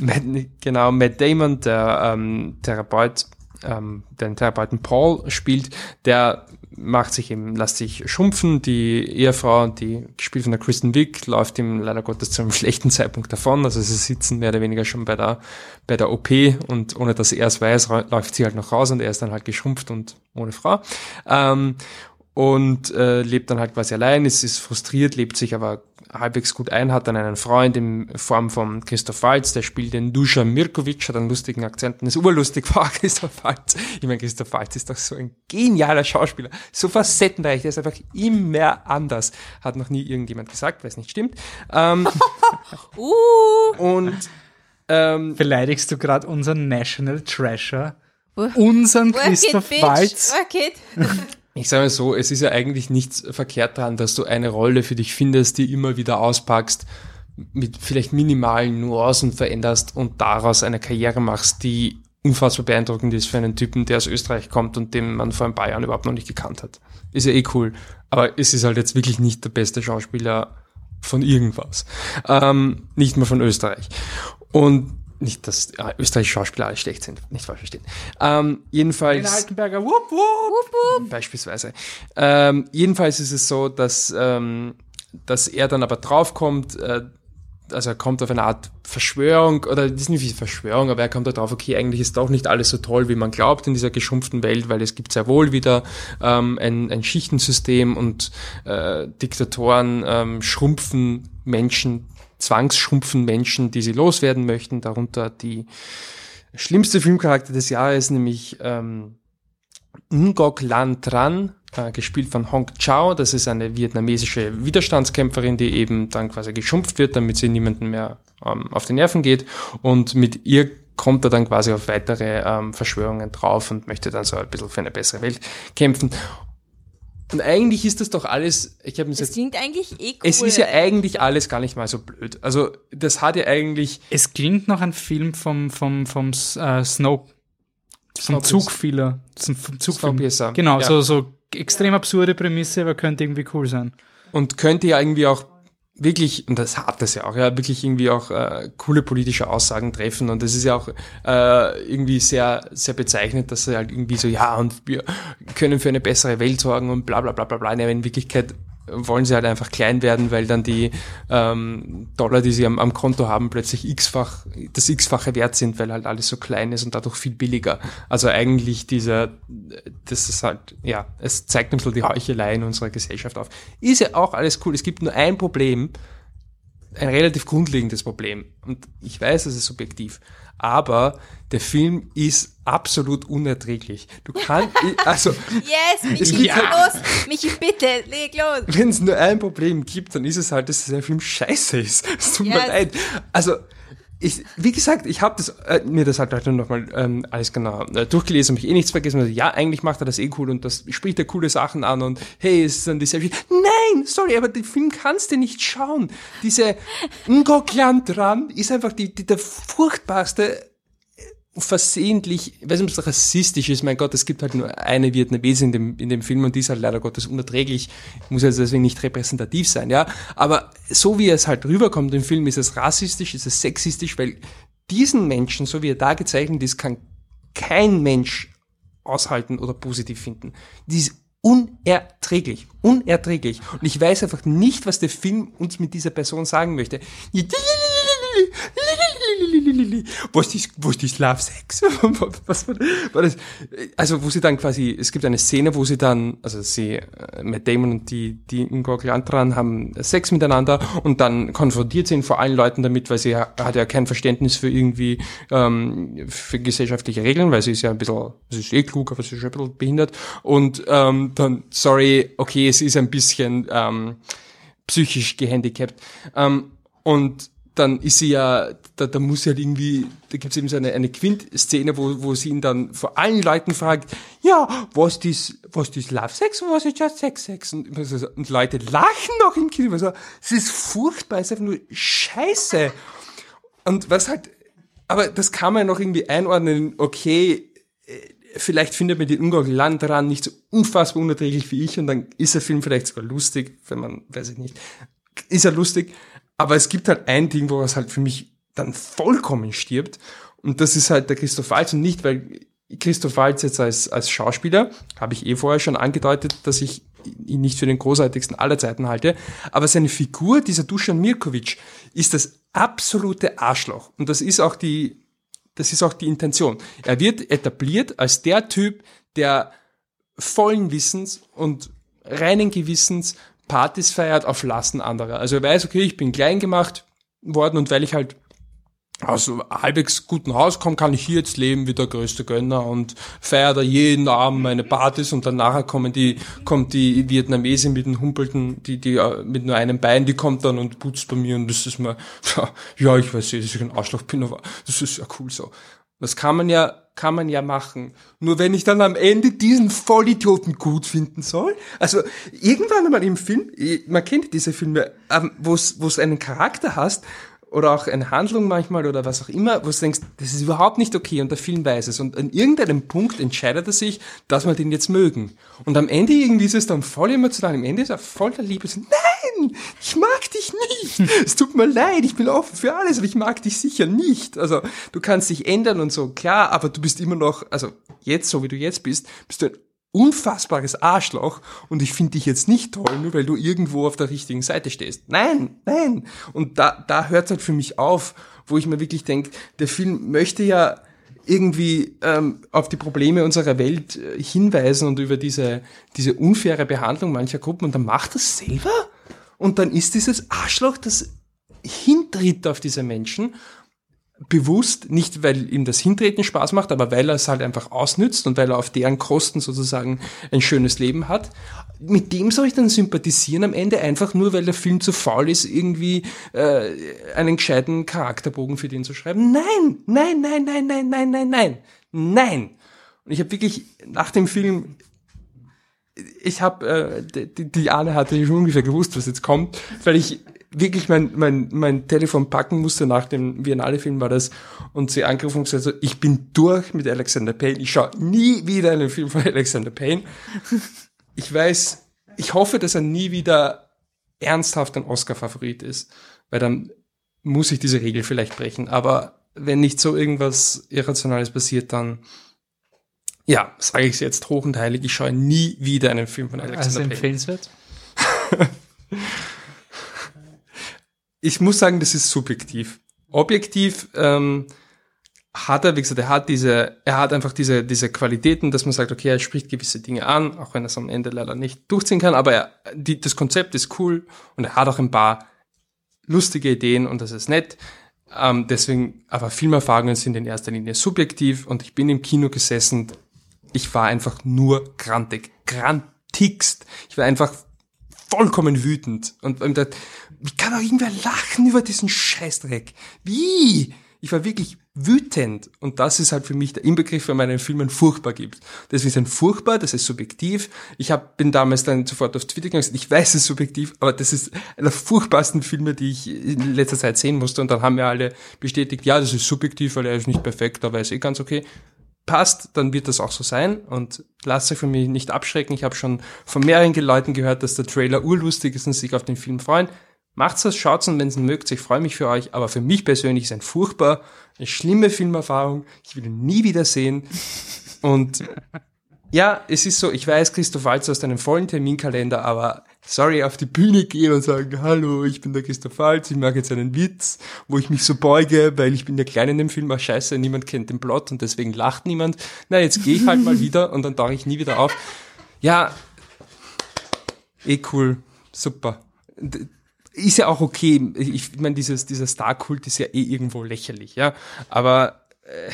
Matt, genau, Matt Damon, der ähm, Therapeut, ähm, den Therapeuten Paul spielt, der macht sich eben, lässt sich schrumpfen. Die Ehefrau, die gespielt von der Kristen Wiig, läuft ihm leider Gottes zu einem schlechten Zeitpunkt davon. Also sie sitzen mehr oder weniger schon bei der, bei der OP und ohne dass er es weiß, läuft sie halt noch raus und er ist dann halt geschrumpft und ohne Frau. Ähm, und äh, lebt dann halt quasi allein, ist, ist frustriert, lebt sich aber halbwegs gut ein, hat dann einen Freund in Form von Christoph Waltz, der spielt den Dusan Mirkovic, hat einen lustigen Akzent und ist urlustig war Christoph Waltz. Ich meine, Christoph Waltz ist doch so ein genialer Schauspieler, so facettenreich, der ist einfach immer anders. Hat noch nie irgendjemand gesagt, weil es nicht stimmt. Ähm, Uh, und ähm, Beleidigst du gerade unseren National Treasure? Unseren work Christoph bitch, Waltz? work it. Ich sage mal so, es ist ja eigentlich nichts verkehrt dran, dass du eine Rolle für dich findest, die immer wieder auspackst, mit vielleicht minimalen Nuancen veränderst und daraus eine Karriere machst, die unfassbar beeindruckend ist für einen Typen, der aus Österreich kommt und den man vor ein paar Jahren überhaupt noch nicht gekannt hat. Ist ja eh cool. Aber es ist halt jetzt wirklich nicht der beste Schauspieler von irgendwas. Ähm, nicht mal von Österreich. Und nicht, dass äh, österreichische Schauspieler alle schlecht sind, nicht falsch verstehen. Ähm, jedenfalls. Lena Altenberger, wupp, wupp. Beispielsweise. Ähm, jedenfalls ist es so, dass, ähm, dass er dann aber draufkommt, äh, also er kommt auf eine Art Verschwörung, oder das ist nicht wie Verschwörung, aber er kommt da drauf, okay, eigentlich ist doch nicht alles so toll, wie man glaubt in dieser geschrumpften Welt, weil es gibt sehr wohl wieder ähm, ein, ein Schichtensystem und äh, Diktatoren ähm, schrumpfen Menschen, zwangsschrumpfen Menschen, die sie loswerden möchten, darunter die schlimmste Filmcharakter des Jahres, nämlich ähm, Ngok Lan Tran, äh, gespielt von Hong Chao. Das ist eine vietnamesische Widerstandskämpferin, die eben dann quasi geschumpft wird, damit sie niemanden mehr ähm, auf die Nerven geht. Und mit ihr kommt er dann quasi auf weitere ähm, Verschwörungen drauf und möchte dann so ein bisschen für eine bessere Welt kämpfen. Und eigentlich ist das doch alles, ich habe mir Das jetzt, klingt eigentlich eh cool. es ist ja eigentlich alles gar nicht mal so blöd. Also das hat ja eigentlich, Es klingt noch ein Film vom, vom, vom äh, Snow, vom. Zugfehler. Zum, vom Zugfilm. Genau, ja. so, so extrem absurde Prämisse, aber könnte irgendwie cool sein. und könnte ja irgendwie auch wirklich, und das hat es ja auch, ja, wirklich irgendwie auch äh, coole politische Aussagen treffen. Und das ist ja auch äh, irgendwie sehr, sehr bezeichnet, dass sie halt irgendwie so, ja, und wir können für eine bessere Welt sorgen und bla bla bla bla bla. Ja, in Wirklichkeit wollen sie halt einfach klein werden, weil dann die ähm, Dollar, die sie am, am Konto haben, plötzlich x-fach, das x-fache wert sind, weil halt alles so klein ist und dadurch viel billiger. Also eigentlich dieser, das ist halt, ja, es zeigt ein bisschen die Heuchelei in unserer Gesellschaft auf. Ist ja auch alles cool. Es gibt nur ein Problem, ein relativ grundlegendes Problem. Und ich weiß, das ist subjektiv. Aber der Film ist absolut unerträglich. Du kannst, also, Yes, Es Michi, gibt halt- los. Michi, bitte, leg los. wenn es nur ein Problem gibt, dann ist es halt, dass der Film scheiße ist. Es tut mir Ja. leid. Also, ich, wie gesagt, ich habe das, äh, mir das halt heute nochmal ähm, alles genau äh, durchgelesen, habe ich eh nichts vergessen. Also, ja, eigentlich macht er das eh cool und das spricht er coole Sachen an und hey, es ist dann dieselbe. Nein, sorry, aber den Film kannst du nicht schauen. Diese Ngoklan dran ist einfach die, die, der furchtbarste versehentlich, ich weiß nicht, ob es rassistisch ist, mein Gott, es gibt halt nur eine Vietnamesin in dem, in dem Film und die ist halt leider Gottes unerträglich, muss also deswegen nicht repräsentativ sein, ja, aber so wie es halt rüberkommt im Film, ist es rassistisch, ist es sexistisch, weil diesen Menschen, so wie er da gezeichnet ist, kann kein Mensch aushalten oder positiv finden. Die ist unerträglich, unerträglich. Und ich weiß einfach nicht, was der Film uns mit dieser Person sagen möchte. Was ist, was ist Love Sex? Was war, das? Also, wo sie dann quasi, es gibt eine Szene, wo sie dann, also sie, äh, Matt Damon und die, die Ngok Lantran haben Sex miteinander und dann konfrontiert sie ihn vor allen Leuten damit, weil sie ha- hat ja kein Verständnis für irgendwie, ähm, für gesellschaftliche Regeln, weil sie ist ja ein bisschen, sie ist eh klug, aber sie ist ein bisschen behindert und, ähm, dann, sorry, okay, sie ist ein bisschen, ähm, psychisch gehandicapt. Ähm, und dann ist sie ja, da, da muss sie halt irgendwie, da gibt es eben so eine, eine Quint-Szene, wo, wo sie ihn dann vor allen Leuten fragt, ja, was ist, was ist Love Sex und was ist Just Sex Sex? Und, und Leute lachen noch im Kino. So, es ist furchtbar, es ist einfach nur scheiße. Und was halt, aber das kann man noch irgendwie einordnen, okay, äh, vielleicht findet man den Ungarn Land daran nicht so unfassbar unerträglich wie ich und dann ist der Film vielleicht sogar lustig, wenn man, weiß ich nicht, ist er lustig, aber es gibt halt ein Ding, wo es halt für mich dann vollkommen stirbt. Und das ist halt der Christoph Waltz und nicht, weil Christoph Waltz jetzt als, als Schauspieler, habe ich eh vorher schon angedeutet, dass ich ihn nicht für den großartigsten aller Zeiten halte, aber seine Figur, dieser Dusan Mirkovic, ist das absolute Arschloch. Und das ist auch die, das ist auch die Intention. Er wird etabliert als der Typ, der vollen Wissens und reinen Gewissens Partys feiert auf Lasten anderer. Also er weiß, okay, ich bin klein gemacht worden und weil ich halt aus halbwegs guten Haus komme, kann ich hier jetzt leben wie der größte Gönner und feiere da jeden Abend meine Partys und dann nachher kommen die, kommt die Vietnamesin mit den Humpelten, die, die äh, mit nur einem Bein, die kommt dann und putzt bei mir und das ist mir, ja, ich weiß nicht, dass ich ein Arschloch bin, aber das ist ja cool so. Das kann man ja, kann man ja machen. Nur wenn ich dann am Ende diesen Vollidioten gut finden soll. Also irgendwann einmal im Film, man kennt diese Filme, ähm, wo es einen Charakter hast oder auch eine Handlung manchmal oder was auch immer, wo du denkst, das ist überhaupt nicht okay und der Film weiß es. Und an irgendeinem Punkt entscheidet er sich, dass wir den jetzt mögen. Und am Ende irgendwie ist es dann voll emotional. Am Ende ist er voll der Liebe. So, Nein, ich mag dich nicht. Es tut mir leid, ich bin offen für alles, aber ich mag dich sicher nicht. Also du kannst dich ändern und so, klar, aber du bist immer noch, also jetzt, so wie du jetzt bist, bist du ein unfassbares Arschloch und ich finde dich jetzt nicht toll, nur weil du irgendwo auf der richtigen Seite stehst. Nein, nein. Und da, da hört es halt für mich auf, wo ich mir wirklich denke, der Film möchte ja irgendwie ähm, auf die Probleme unserer Welt äh, hinweisen und über diese, diese unfaire Behandlung mancher Gruppen und dann macht das selber und dann ist dieses Arschloch, das hintritt auf diese Menschen bewusst, nicht weil ihm das Hintreten Spaß macht, aber weil er es halt einfach ausnützt und weil er auf deren Kosten sozusagen ein schönes Leben hat. Mit dem soll ich dann sympathisieren am Ende, einfach nur weil der Film zu faul ist, irgendwie äh, einen gescheiten Charakterbogen für den zu schreiben. Nein, nein, nein, nein, nein, nein, nein, nein, nein. Und ich habe wirklich nach dem Film ich habe, äh, die, die Anne hatte schon ungefähr gewusst, was jetzt kommt, weil ich wirklich mein, mein, mein Telefon packen musste nach dem Biennale-Film war das und sie angerufen und gesagt, so, ich bin durch mit Alexander Payne, ich schaue nie wieder einen Film von Alexander Payne. Ich weiß, ich hoffe, dass er nie wieder ernsthaft ein Oscar-Favorit ist, weil dann muss ich diese Regel vielleicht brechen, aber wenn nicht so irgendwas Irrationales passiert, dann ja, sage ich es jetzt hoch und heilig, ich schaue nie wieder einen Film von Alexander Also Payne. empfehlenswert. ich muss sagen, das ist subjektiv. Objektiv ähm, hat er, wie gesagt, er hat diese, er hat einfach diese, diese Qualitäten, dass man sagt, okay, er spricht gewisse Dinge an, auch wenn er es am Ende leider nicht durchziehen kann, aber er, die, das Konzept ist cool und er hat auch ein paar lustige Ideen und das ist nett. Ähm, deswegen, aber Filmerfahrungen sind in erster Linie subjektiv und ich bin im Kino gesessen, ich war einfach nur grantig, grantigst. Ich war einfach vollkommen wütend und und wie kann auch irgendwer lachen über diesen Scheißdreck? Wie? Ich war wirklich wütend und das ist halt für mich der Inbegriff, wenn man einen Film furchtbar gibt. Das ist ein furchtbar, das ist subjektiv. Ich hab, bin damals dann sofort auf Twitter gegangen und gesagt, ich weiß, es ist subjektiv, aber das ist einer der furchtbarsten Filme, die ich in letzter Zeit sehen musste und dann haben mir alle bestätigt, ja, das ist subjektiv, weil er ist nicht perfekt, aber er ist eh ganz okay passt, dann wird das auch so sein und lasst euch von mir nicht abschrecken. Ich habe schon von mehreren Leuten gehört, dass der Trailer urlustig ist und sich auf den Film freuen. Macht's das, schaut's und wenn es mögt, ich freue mich für euch, aber für mich persönlich ist ein furchtbar, eine schlimme Filmerfahrung. Ich will ihn nie wieder sehen. Und ja, es ist so, ich weiß, Christoph Waltz aus deinem vollen Terminkalender, aber sorry, auf die Bühne gehen und sagen, hallo, ich bin der Christoph Waltz, ich mache jetzt einen Witz, wo ich mich so beuge, weil ich bin der Kleine in dem Film, ach scheiße, niemand kennt den Plot und deswegen lacht niemand. Na, jetzt gehe ich halt mal wieder und dann tauche ich nie wieder auf. Ja, eh cool, super. Ist ja auch okay. Ich meine, dieses, dieser Star-Kult ist ja eh irgendwo lächerlich, ja. Aber äh,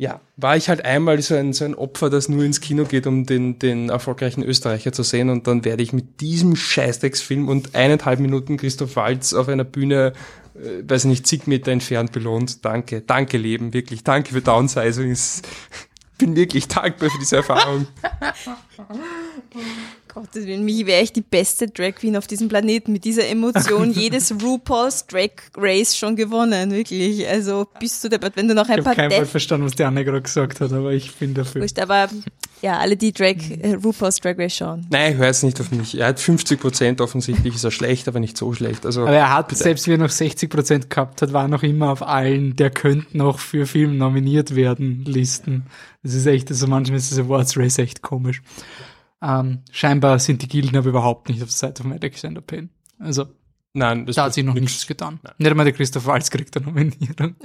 ja, war ich halt einmal so ein, so ein Opfer, das nur ins Kino geht, um den, den erfolgreichen Österreicher zu sehen und dann werde ich mit diesem Scheißdrecksfilm und eineinhalb Minuten Christoph Waltz auf einer Bühne, äh, weiß nicht, zig Meter entfernt belohnt. Danke, danke Leben, wirklich, danke für Downsizing. Es- bin wirklich dankbar für diese Erfahrung. Gottes Willen, Michi wäre echt die beste Drag Queen auf diesem Planeten. Mit dieser Emotion jedes RuPaul's Drag Race schon gewonnen, wirklich. Also bist du deppert, wenn du noch ein Ich paar habe kein Wort verstanden, was die Anne gerade gesagt hat, aber ich bin dafür. Wurscht, aber ja, alle die Drag, äh, RuPaul's Drag Race schauen. Nein, hör jetzt nicht auf mich. Er hat 50 Prozent offensichtlich, ist er schlecht, aber nicht so schlecht. Also, Aber er hat, bitte. selbst wie er noch 60% gehabt hat, war noch immer auf allen, der könnte noch für Film nominiert werden, Listen. Das ist echt, also manchmal ist das Awards Race echt komisch. Ähm, scheinbar sind die Gilden aber überhaupt nicht auf der Seite von Alexander Payne. Also, Nein, das da hat sich noch nichts getan. Nicht einmal der Christoph Waltz kriegt eine Nominierung.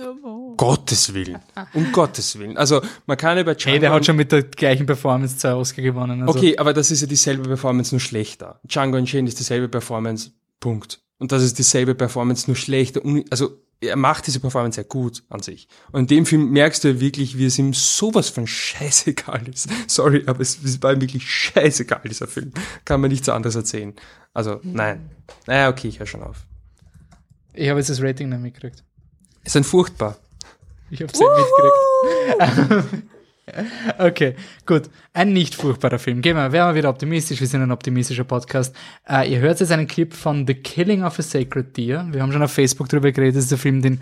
Gottes Willen. Um Gottes Willen. Also, man kann über Hey, der hat schon mit der gleichen Performance zwei Oscar gewonnen. Also, Okay, aber das ist ja dieselbe Performance, nur schlechter. Django Unchained ist dieselbe Performance, Punkt. Und das ist dieselbe Performance, nur schlechter. Also, er macht diese Performance ja gut an sich. Und in dem Film merkst du ja wirklich, wie es ihm sowas von scheißegal ist. Sorry, aber es, es war ihm wirklich scheißegal, dieser Film. Kann man nichts anderes erzählen. Also, nein. Naja, okay, ich höre schon auf. Ich habe jetzt das Rating nicht mitgekriegt. Ist ein furchtbar. Ich habe es nicht mitgekriegt. Okay, gut. Ein nicht furchtbarer Film. Gehen wir, wären wir wieder optimistisch. Wir sind ein optimistischer Podcast. Äh, ihr hört jetzt einen Clip von The Killing of a Sacred Deer. Wir haben schon auf Facebook drüber geredet. Das ist der Film, den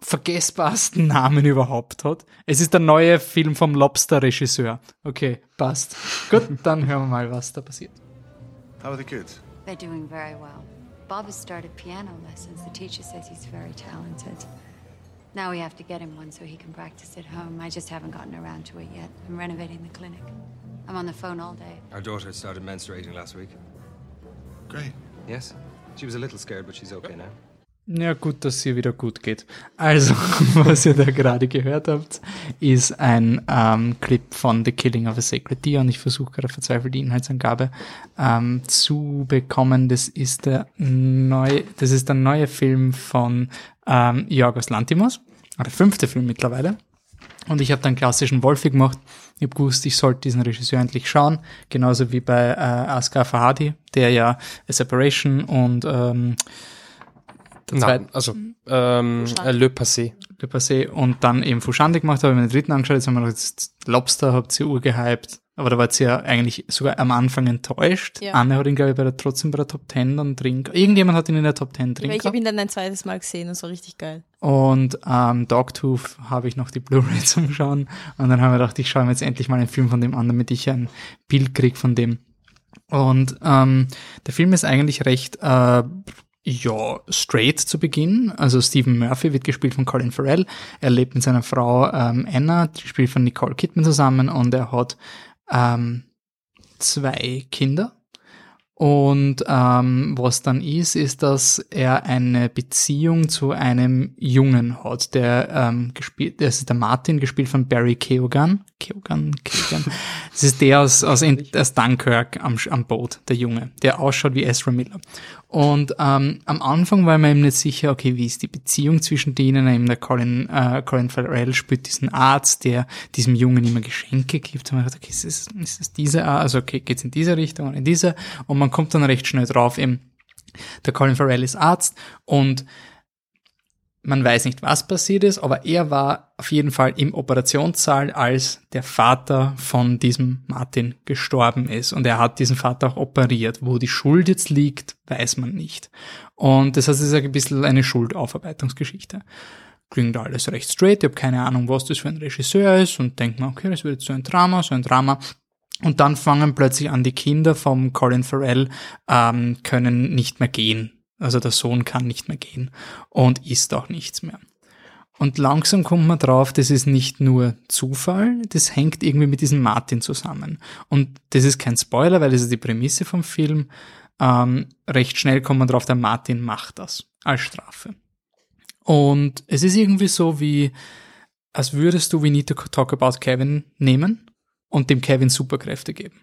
vergessbarsten Namen überhaupt hat. Es ist der neue Film vom Lobster-Regisseur. Okay, passt. Gut, dann hören wir mal, was da passiert. How are the kids? They're doing very well. Bob has started piano lessons. The teacher says he's very talented. Now we have to get him one so he can practice at home. I just haven't gotten around to it yet. I'm renovating the clinic. I'm on the phone all day. Our daughter started menstruating last week. Great. Yes. She was a little scared, but she's okay now. Ja, gut, dass es ihr wieder gut geht. Also, was ihr da gerade gehört habt, ist ein ähm, Clip von The Killing of a Sacred Deer und ich versuche gerade verzweifelt die Inhaltsangabe ähm, zu bekommen. Das ist der neue, das ist der neue Film von ähm, Jorgos Lantimos, der fünfte Film mittlerweile. Und ich habe dann klassischen Wolfi gemacht. Ich habe gewusst, ich sollte diesen Regisseur endlich schauen. Genauso wie bei äh, Asghar Fahadi, der ja A Separation und ähm, der zweite, also ähm, äh, Le Passé. Le Passé und dann eben Fushandi gemacht habe, ich mir den dritten angeschaut, jetzt haben wir noch jetzt Lobster, habt ihr urgehypt. Aber da war ihr ja eigentlich sogar am Anfang enttäuscht. Ja. Anne hat ihn, glaube ich, bei der, trotzdem bei der Top 10 dann drin. Irgendjemand hat ihn in der Top 10 drin. Ich habe ihn dann ein zweites Mal gesehen, das war richtig geil. Und ähm, Dogtooth habe ich noch die Blu-ray zum Schauen. Und dann haben wir gedacht, ich schaue mir jetzt endlich mal einen Film von dem an, damit ich ein Bild krieg von dem. Und ähm, der Film ist eigentlich recht äh, ja, straight zu Beginn. Also Stephen Murphy wird gespielt von Colin Farrell. Er lebt mit seiner Frau ähm, Anna, die spielt von Nicole Kidman zusammen und er hat ähm, zwei Kinder. Und ähm, was dann ist, ist, dass er eine Beziehung zu einem Jungen hat, der ähm, gespielt, das ist der Martin, gespielt von Barry Keoghan. Keoghan, Keoghan. Das ist der aus, aus, aus Dunkirk am, am Boot, der Junge, der ausschaut wie Ezra Miller. Und ähm, am Anfang war man ihm nicht sicher, okay, wie ist die Beziehung zwischen denen? Eben der Colin, äh, Colin Farrell spielt diesen Arzt, der diesem Jungen immer Geschenke gibt. Und man dachte, okay, ist es, ist es diese Art? Also okay, geht's in diese Richtung oder in diese? Und man kommt dann recht schnell drauf, eben, der Colin Farrell ist Arzt und man weiß nicht, was passiert ist, aber er war auf jeden Fall im Operationssaal, als der Vater von diesem Martin gestorben ist. Und er hat diesen Vater auch operiert. Wo die Schuld jetzt liegt, weiß man nicht. Und das heißt, es ist ein bisschen eine Schuldaufarbeitungsgeschichte. Klingt alles recht straight. Ich habe keine Ahnung, was das für ein Regisseur ist und denkt mir, okay, das wird jetzt so ein Drama, so ein Drama. Und dann fangen plötzlich an, die Kinder vom Colin Farrell ähm, können nicht mehr gehen. Also der Sohn kann nicht mehr gehen und isst auch nichts mehr. Und langsam kommt man drauf, das ist nicht nur Zufall, das hängt irgendwie mit diesem Martin zusammen. Und das ist kein Spoiler, weil das ist die Prämisse vom Film. Ähm, recht schnell kommt man drauf, der Martin macht das als Strafe. Und es ist irgendwie so wie, als würdest du We Need to Talk About Kevin nehmen und dem Kevin Superkräfte geben.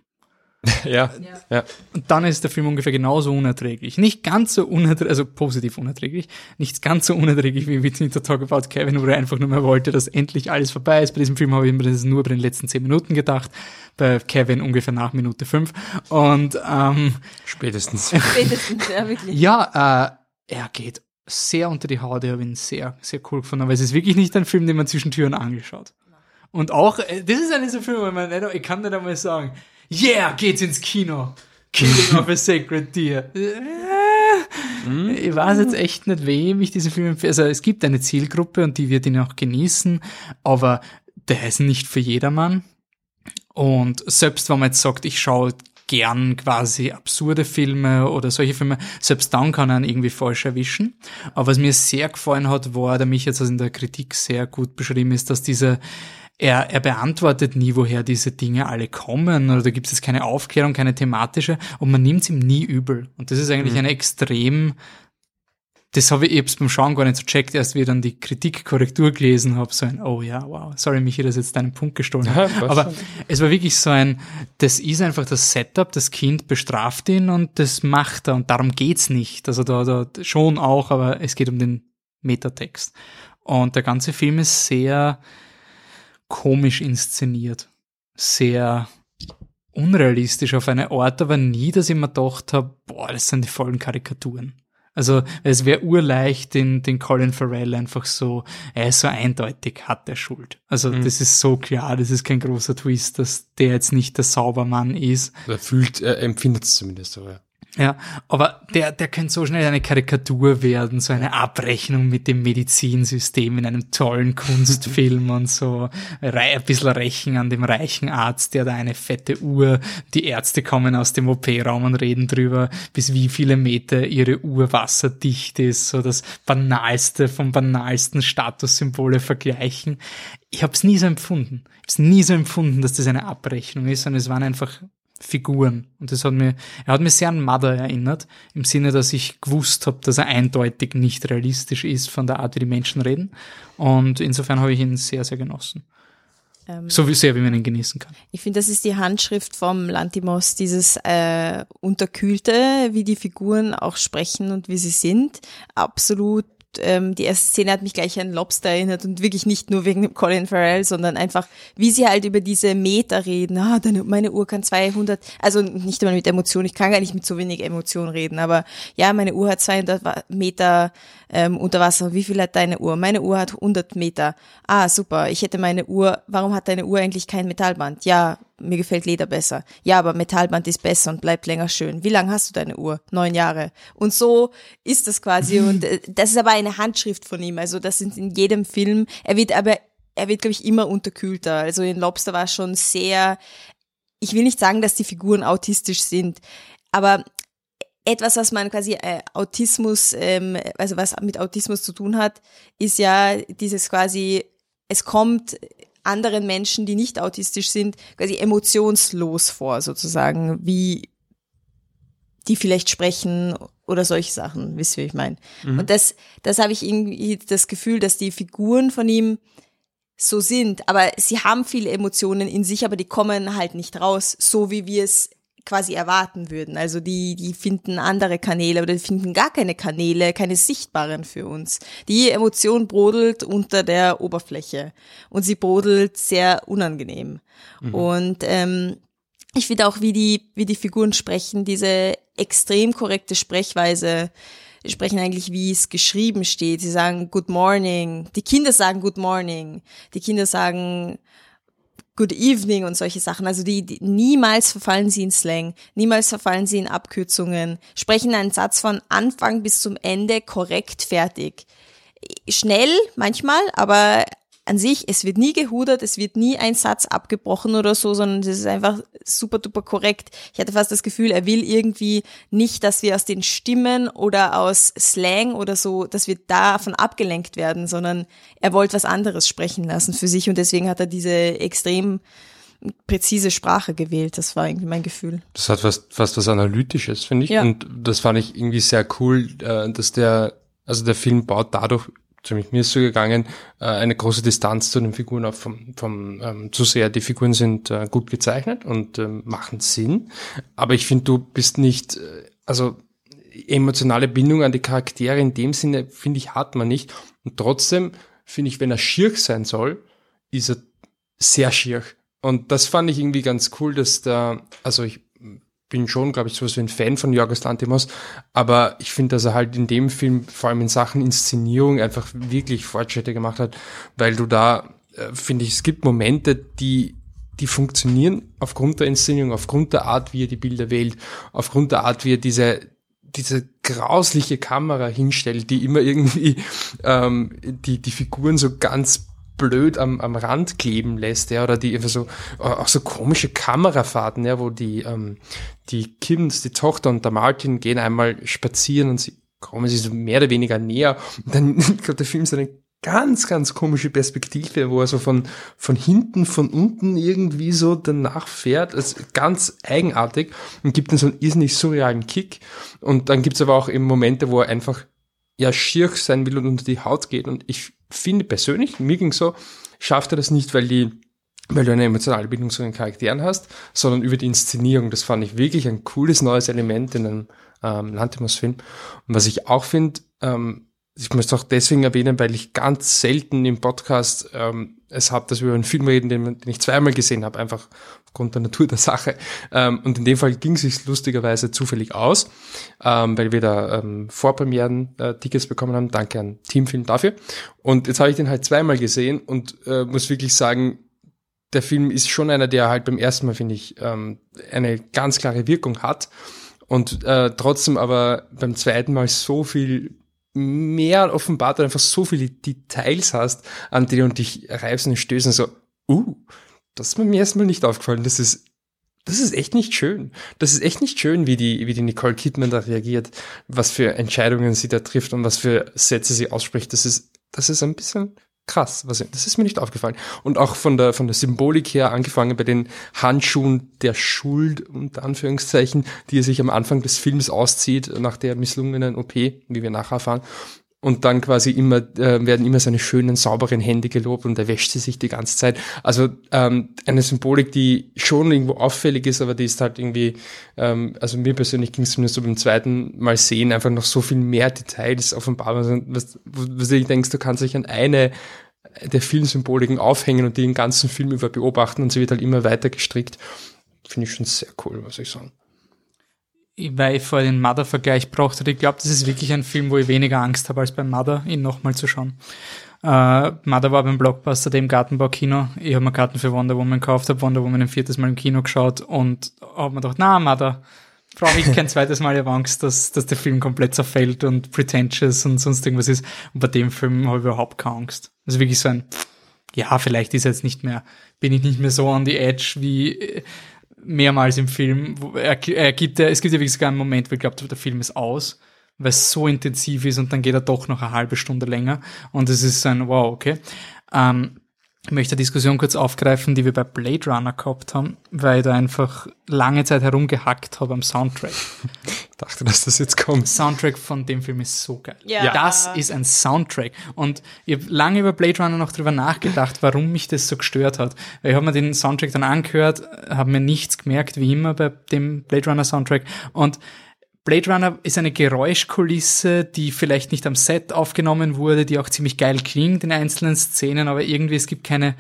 ja, ja. Und dann ist der Film ungefähr genauso unerträglich. Nicht ganz so unerträglich, also positiv unerträglich, nicht ganz so unerträglich wie Need to Talk About Kevin, wo er einfach nur mehr wollte, dass endlich alles vorbei ist. Bei diesem Film habe ich mir das nur bei den letzten zehn Minuten gedacht, bei Kevin ungefähr nach Minute fünf. Und ähm, Spätestens. Spätestens, ja, wirklich. ja, äh, er geht sehr unter die Haut. Ich habe ihn sehr, sehr cool gefunden. Aber es ist wirklich nicht ein Film, den man zwischen Tür und Angel schaut. Und auch, äh, das ist einer so Film, wo man ich kann nicht einmal sagen, yeah, geht's ins Kino. Killing of a Sacred Deer. Äh, Ich weiß jetzt echt nicht, wem ich diesen Film empfehle. Also es gibt eine Zielgruppe und die wird ihn auch genießen, aber der ist nicht für jedermann. Und selbst wenn man jetzt sagt, ich schaue gern quasi absurde Filme oder solche Filme, selbst dann kann er irgendwie falsch erwischen. Aber was mir sehr gefallen hat, war, der mich jetzt also in der Kritik sehr gut beschrieben ist, dass diese er, er beantwortet nie, woher diese Dinge alle kommen, oder da gibt es keine Aufklärung, keine thematische, und man nimmt es ihm nie übel. Und das ist eigentlich Mhm. eine extrem, das habe ich eben beim Schauen gar nicht so checkt, erst wie ich dann die Kritikkorrektur gelesen habe, so ein, oh ja, wow, sorry Michi, dass ich jetzt deinen Punkt gestohlen habe. Ja, Aber schon. es war wirklich so ein, das ist einfach das Setup, das Kind bestraft ihn und das macht er und darum geht's nicht. Also da, da schon auch, aber es geht um den Metatext. Und der ganze Film ist sehr komisch inszeniert, sehr unrealistisch auf eine Art, aber nie, dass ich mir gedacht habe, boah, das sind die vollen Karikaturen. Also es wäre urleicht, den, den Colin Farrell einfach so, er ist so eindeutig, hat er Schuld. Also Mhm. das ist so klar, das ist kein großer Twist, dass der jetzt nicht der Saubermann ist. Er fühlt, er empfindet es zumindest so, ja. Ja, aber der, der könnte so schnell eine Karikatur werden, so eine Abrechnung mit dem Medizinsystem in einem tollen Kunstfilm und so ein bisschen rächen an dem reichen Arzt, der da eine fette Uhr, die Ärzte kommen aus dem OP-Raum und reden drüber, bis wie viele Meter ihre Uhr wasserdicht ist, so das banalste vom banalsten Statussymbole vergleichen. Ich habe es nie so empfunden. Ich habe es nie so empfunden, dass das eine Abrechnung ist, sondern es waren einfach Figuren. Und das hat mir, er hat mich sehr an Mother erinnert, im Sinne, dass ich gewusst habe, dass er eindeutig nicht realistisch ist von der Art, wie die Menschen reden. Und insofern habe ich ihn sehr, sehr genossen. Ähm, So wie sehr, wie man ihn genießen kann. Ich finde, das ist die Handschrift vom Lantimos, dieses äh, Unterkühlte, wie die Figuren auch sprechen und wie sie sind. Absolut. Ähm, die erste Szene hat mich gleich an Lobster erinnert und wirklich nicht nur wegen Colin Farrell, sondern einfach, wie sie halt über diese Meter reden. Ah, deine, meine Uhr kann 200, also nicht einmal mit Emotionen, ich kann gar nicht mit so wenig Emotion reden, aber ja, meine Uhr hat 200 Wa- Meter ähm, unter Wasser. Wie viel hat deine Uhr? Meine Uhr hat 100 Meter. Ah, super. Ich hätte meine Uhr, warum hat deine Uhr eigentlich kein Metallband? Ja, mir gefällt Leder besser. Ja, aber Metallband ist besser und bleibt länger schön. Wie lange hast du deine Uhr? Neun Jahre. Und so ist das quasi. Und äh, das ist aber eine Handschrift von ihm. Also das sind in jedem Film. Er wird aber, er wird, glaube ich, immer unterkühlter. Also in Lobster war schon sehr, ich will nicht sagen, dass die Figuren autistisch sind, aber etwas, was man quasi äh, Autismus, ähm, also was mit Autismus zu tun hat, ist ja dieses quasi, es kommt anderen Menschen, die nicht autistisch sind, quasi emotionslos vor, sozusagen, wie die vielleicht sprechen oder solche Sachen, wisst ihr, wie ich meine. Mhm. Und das, das habe ich irgendwie das Gefühl, dass die Figuren von ihm so sind, aber sie haben viele Emotionen in sich, aber die kommen halt nicht raus, so wie wir es quasi erwarten würden. Also die, die finden andere Kanäle oder die finden gar keine Kanäle, keine sichtbaren für uns. Die Emotion brodelt unter der Oberfläche und sie brodelt sehr unangenehm. Mhm. Und ähm, ich finde auch, wie die, wie die Figuren sprechen, diese extrem korrekte Sprechweise, sprechen eigentlich, wie es geschrieben steht. Sie sagen Good Morning. Die Kinder sagen Good Morning. Die Kinder sagen Good Evening und solche Sachen. Also die, die niemals verfallen sie in Slang, niemals verfallen sie in Abkürzungen, sprechen einen Satz von Anfang bis zum Ende korrekt fertig. Schnell manchmal, aber an sich, es wird nie gehudert, es wird nie ein Satz abgebrochen oder so, sondern es ist einfach super duper korrekt. Ich hatte fast das Gefühl, er will irgendwie nicht, dass wir aus den Stimmen oder aus Slang oder so, dass wir davon abgelenkt werden, sondern er wollte was anderes sprechen lassen für sich und deswegen hat er diese extrem präzise Sprache gewählt. Das war irgendwie mein Gefühl. Das hat fast, fast was Analytisches, finde ich. Ja. Und das fand ich irgendwie sehr cool, äh, dass der, also der Film baut dadurch, zumindest mir ist so gegangen, äh, eine große Distanz zu den Figuren auf vom, vom ähm, zu sehr. Die Figuren sind äh, gut gezeichnet und ähm, machen Sinn. Aber ich finde, du bist nicht, äh, also emotionale Bindung an die Charaktere in dem Sinne, finde ich, hat man nicht. Und trotzdem finde ich, wenn er schier sein soll, ist er sehr schier. Und das fand ich irgendwie ganz cool, dass da, also ich bin schon, glaube ich, sowas wie ein Fan von Jorgos Lantimos, aber ich finde, dass er halt in dem Film, vor allem in Sachen Inszenierung, einfach wirklich Fortschritte gemacht hat, weil du da, äh, finde ich, es gibt Momente, die die funktionieren aufgrund der Inszenierung, aufgrund der Art, wie er die Bilder wählt, aufgrund der Art, wie er diese diese grausliche Kamera hinstellt, die immer irgendwie ähm, die die Figuren so ganz blöd am, am Rand kleben lässt, ja, oder die einfach so, auch so komische Kamerafahrten, ja, wo die, ähm, die Kims, die Tochter und der Martin gehen einmal spazieren und sie kommen sich so mehr oder weniger näher. Und dann kommt der Film so eine ganz, ganz komische Perspektive, wo er so von, von hinten, von unten irgendwie so danach fährt, also ganz eigenartig und gibt dann so einen irrsinnig surrealen Kick. Und dann gibt's aber auch eben Momente, wo er einfach ja schier sein will und unter die Haut geht und ich finde persönlich, mir ging so, schafft er das nicht, weil die, weil du eine emotionale Bindung zu den Charakteren hast, sondern über die Inszenierung. Das fand ich wirklich ein cooles neues Element in einem ähm, Lantimos-Film. Und was ich auch finde, ähm, ich möchte auch deswegen erwähnen, weil ich ganz selten im Podcast ähm, es habe, dass wir über einen Film reden, den, den ich zweimal gesehen habe, einfach aufgrund der Natur der Sache. Ähm, und in dem Fall ging es sich lustigerweise zufällig aus, ähm, weil wir da ähm, Vorpremieren äh, bekommen haben. Danke an Teamfilm dafür. Und jetzt habe ich den halt zweimal gesehen und äh, muss wirklich sagen, der Film ist schon einer, der halt beim ersten Mal, finde ich, ähm, eine ganz klare Wirkung hat und äh, trotzdem aber beim zweiten Mal so viel mehr offenbart und einfach so viele Details hast, an die du dich reibst und stößen, so, uh, das ist mir beim ersten Mal nicht aufgefallen. Das ist, das ist echt nicht schön. Das ist echt nicht schön, wie die, wie die Nicole Kidman da reagiert, was für Entscheidungen sie da trifft und was für Sätze sie ausspricht. Das ist, das ist ein bisschen krass. Was, das ist mir nicht aufgefallen. Und auch von der, von der Symbolik her, angefangen bei den Handschuhen der Schuld, unter Anführungszeichen, die er sich am Anfang des Films auszieht, nach der misslungenen OP, wie wir nachher erfahren. Und dann quasi immer, äh, werden immer seine schönen, sauberen Hände gelobt und er wäscht sie sich die ganze Zeit. Also ähm, eine Symbolik, die schon irgendwo auffällig ist, aber die ist halt irgendwie, ähm, also mir persönlich ging es mir so beim zweiten Mal sehen, einfach noch so viel mehr Details offenbar, was, was, du denkst, du kannst dich an eine der vielen Symboliken aufhängen und die den ganzen Film über beobachten und sie wird halt immer weiter gestrickt. Finde ich schon sehr cool, muss ich sagen. Weil ich vor den Mother-Vergleich brauchte, ich glaube, das ist wirklich ein Film, wo ich weniger Angst habe als beim Mother, ihn nochmal zu schauen. Äh, Mother war beim Blockbuster, dem Gartenbau-Kino. Ich habe mir Karten für Wonder Woman gekauft, habe Wonder Woman ein viertes Mal im Kino geschaut und habe mir gedacht, na, Mother, brauche ich kein zweites Mal, ich habe Angst, dass, dass der Film komplett zerfällt und pretentious und sonst irgendwas ist. Und bei dem Film habe ich überhaupt keine Angst. Also wirklich so ein, ja, vielleicht ist er jetzt nicht mehr, bin ich nicht mehr so on the edge wie äh, mehrmals im Film. Wo er, er gibt ja, es gibt ja wirklich sogar einen Moment, wo ich glaube, der Film ist aus, weil es so intensiv ist und dann geht er doch noch eine halbe Stunde länger. Und es ist ein, wow, okay. Ähm, ich möchte eine Diskussion kurz aufgreifen, die wir bei Blade Runner gehabt haben, weil ich da einfach lange Zeit herumgehackt habe am Soundtrack. Ich dachte, dass das jetzt kommt. Soundtrack von dem Film ist so geil. Ja. Das ist ein Soundtrack. Und ich habe lange über Blade Runner noch drüber nachgedacht, warum mich das so gestört hat. Weil ich habe mir den Soundtrack dann angehört, habe mir nichts gemerkt, wie immer bei dem Blade Runner Soundtrack. Und Blade Runner ist eine Geräuschkulisse, die vielleicht nicht am Set aufgenommen wurde, die auch ziemlich geil klingt in einzelnen Szenen, aber irgendwie es gibt keine,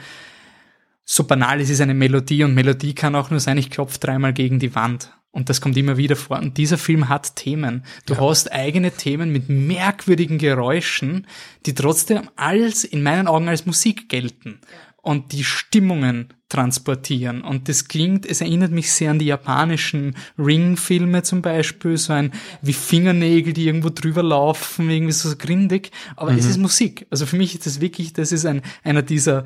so banal es ist eine Melodie und Melodie kann auch nur sein, ich klopfe dreimal gegen die Wand. Und das kommt immer wieder vor. Und dieser Film hat Themen. Du ja. hast eigene Themen mit merkwürdigen Geräuschen, die trotzdem alles in meinen Augen als Musik gelten. Und die Stimmungen transportieren. Und das klingt, es erinnert mich sehr an die japanischen Ring-Filme zum Beispiel, so ein wie Fingernägel, die irgendwo drüber laufen, irgendwie so grindig. Aber mhm. es ist Musik. Also für mich ist das wirklich, das ist ein, einer dieser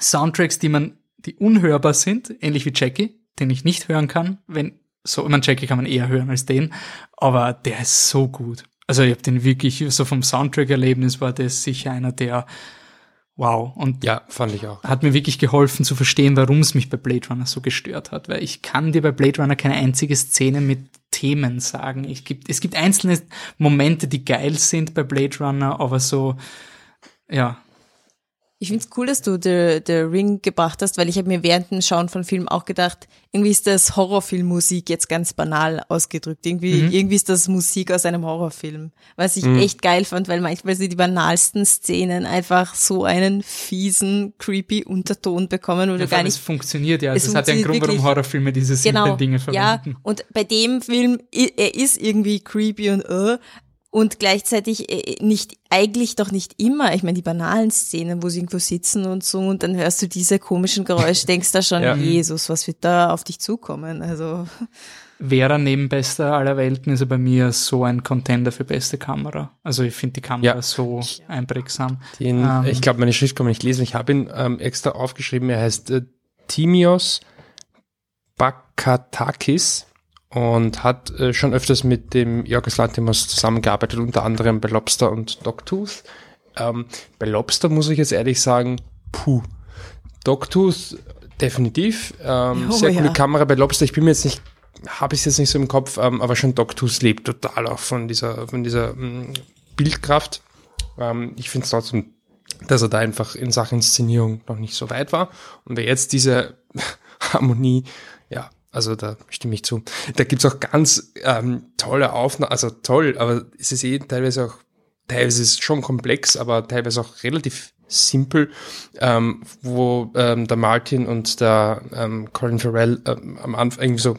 Soundtracks, die man, die unhörbar sind, ähnlich wie Jackie, den ich nicht hören kann, wenn, so, man Jackie kann man eher hören als den, aber der ist so gut. Also ich habe den wirklich, so vom Soundtrack-Erlebnis war das sicher einer der, wow. Und ja, fand ich auch. Hat mir wirklich geholfen zu verstehen, warum es mich bei Blade Runner so gestört hat, weil ich kann dir bei Blade Runner keine einzige Szene mit Themen sagen. Ich gibt, es gibt einzelne Momente, die geil sind bei Blade Runner, aber so, ja, ich finde es cool, dass du The, The Ring gebracht hast, weil ich habe mir während dem Schauen von Film auch gedacht, irgendwie ist das Horrorfilmmusik jetzt ganz banal ausgedrückt. Irgendwie, mhm. irgendwie ist das Musik aus einem Horrorfilm. Was ich mhm. echt geil fand, weil manchmal sie die banalsten Szenen einfach so einen fiesen, creepy Unterton bekommen, wo ja, du gar nicht. Es funktioniert ja. Also es, es hat ja einen Grund, warum Horrorfilme diese genau, Dinge verwenden. Ja, und bei dem Film, er ist irgendwie creepy und uh, und gleichzeitig äh, nicht, eigentlich doch nicht immer. Ich meine, die banalen Szenen, wo sie irgendwo sitzen und so, und dann hörst du diese komischen Geräusche, denkst da schon, ja. Jesus, was wird da auf dich zukommen? Also. Wäre neben bester aller Welten ist er bei mir so ein Contender für beste Kamera. Also ich finde die Kamera ja. so einprägsam. Den, ähm, ich glaube, meine Schrift kann man nicht lesen. Ich habe ihn ähm, extra aufgeschrieben. Er heißt äh, Timios Bakatakis und hat äh, schon öfters mit dem Jorgos Lantimos zusammengearbeitet, unter anderem bei Lobster und Dogtooth. Ähm, bei Lobster muss ich jetzt ehrlich sagen, puh. Dogtooth definitiv. Ähm, oh, sehr coole ja. Kamera bei Lobster. Ich bin mir jetzt nicht, habe ich jetzt nicht so im Kopf, ähm, aber schon Dogtooth lebt total auch von dieser, von dieser mh, mm, Bildkraft. Ähm, ich finde es trotzdem, dass er da einfach in Sachen Inszenierung noch nicht so weit war. Und wer jetzt diese Harmonie, ja, also da stimme ich zu. Da gibt's auch ganz ähm, tolle Aufnahmen, also toll, aber es ist eh teilweise auch, teilweise ist es schon komplex, aber teilweise auch relativ simpel, ähm, wo ähm, der Martin und der ähm, Colin Farrell ähm, am Anfang irgendwie so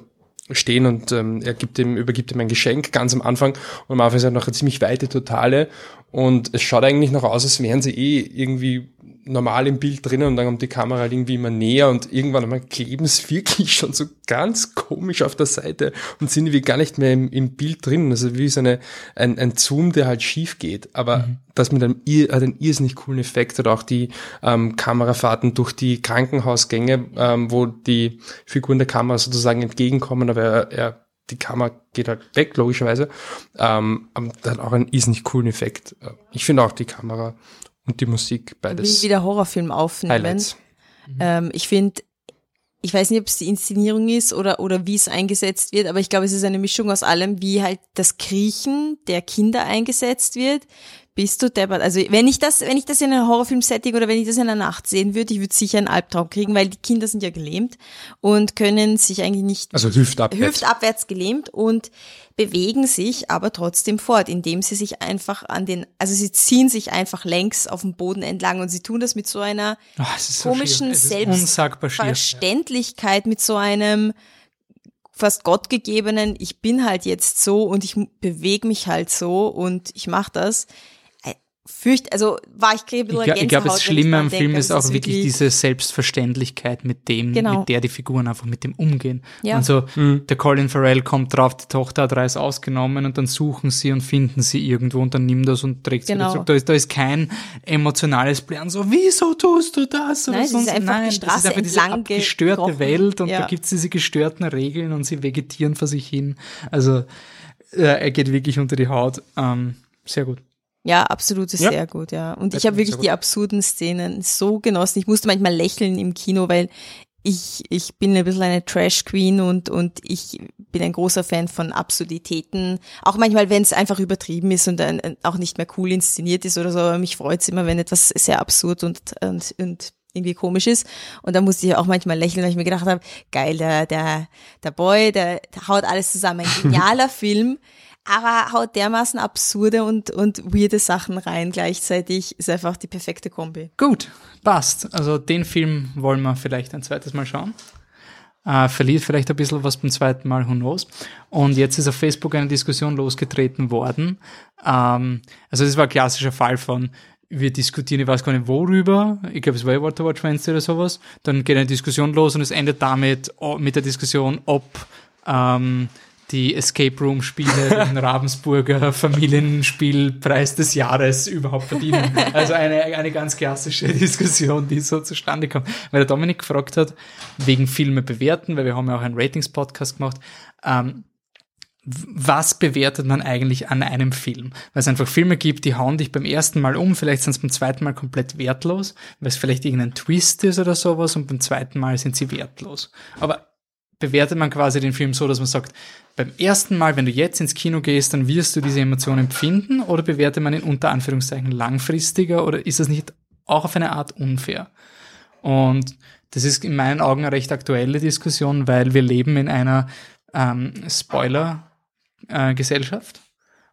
stehen und ähm, er gibt ihm, übergibt ihm ein Geschenk ganz am Anfang und am Anfang ist er noch eine ziemlich weite Totale und es schaut eigentlich noch aus, als wären sie eh irgendwie normal im Bild drinnen und dann kommt die Kamera halt irgendwie immer näher und irgendwann einmal kleben sie wirklich schon so ganz komisch auf der Seite und sind wie gar nicht mehr im, im Bild drin. Also wie so eine, ein, ein Zoom, der halt schief geht. Aber Mhm. Das mit einem hat einen irrsinnig coolen Effekt oder auch die ähm, Kamerafahrten durch die Krankenhausgänge, ähm, wo die Figuren der Kamera sozusagen entgegenkommen, aber er, er die Kamera geht halt weg, logischerweise. Ähm, aber das hat auch einen irrsinnig coolen Effekt. Ich finde auch die Kamera und die Musik beides wieder Horrorfilm aufnehmen. Highlights. Ähm, ich finde, ich weiß nicht, ob es die Inszenierung ist oder, oder wie es eingesetzt wird, aber ich glaube, es ist eine Mischung aus allem, wie halt das Kriechen der Kinder eingesetzt wird. Bist du deppert? Also wenn ich das, wenn ich das in einem Horrorfilm-Setting oder wenn ich das in der Nacht sehen würde, ich würde sicher einen Albtraum kriegen, weil die Kinder sind ja gelähmt und können sich eigentlich nicht Also hüftabwärts. hüftabwärts gelähmt und bewegen sich aber trotzdem fort, indem sie sich einfach an den, also sie ziehen sich einfach längs auf dem Boden entlang und sie tun das mit so einer so komischen. Selbstverständlichkeit, mit so einem fast gottgegebenen, ich bin halt jetzt so und ich bewege mich halt so und ich mache das. Fürcht, also war ich kriege ein Ich, bisschen gla- ich glaube, das Schlimme am Film denke. ist Also auch wirklich diese Selbstverständlichkeit, mit dem, Genau. mit der die Figuren einfach mit dem umgehen. Ja. Also Mhm. der Colin Farrell kommt drauf, die Tochter hat Reis ausgenommen und dann suchen sie und finden sie irgendwo und dann nimmt das und trägt sie Genau. wieder zurück. Da ist, da ist kein emotionales Plan, so wieso tust du das? Oder Nein, es ist sonst. einfach die Nein, Straße das ist einfach diese entlang abgestörte gekrochen. Welt und Ja. da gibt's diese gestörten Regeln und sie vegetieren vor sich hin. Also äh, er geht wirklich unter die Haut. Ähm, sehr gut. Ja, absolut, ist Ja. sehr gut, ja. Und ich habe wirklich die absurden Szenen so genossen. Ich musste manchmal lächeln im Kino, weil ich, ich bin ein bisschen eine Trash-Queen und, und ich bin ein großer Fan von Absurditäten. Auch manchmal, wenn es einfach übertrieben ist und äh, auch nicht mehr cool inszeniert ist oder so, aber mich freut's immer, wenn etwas sehr absurd und, und, und irgendwie komisch ist. Und da musste ich auch manchmal lächeln, weil ich mir gedacht habe, geil, der, der, der Boy, der, der haut alles zusammen. Ein genialer Film, aber haut dermaßen absurde und, und weirde Sachen rein gleichzeitig. Ist einfach die perfekte Kombi. Gut, passt. Also den Film wollen wir vielleicht ein zweites Mal schauen. Äh, verliert vielleicht ein bisschen was beim zweiten Mal, who knows. Und jetzt ist auf Facebook eine Diskussion losgetreten worden. Ähm, also das war ein klassischer Fall von, wir diskutieren, ich weiß gar nicht worüber, ich glaube es war ja Water Watch Wednesday oder sowas, dann geht eine Diskussion los und es endet damit oh, mit der Diskussion, ob ähm, die Escape Room Spiele den Ravensburger Familienspielpreis des Jahres überhaupt verdienen. Also eine, eine ganz klassische Diskussion, die so zustande kommt. Weil der Dominik gefragt hat, wegen Filme bewerten, weil wir haben ja auch einen Ratings-Podcast gemacht, ähm, was bewertet man eigentlich an einem Film? Weil es einfach Filme gibt, die hauen dich beim ersten Mal um, vielleicht sind es beim zweiten Mal komplett wertlos, weil es vielleicht irgendein Twist ist oder sowas und beim zweiten Mal sind sie wertlos. Aber bewertet man quasi den Film so, dass man sagt, beim ersten Mal, wenn du jetzt ins Kino gehst, dann wirst du diese Emotion empfinden oder bewertet man ihn unter Anführungszeichen langfristiger oder ist das nicht auch auf eine Art unfair? Und das ist in meinen Augen eine recht aktuelle Diskussion, weil wir leben in einer ähm, Spoiler-Gesellschaft,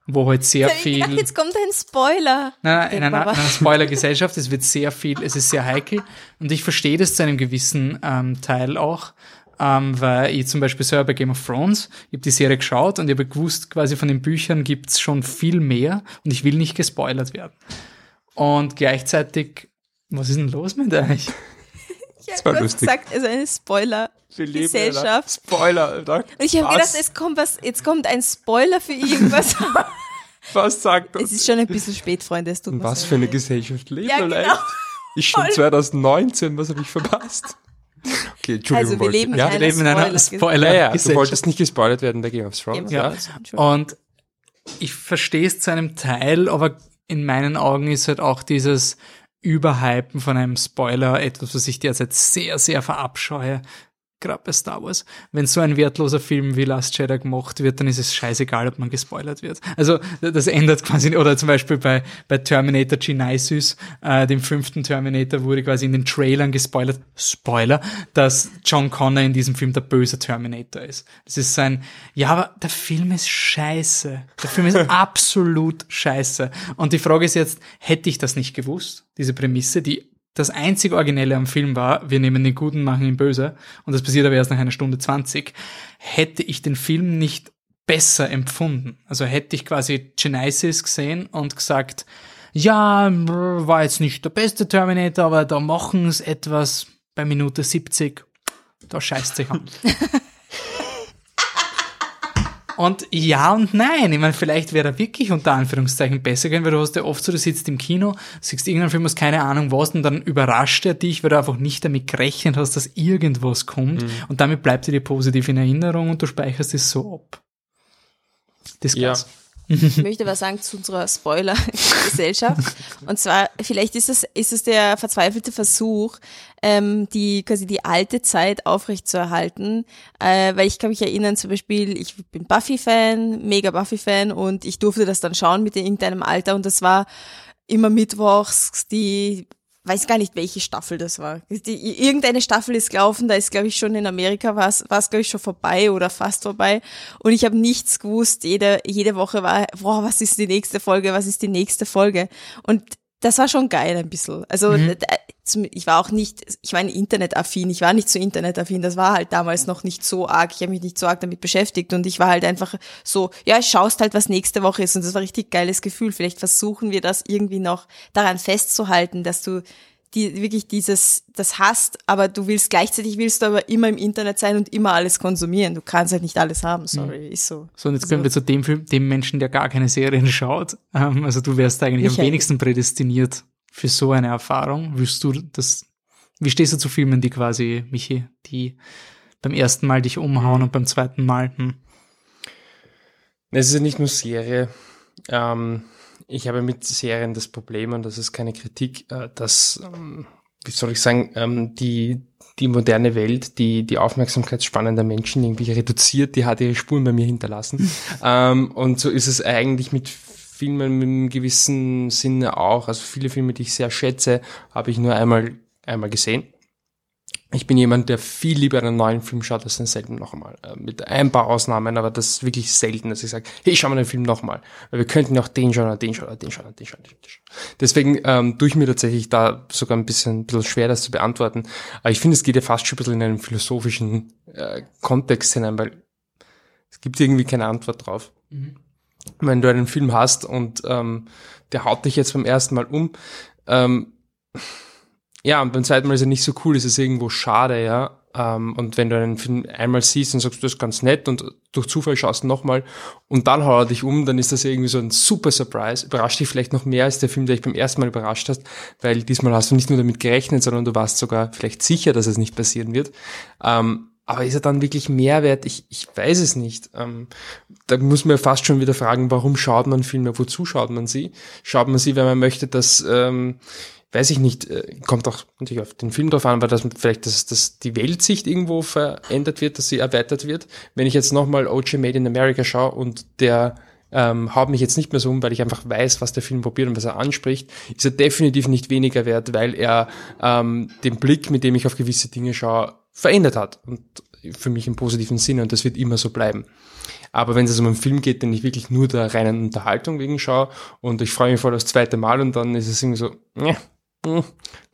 wo halt sehr viel... Jetzt kommt ein Spoiler. Nein, in einer, einer Spoiler-Gesellschaft, es wird sehr viel, es ist sehr heikel und ich verstehe das zu einem gewissen ähm, Teil auch, ähm, weil ich zum Beispiel selber bei Game of Thrones, ich habe die Serie geschaut und ich habe gewusst, quasi von den Büchern gibt's schon viel mehr und ich will nicht gespoilert werden. Und gleichzeitig, was ist denn los mit euch? Ich war habe lustig. gesagt, also eine Spoiler-Gesellschaft. Spoiler, Alter. Und ich habe gedacht, es kommt was, jetzt kommt ein Spoiler für irgendwas. Was sagt das? es ist schon ein bisschen spät, Freunde, es tut Was für eine. Gesellschaft leben Ja, genau. leicht? Ist schon Voll. 2019, was habe ich verpasst? Okay, Entschuldigung. Also, wir leben in ja, einer Wir leben in einer Spoiler- ja, du wolltest nicht gespoilert werden, der Game of Thrones. Game of Ja. Und ich verstehe es zu einem Teil, aber in meinen Augen ist halt auch dieses Überhypen von einem Spoiler etwas, was ich derzeit sehr, sehr verabscheue. Gerade bei Star Wars. Wenn so ein wertloser Film wie Last Jedi gemacht wird, dann ist es scheißegal, ob man gespoilert wird. Also das ändert quasi, oder zum Beispiel bei, bei Terminator Genesis, äh, dem fünften Terminator, wurde quasi in den Trailern gespoilert, Spoiler, dass John Connor in diesem Film der böse Terminator ist. Das ist sein, ja, aber der Film ist scheiße. Der Film ist absolut scheiße. Und die Frage ist jetzt, hätte ich das nicht gewusst, diese Prämisse, die das einzig Originelle am Film war, wir nehmen den Guten, machen ihn böse, und das passiert aber erst nach einer Stunde zwanzig, hätte ich den Film nicht besser empfunden. Also hätte ich quasi Genesis gesehen und gesagt, ja, war jetzt nicht der beste Terminator, aber da machen es etwas bei Minute 70, da scheißt sich an. Und ja und nein. Ich meine, vielleicht wäre er wirklich unter Anführungszeichen besser gehen, weil du hast ja oft so, du sitzt im Kino, siehst irgendeinen Film, hast keine Ahnung was, und dann überrascht er dich, weil du einfach nicht damit gerechnet hast, dass irgendwas kommt. Mhm. Und damit bleibt er dir positiv in Erinnerung und du speicherst es so ab. Das Ja. Ich möchte was sagen zu unserer Spoiler-Gesellschaft. Und zwar, vielleicht ist es, ist es der verzweifelte Versuch, ähm, die quasi die alte Zeit aufrechtzuerhalten. Äh, weil ich kann mich erinnern, zum Beispiel, ich bin Buffy-Fan, mega Buffy-Fan und ich durfte das dann schauen mit in irgendeinem Alter und das war immer mittwochs die weiß gar nicht, welche Staffel das war. Die, irgendeine Staffel ist gelaufen, da ist, glaube ich, schon in Amerika war es, glaube ich, schon vorbei oder fast vorbei. Und ich habe nichts gewusst. Jede, jede Woche war, boah, was ist die nächste Folge, was ist die nächste Folge? Und das war schon geil ein bisschen. Also Mhm. ich war auch nicht, ich war internetaffin, ich war nicht so internetaffin, das war halt damals noch nicht so arg, ich habe mich nicht so arg damit beschäftigt und ich war halt einfach so, ja, schaust halt, was nächste Woche ist und das war ein richtig geiles Gefühl. Vielleicht versuchen wir das irgendwie noch daran festzuhalten, dass du die wirklich dieses das hast, aber du willst gleichzeitig willst du aber immer im Internet sein und immer alles konsumieren. Du kannst halt nicht alles haben, sorry, ist so. So, und jetzt kommen wir zu dem Film, dem Menschen, der gar keine Serien schaut. Ähm, also du wärst eigentlich am wenigsten prädestiniert für so eine Erfahrung. Willst du das, wie stehst du zu Filmen, die quasi, Michi, die beim ersten Mal dich umhauen und beim zweiten Mal, hm. Es ist ja nicht nur Serie. Ähm, ich habe mit Serien das Problem, und das ist keine Kritik, äh, dass, ähm, wie soll ich sagen, ähm, die, die moderne Welt, die, die Aufmerksamkeitsspanne der Menschen irgendwie reduziert, die hat ihre Spuren bei mir hinterlassen. ähm, und so ist es eigentlich mit Filmen mit einem gewissen Sinne auch. Also viele Filme, die ich sehr schätze, habe ich nur einmal, einmal gesehen. Ich bin jemand, der viel lieber einen neuen Film schaut als denselben noch einmal. Äh, Mit ein paar Ausnahmen, aber das ist wirklich selten, dass ich sage, hey, schau mal den Film nochmal. Weil wir könnten ja auch den schauen, den schauen, den schauen, den schauen, den schauen. Deswegen ähm, tue ich mir tatsächlich da sogar ein bisschen, ein bisschen schwer, das zu beantworten. Aber ich finde, es geht ja fast schon ein bisschen in einen philosophischen äh, Kontext hinein, weil es gibt irgendwie keine Antwort drauf. Wenn du einen Film hast und ähm, der haut dich jetzt beim ersten Mal um, ähm, ja, und beim zweiten Mal ist er nicht so cool, ist es irgendwo schade, ja. Ähm, und wenn du einen Film einmal siehst und sagst, das ist ganz nett und durch Zufall schaust du nochmal und dann haut er dich um, dann ist das irgendwie so ein super Surprise. Überrascht dich vielleicht noch mehr als der Film, der dich beim ersten Mal überrascht hast, weil diesmal hast du nicht nur damit gerechnet, sondern du warst sogar vielleicht sicher, dass es nicht passieren wird. Ähm, aber ist er dann wirklich Mehrwert? Ich, ich weiß es nicht. Ähm, da muss man fast schon wieder fragen, warum schaut man Filme? Wozu schaut man sie? Schaut man sie, wenn man möchte, dass, ähm, weiß ich nicht, äh, kommt auch natürlich auf den Film drauf an, dass man vielleicht, dass, dass die Weltsicht irgendwo verändert wird, dass sie erweitert wird. Wenn ich jetzt nochmal OJ Made in America schaue und der ähm, haut mich jetzt nicht mehr so um, weil ich einfach weiß, was der Film probiert und was er anspricht, ist er definitiv nicht weniger wert, weil er ähm, den Blick, mit dem ich auf gewisse Dinge schaue, verändert hat. Und für mich im positiven Sinne und das wird immer so bleiben. Aber wenn es um einen Film geht, den ich wirklich nur der reinen Unterhaltung wegen schaue und ich freue mich voll das zweite Mal und dann ist es irgendwie so, hm.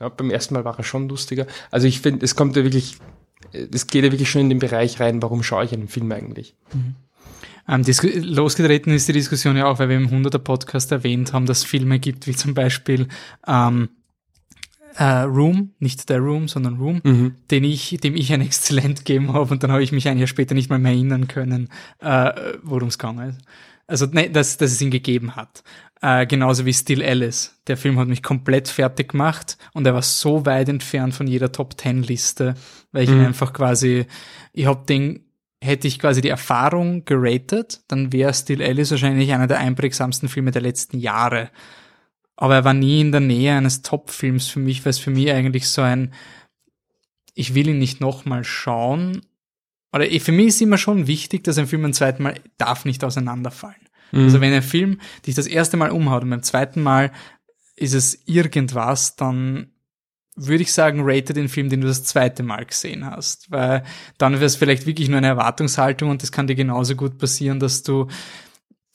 Ja beim ersten Mal war er schon lustiger. Also ich finde, es kommt ja wirklich, es geht ja wirklich schon in den Bereich rein, warum schaue ich einen Film eigentlich? Ähm, disku- losgetreten ist die Diskussion ja auch, weil wir im 100er Podcast erwähnt haben, dass es Filme gibt, wie zum Beispiel ähm, äh, Room, nicht der Room, sondern Room, Mhm. den ich, dem ich ein Exzellent gegeben habe und dann habe ich mich ein Jahr später nicht mal mehr erinnern können, äh, worum es gegangen ist. Also, ne, dass, dass es ihn gegeben hat. Äh, genauso wie Still Alice. Der Film hat mich komplett fertig gemacht und er war so weit entfernt von jeder Top Ten Liste, weil ich ihn Mhm. einfach quasi, ich hab den, hätte ich quasi die Erfahrung geratet, dann wäre Still Alice wahrscheinlich einer der einprägsamsten Filme der letzten Jahre. Aber er war nie in der Nähe eines Top-Films für mich, weil es für mich eigentlich so ein, ich will ihn nicht nochmal schauen. Oder eh, für mich ist immer schon wichtig, dass ein Film ein zweites Mal darf nicht auseinanderfallen. Mhm. Also wenn ein Film dich das erste Mal umhaut und beim zweiten Mal ist es irgendwas, dann würde ich sagen, rate den Film, den du das zweite Mal gesehen hast. Weil dann wäre es vielleicht wirklich nur eine Erwartungshaltung und das kann dir genauso gut passieren, dass du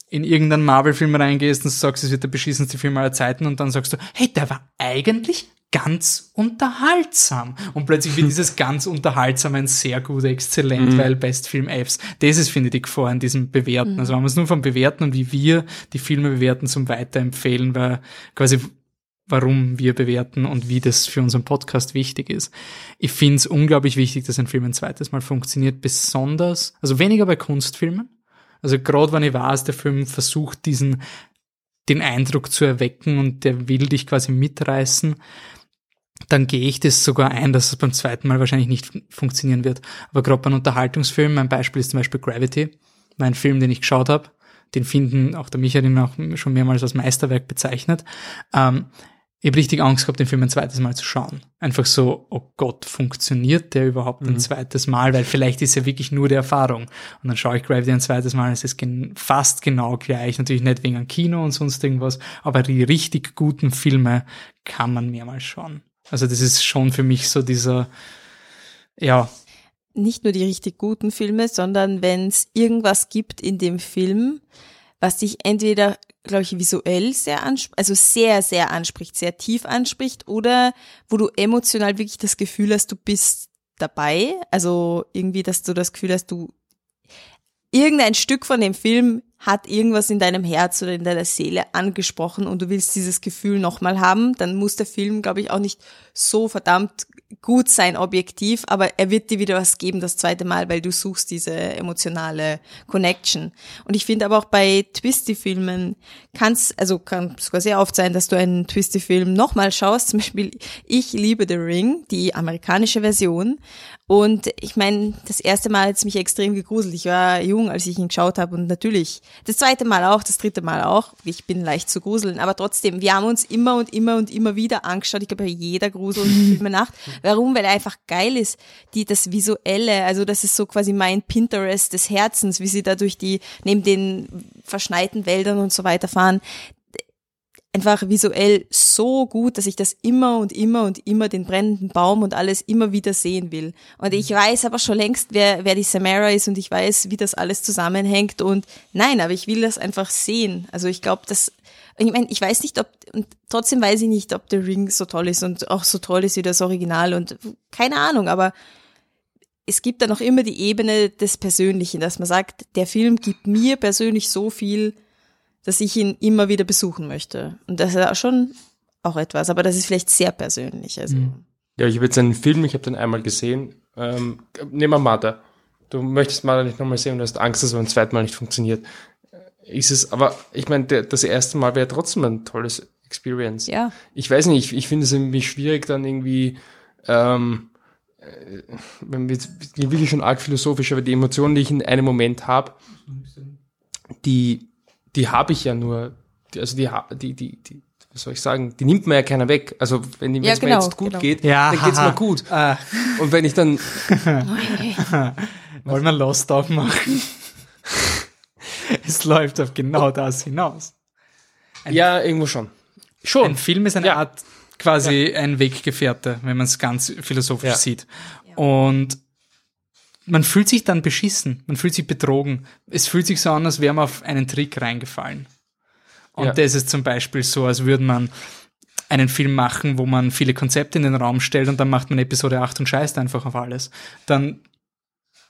in irgendeinen Marvel-Film reingehst und sagst, es wird der beschissenste Film aller Zeiten und dann sagst du, hey, der war eigentlich ganz unterhaltsam. Und plötzlich wird dieses ganz unterhaltsam ein sehr guter, exzellent, Mhm. weil Best Film Fs. Das ist, finde ich, die Gefahr in diesem Bewerten. Mhm. Also wenn wir es nur vom Bewerten und wie wir die Filme bewerten zum Weiterempfehlen, weil quasi warum wir bewerten und wie das für unseren Podcast wichtig ist. Ich finde es unglaublich wichtig, dass ein Film ein zweites Mal funktioniert, besonders, also weniger bei Kunstfilmen. Also gerade wenn ich weiß, der Film versucht, diesen, den Eindruck zu erwecken und der will dich quasi mitreißen, dann gehe ich das sogar ein, dass es beim zweiten Mal wahrscheinlich nicht fun- funktionieren wird. Aber gerade bei Unterhaltungsfilm, mein Beispiel ist zum Beispiel Gravity, mein Film, den ich geschaut habe, den finden auch der Michael ihn auch schon mehrmals als Meisterwerk bezeichnet. Ähm, ich habe richtig Angst gehabt, den Film ein zweites Mal zu schauen. Einfach so, oh Gott, funktioniert der überhaupt ein Mhm. zweites Mal? Weil vielleicht ist ja wirklich nur die Erfahrung. Und dann schaue ich Gravity ein zweites Mal, es ist gen fast genau gleich. Natürlich nicht wegen einem Kino und sonst irgendwas, aber die richtig guten Filme kann man mehrmals schauen. Also das ist schon für mich so dieser, ja, nicht nur die richtig guten Filme, sondern wenn es irgendwas gibt in dem Film, was dich entweder, glaube ich, visuell sehr anspricht, also sehr, sehr anspricht, sehr tief anspricht, oder wo du emotional wirklich das Gefühl hast, du bist dabei. Also irgendwie, dass du das Gefühl hast, du irgendein Stück von dem Film hat irgendwas in deinem Herz oder in deiner Seele angesprochen und du willst dieses Gefühl nochmal haben, dann muss der Film, glaube ich, auch nicht so verdammt gut sein, objektiv, aber er wird dir wieder was geben das zweite Mal, weil du suchst diese emotionale Connection. Und ich finde aber auch bei Twisty-Filmen kann es, also kann sogar sehr oft sein, dass du einen Twisty-Film nochmal schaust. Zum Beispiel, ich liebe The Ring, die amerikanische Version. Und ich meine, das erste Mal hat es mich extrem gegruselt. Ich war jung, als ich ihn geschaut habe und natürlich das zweite Mal auch, das dritte Mal auch. Ich bin leicht zu gruseln, aber trotzdem, wir haben uns immer und immer und immer wieder angeschaut. Ich glaube, bei jeder Gruselfilme-Nacht. Warum? Weil er einfach geil ist. Die, das Visuelle, also das ist so quasi mein Pinterest des Herzens, wie sie da durch die, neben den verschneiten Wäldern und so weiter fahren einfach visuell so gut, dass ich das immer und immer und immer den brennenden Baum und alles immer wieder sehen will. Und ich weiß aber schon längst, wer, wer die Samara ist und ich weiß, wie das alles zusammenhängt und nein, aber ich will das einfach sehen. Also ich glaube, dass ich meine, ich weiß nicht, ob und trotzdem weiß ich nicht, ob The Ring so toll ist und auch so toll ist wie das Original und keine Ahnung, aber es gibt da noch immer die Ebene des Persönlichen, dass man sagt, der Film gibt mir persönlich so viel, dass ich ihn immer wieder besuchen möchte. Und das ist auch schon auch etwas, aber das ist vielleicht sehr persönlich. Also. Ja, ich habe jetzt einen Film, ich habe den einmal gesehen. Ähm, nehmen wir Mother. Du möchtest Mother nicht nochmal sehen und hast Angst, dass es beim zweiten Mal nicht funktioniert. Ist es, aber ich meine, das erste Mal wäre trotzdem ein tolles Experience. Ja. Ich weiß nicht, ich, ich finde es irgendwie schwierig, dann irgendwie, ähm, äh, wenn wir jetzt wirklich schon arg philosophisch, aber die Emotionen, die ich in einem Moment habe, die, die habe ich ja nur, die, also die, die, die, die, was soll ich sagen, die nimmt mir ja keiner weg. Also wenn es Ja, mir genau, jetzt gut genau. geht, Ja, dann geht's haha. mir gut. Ah. Und wenn ich dann, Wollen wir Lost aufmachen? es läuft auf genau das hinaus. ja, irgendwo schon. Schon. Ein Film ist eine Art quasi ein Weggefährte, wenn man es ganz philosophisch Ja. sieht. Und man fühlt sich dann beschissen, man fühlt sich betrogen. Es fühlt sich so an, als wäre man auf einen Trick reingefallen. Und Ja. das ist zum Beispiel so, als würde man einen Film machen, wo man viele Konzepte in den Raum stellt und dann macht man Episode 8 und scheißt einfach auf alles. Dann,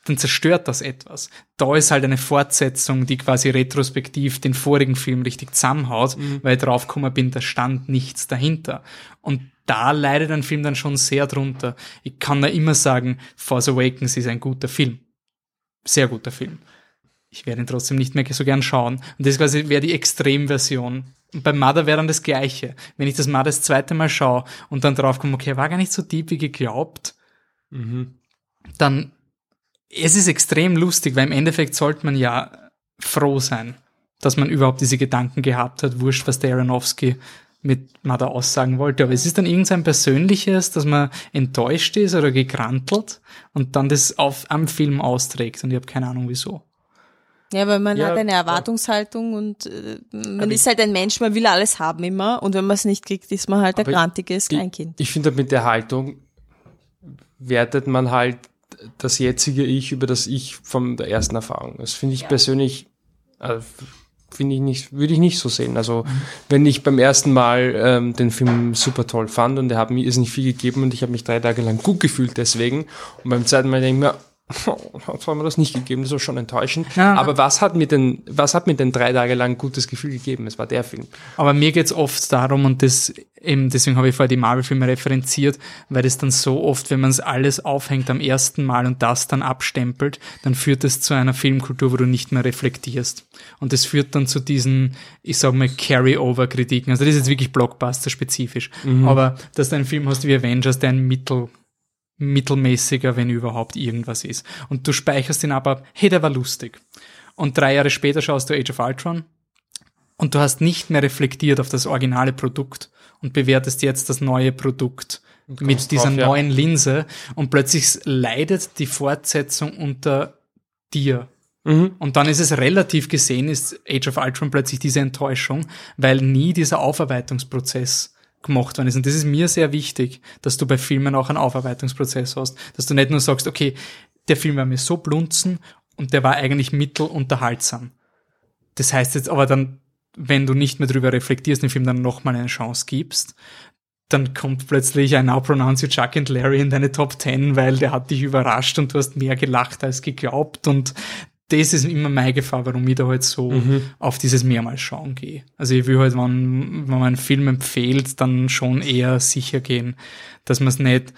dann zerstört das etwas. Da ist halt eine Fortsetzung, die quasi retrospektiv den vorigen Film richtig zusammenhaut, weil ich draufgekommen bin, da stand nichts dahinter. Und da leidet ein Film dann schon sehr drunter. Ich kann da immer sagen, Force Awakens ist ein guter Film. Sehr guter Film. Ich werde ihn trotzdem nicht mehr so gern schauen. Und das quasi wäre die Extremversion. Und bei Mother wäre dann das Gleiche. Wenn ich das Mother das zweite Mal schaue und dann draufkomme, okay, war gar nicht so deep wie geglaubt, dann es ist extrem lustig, weil im Endeffekt sollte man ja froh sein, dass man überhaupt diese Gedanken gehabt hat. Wurscht, was der Aronofsky mit man da aussagen wollte. Aber es ist dann irgendein persönliches, dass man enttäuscht ist oder gekrantelt und dann das auf am Film austrägt. Und ich habe keine Ahnung wieso. Ja, weil man Ja, hat eine ja. Erwartungshaltung und äh, man Aber ist halt ein Mensch, man will alles haben immer und wenn man es nicht kriegt, ist man halt ein grantiges Kleinkind. Ich finde, mit der Haltung wertet man halt das jetzige Ich über das Ich von der ersten Erfahrung. Das finde ich persönlich, äh, finde ich nicht, würde ich nicht so sehen. Also, wenn ich beim ersten Mal ähm, den Film super toll fand und er hat mir nicht viel gegeben und ich habe mich drei Tage lang gut gefühlt deswegen und beim zweiten Mal denke ich mir, hat mir das nicht gegeben, das war schon enttäuschend. Ja. Aber was hat mir denn, was hat mir denn drei Tage lang gutes Gefühl gegeben? Es war der Film. Aber mir geht's oft darum, und das eben, deswegen habe ich vorher die Marvel-Filme referenziert, weil das dann so oft, wenn man es alles aufhängt am ersten Mal und das dann abstempelt, dann führt es zu einer Filmkultur, wo du nicht mehr reflektierst. Und das führt dann zu diesen, ich sag mal, Carry-Over-Kritiken. Also das ist jetzt wirklich Blockbuster-spezifisch. Mhm. Aber dass du einen Film hast wie Avengers, der ein Mittel mittelmäßiger, wenn überhaupt irgendwas ist. Und du speicherst ihn aber, hey, der war lustig. Und drei Jahre später schaust du Age of Ultron und du hast nicht mehr reflektiert auf das originale Produkt und bewertest jetzt das neue Produkt mit dieser drauf, ja. neuen Linse und plötzlich leidet die Fortsetzung unter dir. Mhm. Und dann ist es relativ gesehen, ist Age of Ultron plötzlich diese Enttäuschung, weil nie dieser Aufarbeitungsprozess gemacht worden ist. Und das ist mir sehr wichtig, dass du bei Filmen auch einen Aufarbeitungsprozess hast. Dass du nicht nur sagst, okay, der Film war mir so blunzen und der war eigentlich mittelunterhaltsam. Das heißt jetzt aber dann, wenn du nicht mehr drüber reflektierst, dem Film dann nochmal eine Chance gibst, dann kommt plötzlich ein Now Pronounce You Chuck and Larry in deine Top 10, weil der hat dich überrascht und du hast mehr gelacht als geglaubt und das ist immer meine Gefahr, warum ich da halt so Mhm. auf dieses mehrmals schauen gehe. Also ich will halt, wenn, wenn man einen Film empfiehlt, dann schon eher sicher gehen, dass man es nicht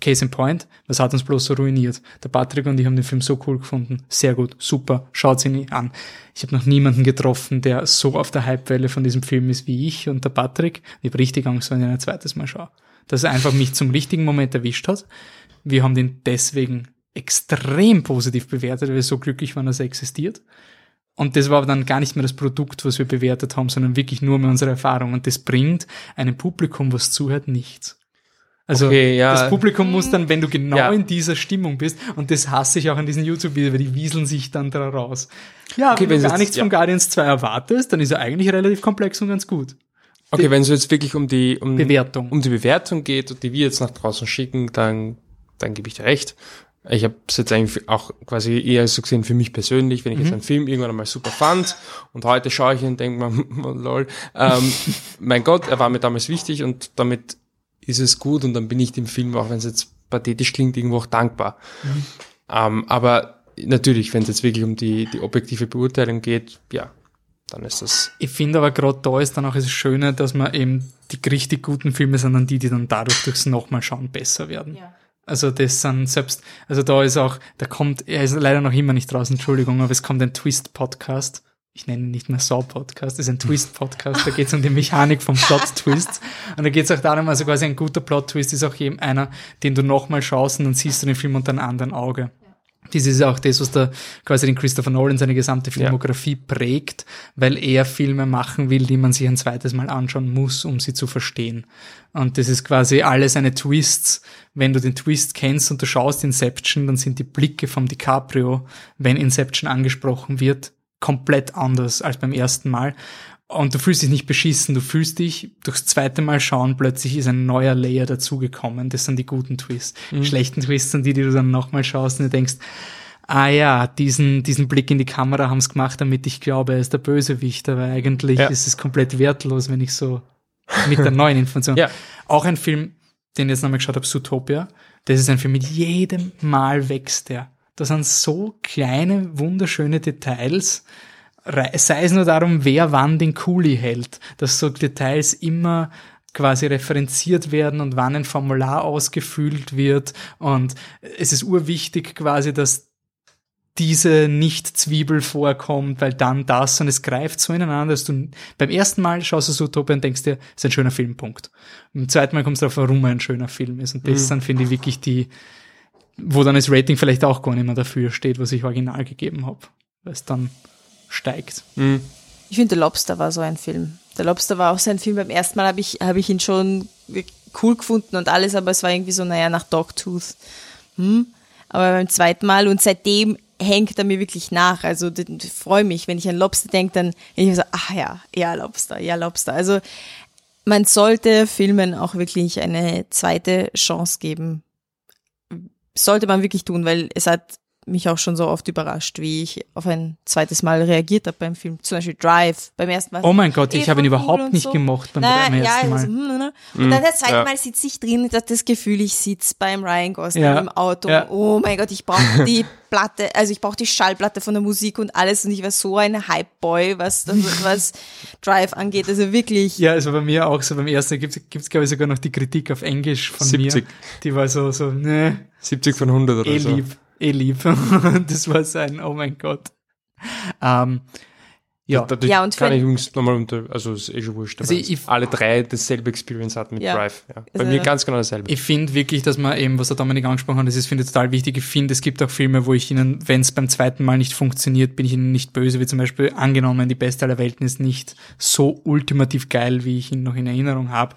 Case in Point, was hat uns bloß so ruiniert? Der Patrick und ich haben den Film so cool gefunden. Sehr gut, super, schaut ihn an. Ich habe noch niemanden getroffen, der so auf der Hypewelle von diesem Film ist wie ich und der Patrick. Ich habe richtig Angst, wenn ich ein zweites Mal schaue. Dass er einfach mich zum richtigen Moment erwischt hat. Wir haben den deswegen extrem positiv bewertet, weil wir so glücklich waren, dass er existiert. Und das war aber dann gar nicht mehr das Produkt, was wir bewertet haben, sondern wirklich nur mehr unsere Erfahrung. Und das bringt einem Publikum, was zuhört, nichts. Also Okay, ja. das Publikum muss dann, wenn du genau Ja. in dieser Stimmung bist, und das hasse ich auch an diesen YouTube-Videos, weil die wieseln sich dann da raus. Ja, Okay, wenn du gar nichts ja. von Guardians 2 erwartest, dann ist er eigentlich relativ komplex und ganz gut. Okay, wenn es jetzt wirklich um die um, Bewertung. um die Bewertung geht und die wir jetzt nach draußen schicken, dann dann gebe ich dir recht. Ich habe es jetzt eigentlich auch quasi eher so gesehen für mich persönlich, wenn ich jetzt Mhm. einen Film irgendwann einmal super fand und heute schaue ich ihn und denke mir, lol, ähm, mein Gott, er war mir damals wichtig und damit ist es gut und dann bin ich dem Film, auch wenn es jetzt pathetisch klingt, irgendwo auch dankbar. Mhm. Ähm, aber natürlich, wenn es jetzt wirklich um die, die objektive Beurteilung geht, ja, dann ist das Ich finde aber gerade da ist dann auch das Schöne, dass man eben die richtig guten Filme sind dann die, die dann dadurch durchs nochmal schauen besser werden. Also das sind selbst, also da ist auch, da kommt, er ist leider noch immer nicht draußen, Entschuldigung, aber es kommt ein Twist-Podcast. Ich nenne ihn nicht mehr Saw-Podcast, es ist ein Twist-Podcast, da geht es um die Mechanik vom Plot-Twist. Und da geht es auch darum, also quasi ein guter Plot-Twist ist auch eben einer, den du nochmal schaust und dann siehst du den Film unter einem anderen Auge. Das ist auch das, was da quasi den Christopher Nolan seine gesamte Filmografie prägt, weil er Filme machen will, die man sich ein zweites Mal anschauen muss, um sie zu verstehen. Und das ist quasi alles seine Twists. Wenn du den Twist kennst und du schaust Inception, dann sind die Blicke vom DiCaprio, wenn Inception angesprochen wird, komplett anders als beim ersten Mal. Und du fühlst dich nicht beschissen, du fühlst dich durchs zweite Mal schauen, plötzlich ist ein neuer Layer dazugekommen. Das sind die guten Twists. Mhm. Die schlechten Twists sind die, die du dann nochmal schaust und du denkst, ah ja, diesen, diesen Blick in die Kamera haben es gemacht, damit ich glaube, er ist der Bösewicht, aber eigentlich Ja. ist es komplett wertlos, wenn ich so mit der neuen Information. Ja. Auch ein Film, den ich jetzt nochmal geschaut habe, Zootopia. Das ist ein Film, mit jedem Mal wächst der. Da sind so kleine, wunderschöne Details. Sei es nur darum, wer wann den Kuli hält, dass so Details immer quasi referenziert werden und wann ein Formular ausgefüllt wird. Und es ist urwichtig quasi, dass diese Nicht-Zwiebel vorkommt, weil dann das und es greift so ineinander, dass du beim ersten Mal schaust du so Utopia und denkst dir, ist ein schöner Filmpunkt. Beim zweiten Mal kommst du darauf, warum er ein schöner Film ist. Und das Mhm. sind, finde ich, wirklich die, wo dann das Rating vielleicht auch gar nicht mehr dafür steht, was ich original gegeben habe, weil es dann steigt. Mhm. Ich finde, The Lobster war so ein Film. Der Lobster war auch sein Film. Beim ersten Mal habe ich, habe ich ihn schon cool gefunden und alles, aber es war irgendwie so, naja, nach Dogtooth. Hm? Aber beim zweiten Mal und seitdem hängt er mir wirklich nach. Also ich freue mich, wenn ich an Lobster denke, dann denke ich so, ach ja, ja, Lobster, ja, Lobster. Also man sollte Filmen auch wirklich eine zweite Chance geben. Sollte man wirklich tun, weil es hat mich auch schon so oft überrascht, wie ich auf ein zweites Mal reagiert habe beim Film. Zum Beispiel Drive. Beim ersten Mal. Oh mein Gott, ich eh habe ihn überhaupt nicht so. gemocht beim, Na, beim ersten ja, Mal. also, hm, hm, hm. Und dann das zweite ja. Mal sitze ich drin und habe das Gefühl, ich sitze beim Ryan Gosling Ja, im Auto. ja. Oh mein Gott, ich brauche die Platte, also ich brauche die Schallplatte von der Musik und alles und ich war so ein Hype-Boy, was, was Drive angeht. Also wirklich. Ja, also bei mir auch so beim ersten gibt es, glaube ich, sogar noch die Kritik auf Englisch von 70. mir. Die war so, so, ne. 70 von 100 oder eh so. lieb, eh lieb. das war sein, oh mein Gott. Ähm, ja. Da, da Ja, und für kann ich übrigens nochmal unter, also ist eh schon wurscht, aber Also ich- alle drei dasselbe Experience hatten mit Ja. Drive. Ja. Bei Also- mir ganz genau dasselbe. Ich finde wirklich, dass man eben, was der Dominik angesprochen hat, das ist, finde ich total wichtig. Ich finde, es gibt auch Filme, wo ich ihnen, wenn es beim zweiten Mal nicht funktioniert, bin ich ihnen nicht böse, wie zum Beispiel angenommen, die beste aller Welten ist nicht so ultimativ geil, wie ich ihn noch in Erinnerung habe.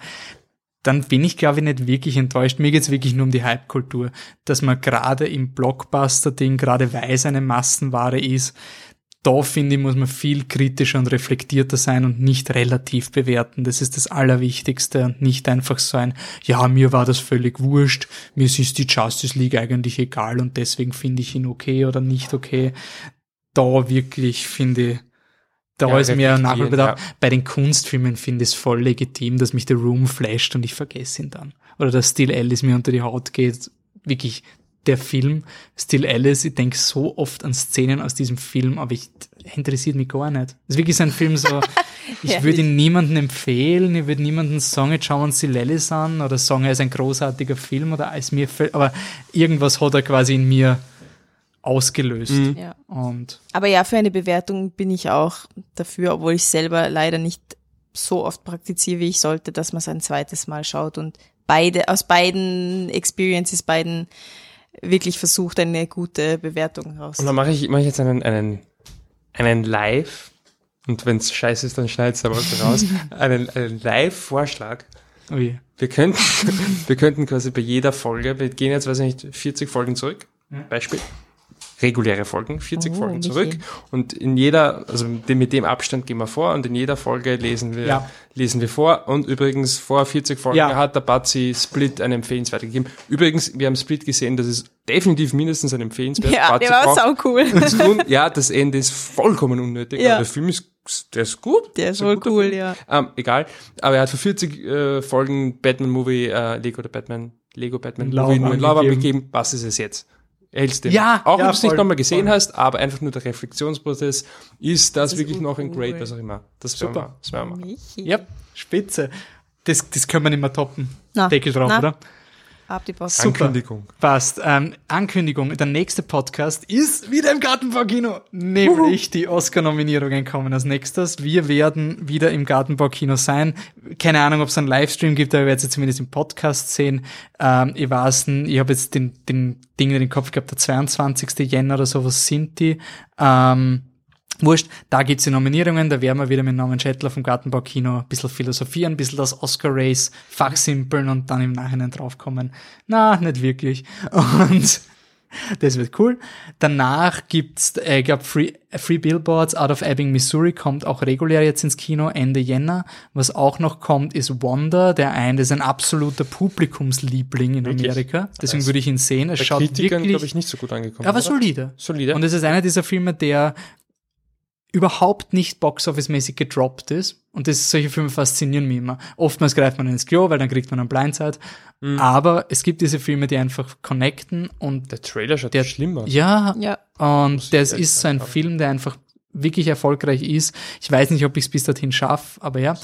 Dann bin ich, glaube ich, nicht wirklich enttäuscht. Mir geht's wirklich nur um die Hype-Kultur, dass man gerade im Blockbuster-Ding, gerade weil es eine Massenware ist, da finde ich, muss man viel kritischer und reflektierter sein und nicht relativ bewerten. Das ist das Allerwichtigste und nicht einfach so ein, ja, mir war das völlig wurscht, mir ist die Justice League eigentlich egal und deswegen finde ich ihn okay oder nicht okay. Da wirklich finde ich, da Ja, ist reflektieren, Nachholbedarf. ja. Bei den Kunstfilmen finde ich es voll legitim, dass mich The Room flasht und ich vergesse ihn dann. Oder dass Still Alice mir unter die Haut geht. Wirklich, der Film Still Alice, ich denke so oft an Szenen aus diesem Film, aber ich interessiert mich gar nicht. Das ist wirklich so ein Film so, ich würde ihn niemandem empfehlen, ich würde niemandem sagen, jetzt schauen wir uns Still Alice an oder sagen, er ist ein großartiger Film oder ist mir, aber irgendwas hat er quasi in mir ausgelöst. Mhm. Ja. Und Aber ja, für eine Bewertung bin ich auch dafür, obwohl ich selber leider nicht so oft praktiziere, wie ich sollte, dass man es ein zweites Mal schaut und beide, aus beiden Experiences, beiden wirklich versucht, eine gute Bewertung raus. Und dann mache ich, mache ich jetzt einen, einen, einen Live, und wenn es scheiße ist, dann schneid's aber raus, einen, einen Live-Vorschlag. Ui. Wir könnten, wir könnten quasi bei jeder Folge, wir gehen jetzt, weiß ich nicht, 40 Folgen zurück, Ja. Beispiel, reguläre Folgen, 40 Oh, Folgen zurück und in jeder, also mit dem- Abstand gehen wir vor und in jeder Folge lesen wir, Ja. lesen wir vor und übrigens vor 40 Folgen Ja. hat der Batzi Split eine empfehlenswerte gegeben. Übrigens, wir haben Split gesehen, das ist definitiv mindestens ein empfehlenswert. Ja, Batzi der war braucht sau cool. tun. Ja, das Ende ist vollkommen unnötig, Ja. aber der Film ist, der ist gut. Der ist wohl cool, Film. ja. Ähm, egal. Aber er hat für 40 äh, Folgen Batman-Movie, äh, Lego oder Batman, Lego Batman Lauwarm Movie nur in gegeben. gegeben. Was ist es jetzt? Hältst du Ja, Auch ja, wenn du es nicht nochmal gesehen voll. hast, aber einfach nur der Reflexionsprozess, ist das, ist wirklich noch ein. Great, was auch immer. Das wir, Super. das wir. Michi. ja, spitze. Das, das können wir nicht mehr toppen. Na, Deckel drauf, na. oder? Ab die Post. Super. Ankündigung. Passt. Ähm, Ankündigung. Der nächste Podcast ist wieder im Gartenbaukino. Nämlich die Oscar-Nominierungen kommen als nächstes. Wir werden wieder im Gartenbaukino sein. Keine Ahnung, ob es einen Livestream gibt, aber ihr werdet es zumindest im Podcast sehen. Ähm, ich weiß nicht, ich habe jetzt den, den Ding in den Kopf gehabt, der 22. Jänner oder sowas sind die. Ähm, Wurscht, da gibt's die Nominierungen, da werden wir wieder mit Norman Schettler vom Gartenbaukino ein bisschen philosophieren, ein bisschen das Oscar-Race fachsimpeln und dann im Nachhinein draufkommen. Na, nicht wirklich. Und das wird cool. Danach gibt's, äh, ich glaube, Free, Free Billboards Out of Ebbing, Missouri kommt auch regulär jetzt ins Kino Ende Jänner. Was auch noch kommt, ist Wonder, der ein, das ist ein absoluter Publikumsliebling in? Amerika. Deswegen würde ich ihn sehen. Es Bei schaut Kritikern, wirklich, glaube ich, nicht so gut angekommen. aber solide. Solide. Und es ist einer dieser Filme, der überhaupt nicht Box-Office-mäßig gedroppt ist. Und das, solche Filme faszinieren mich immer. Oftmals greift man ins Klo, weil dann kriegt man einen Blindside. Mhm. Aber es gibt diese Filme, die einfach connecten und der Trailer schaut der, schlimm aus. Ja, Ja. und das ist so ein. Film, der einfach wirklich erfolgreich ist. Ich weiß nicht, ob ich es bis dorthin schaffe, aber ja.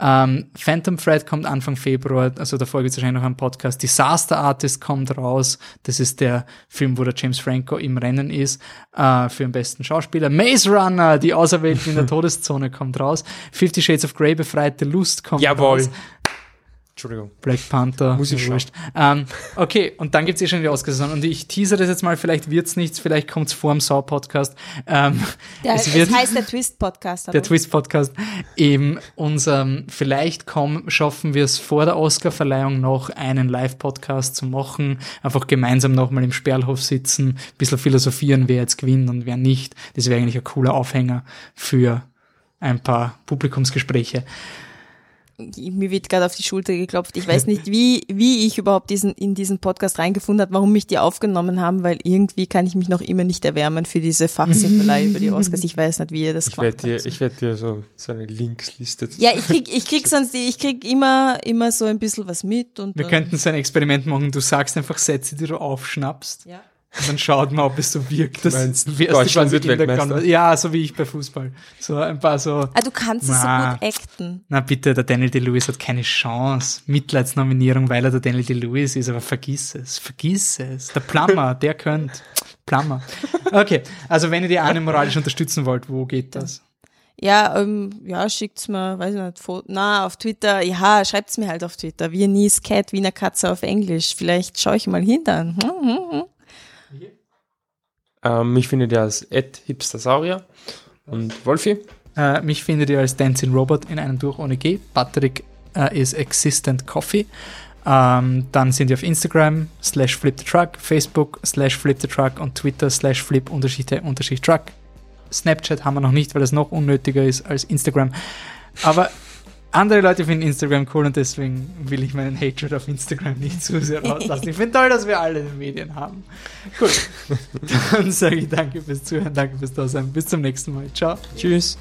Ähm, Phantom Thread kommt Anfang Februar, also da folgt wahrscheinlich noch ein Podcast. Disaster Artist kommt raus. Das ist der Film, wo der James Franco im Rennen ist äh, für den besten Schauspieler. Maze Runner, die Auserwählten in der Todeszone kommt raus. Fifty Shades of Grey, befreite Lust kommt Jawohl. raus. Entschuldigung. Black Panther. Muss ich wurscht. Ähm, okay, und dann gibt's eh schon die Oscars. Und ich teaser das jetzt mal, vielleicht wird's nichts, vielleicht kommt's vor dem Saw-Podcast. Ähm, Der, es es, wird- heißt der Twist-Podcast. der? Twist-Podcast. Eben unserem, vielleicht kommen, schaffen wir es vor der Oscar-Verleihung noch einen Live-Podcast zu machen. Einfach gemeinsam nochmal im Sperlhof sitzen, ein bisschen philosophieren, wer jetzt gewinnt und wer nicht. Das wäre eigentlich ein cooler Aufhänger für ein paar Publikumsgespräche. Mir wird gerade auf die Schulter geklopft. Ich weiß nicht, wie, wie ich überhaupt diesen, in diesen Podcast reingefunden habe, warum mich die aufgenommen haben, weil irgendwie kann ich mich noch immer nicht erwärmen für diese Fachsimpelei über die Oscars. Ich weiß nicht, wie ihr das Ich gemacht werde habt. dir, ich werd dir so, so eine Linksliste. Ja, ich krieg, ich krieg sonst, die- ich krieg immer, immer so ein bisschen was mit und Wir könnten so ein Experiment machen. Du sagst einfach Sätze, die du aufschnappst. Ja. Und dann schaut man, ob es so wirkt. Das meinst, Deutschland wird Weltmeister? Ja, so wie ich bei Fußball. So ein paar so. Ah, du kannst es so gut acten. Na bitte, der Daniel Day-Lewis hat keine Chance. Mitleidsnominierung, weil er der Daniel Day-Lewis ist, aber vergiss es, vergiss es. Der Plummer, der könnt. Plummer. Okay, also wenn ihr die Anne moralisch unterstützen wollt, wo geht das? Ja, ähm, ja, schickt's mir, weiß ich nicht, Foto, na, auf Twitter, ja, schreibt's mir halt auf Twitter. Viennese Cat, Wiener Katze auf Englisch. Vielleicht schaue ich mal hin dann. Hm, hm, hm. Ähm, mich findet ihr als Ed Hipstersaurier. Und Wolfi? Äh, mich findet ihr als Dancing Robot in einem durch ohne G. Patrick äh, ist Existent Coffee. Ähm, dann sind wir auf Instagram slash flip the truck, Facebook slash flip the truck und Twitter slash flip unterschied der unterschied truck. Snapchat haben wir noch nicht, weil es noch unnötiger ist als Instagram. Aber andere Leute finden Instagram cool und deswegen will ich meinen Hatred auf Instagram nicht zu sehr rauslassen. Ich finde toll, dass wir alle die Medien haben. Gut. Dann sage ich danke fürs Zuhören, danke fürs Dasein. Bis zum nächsten Mal. Ciao. Tschüss.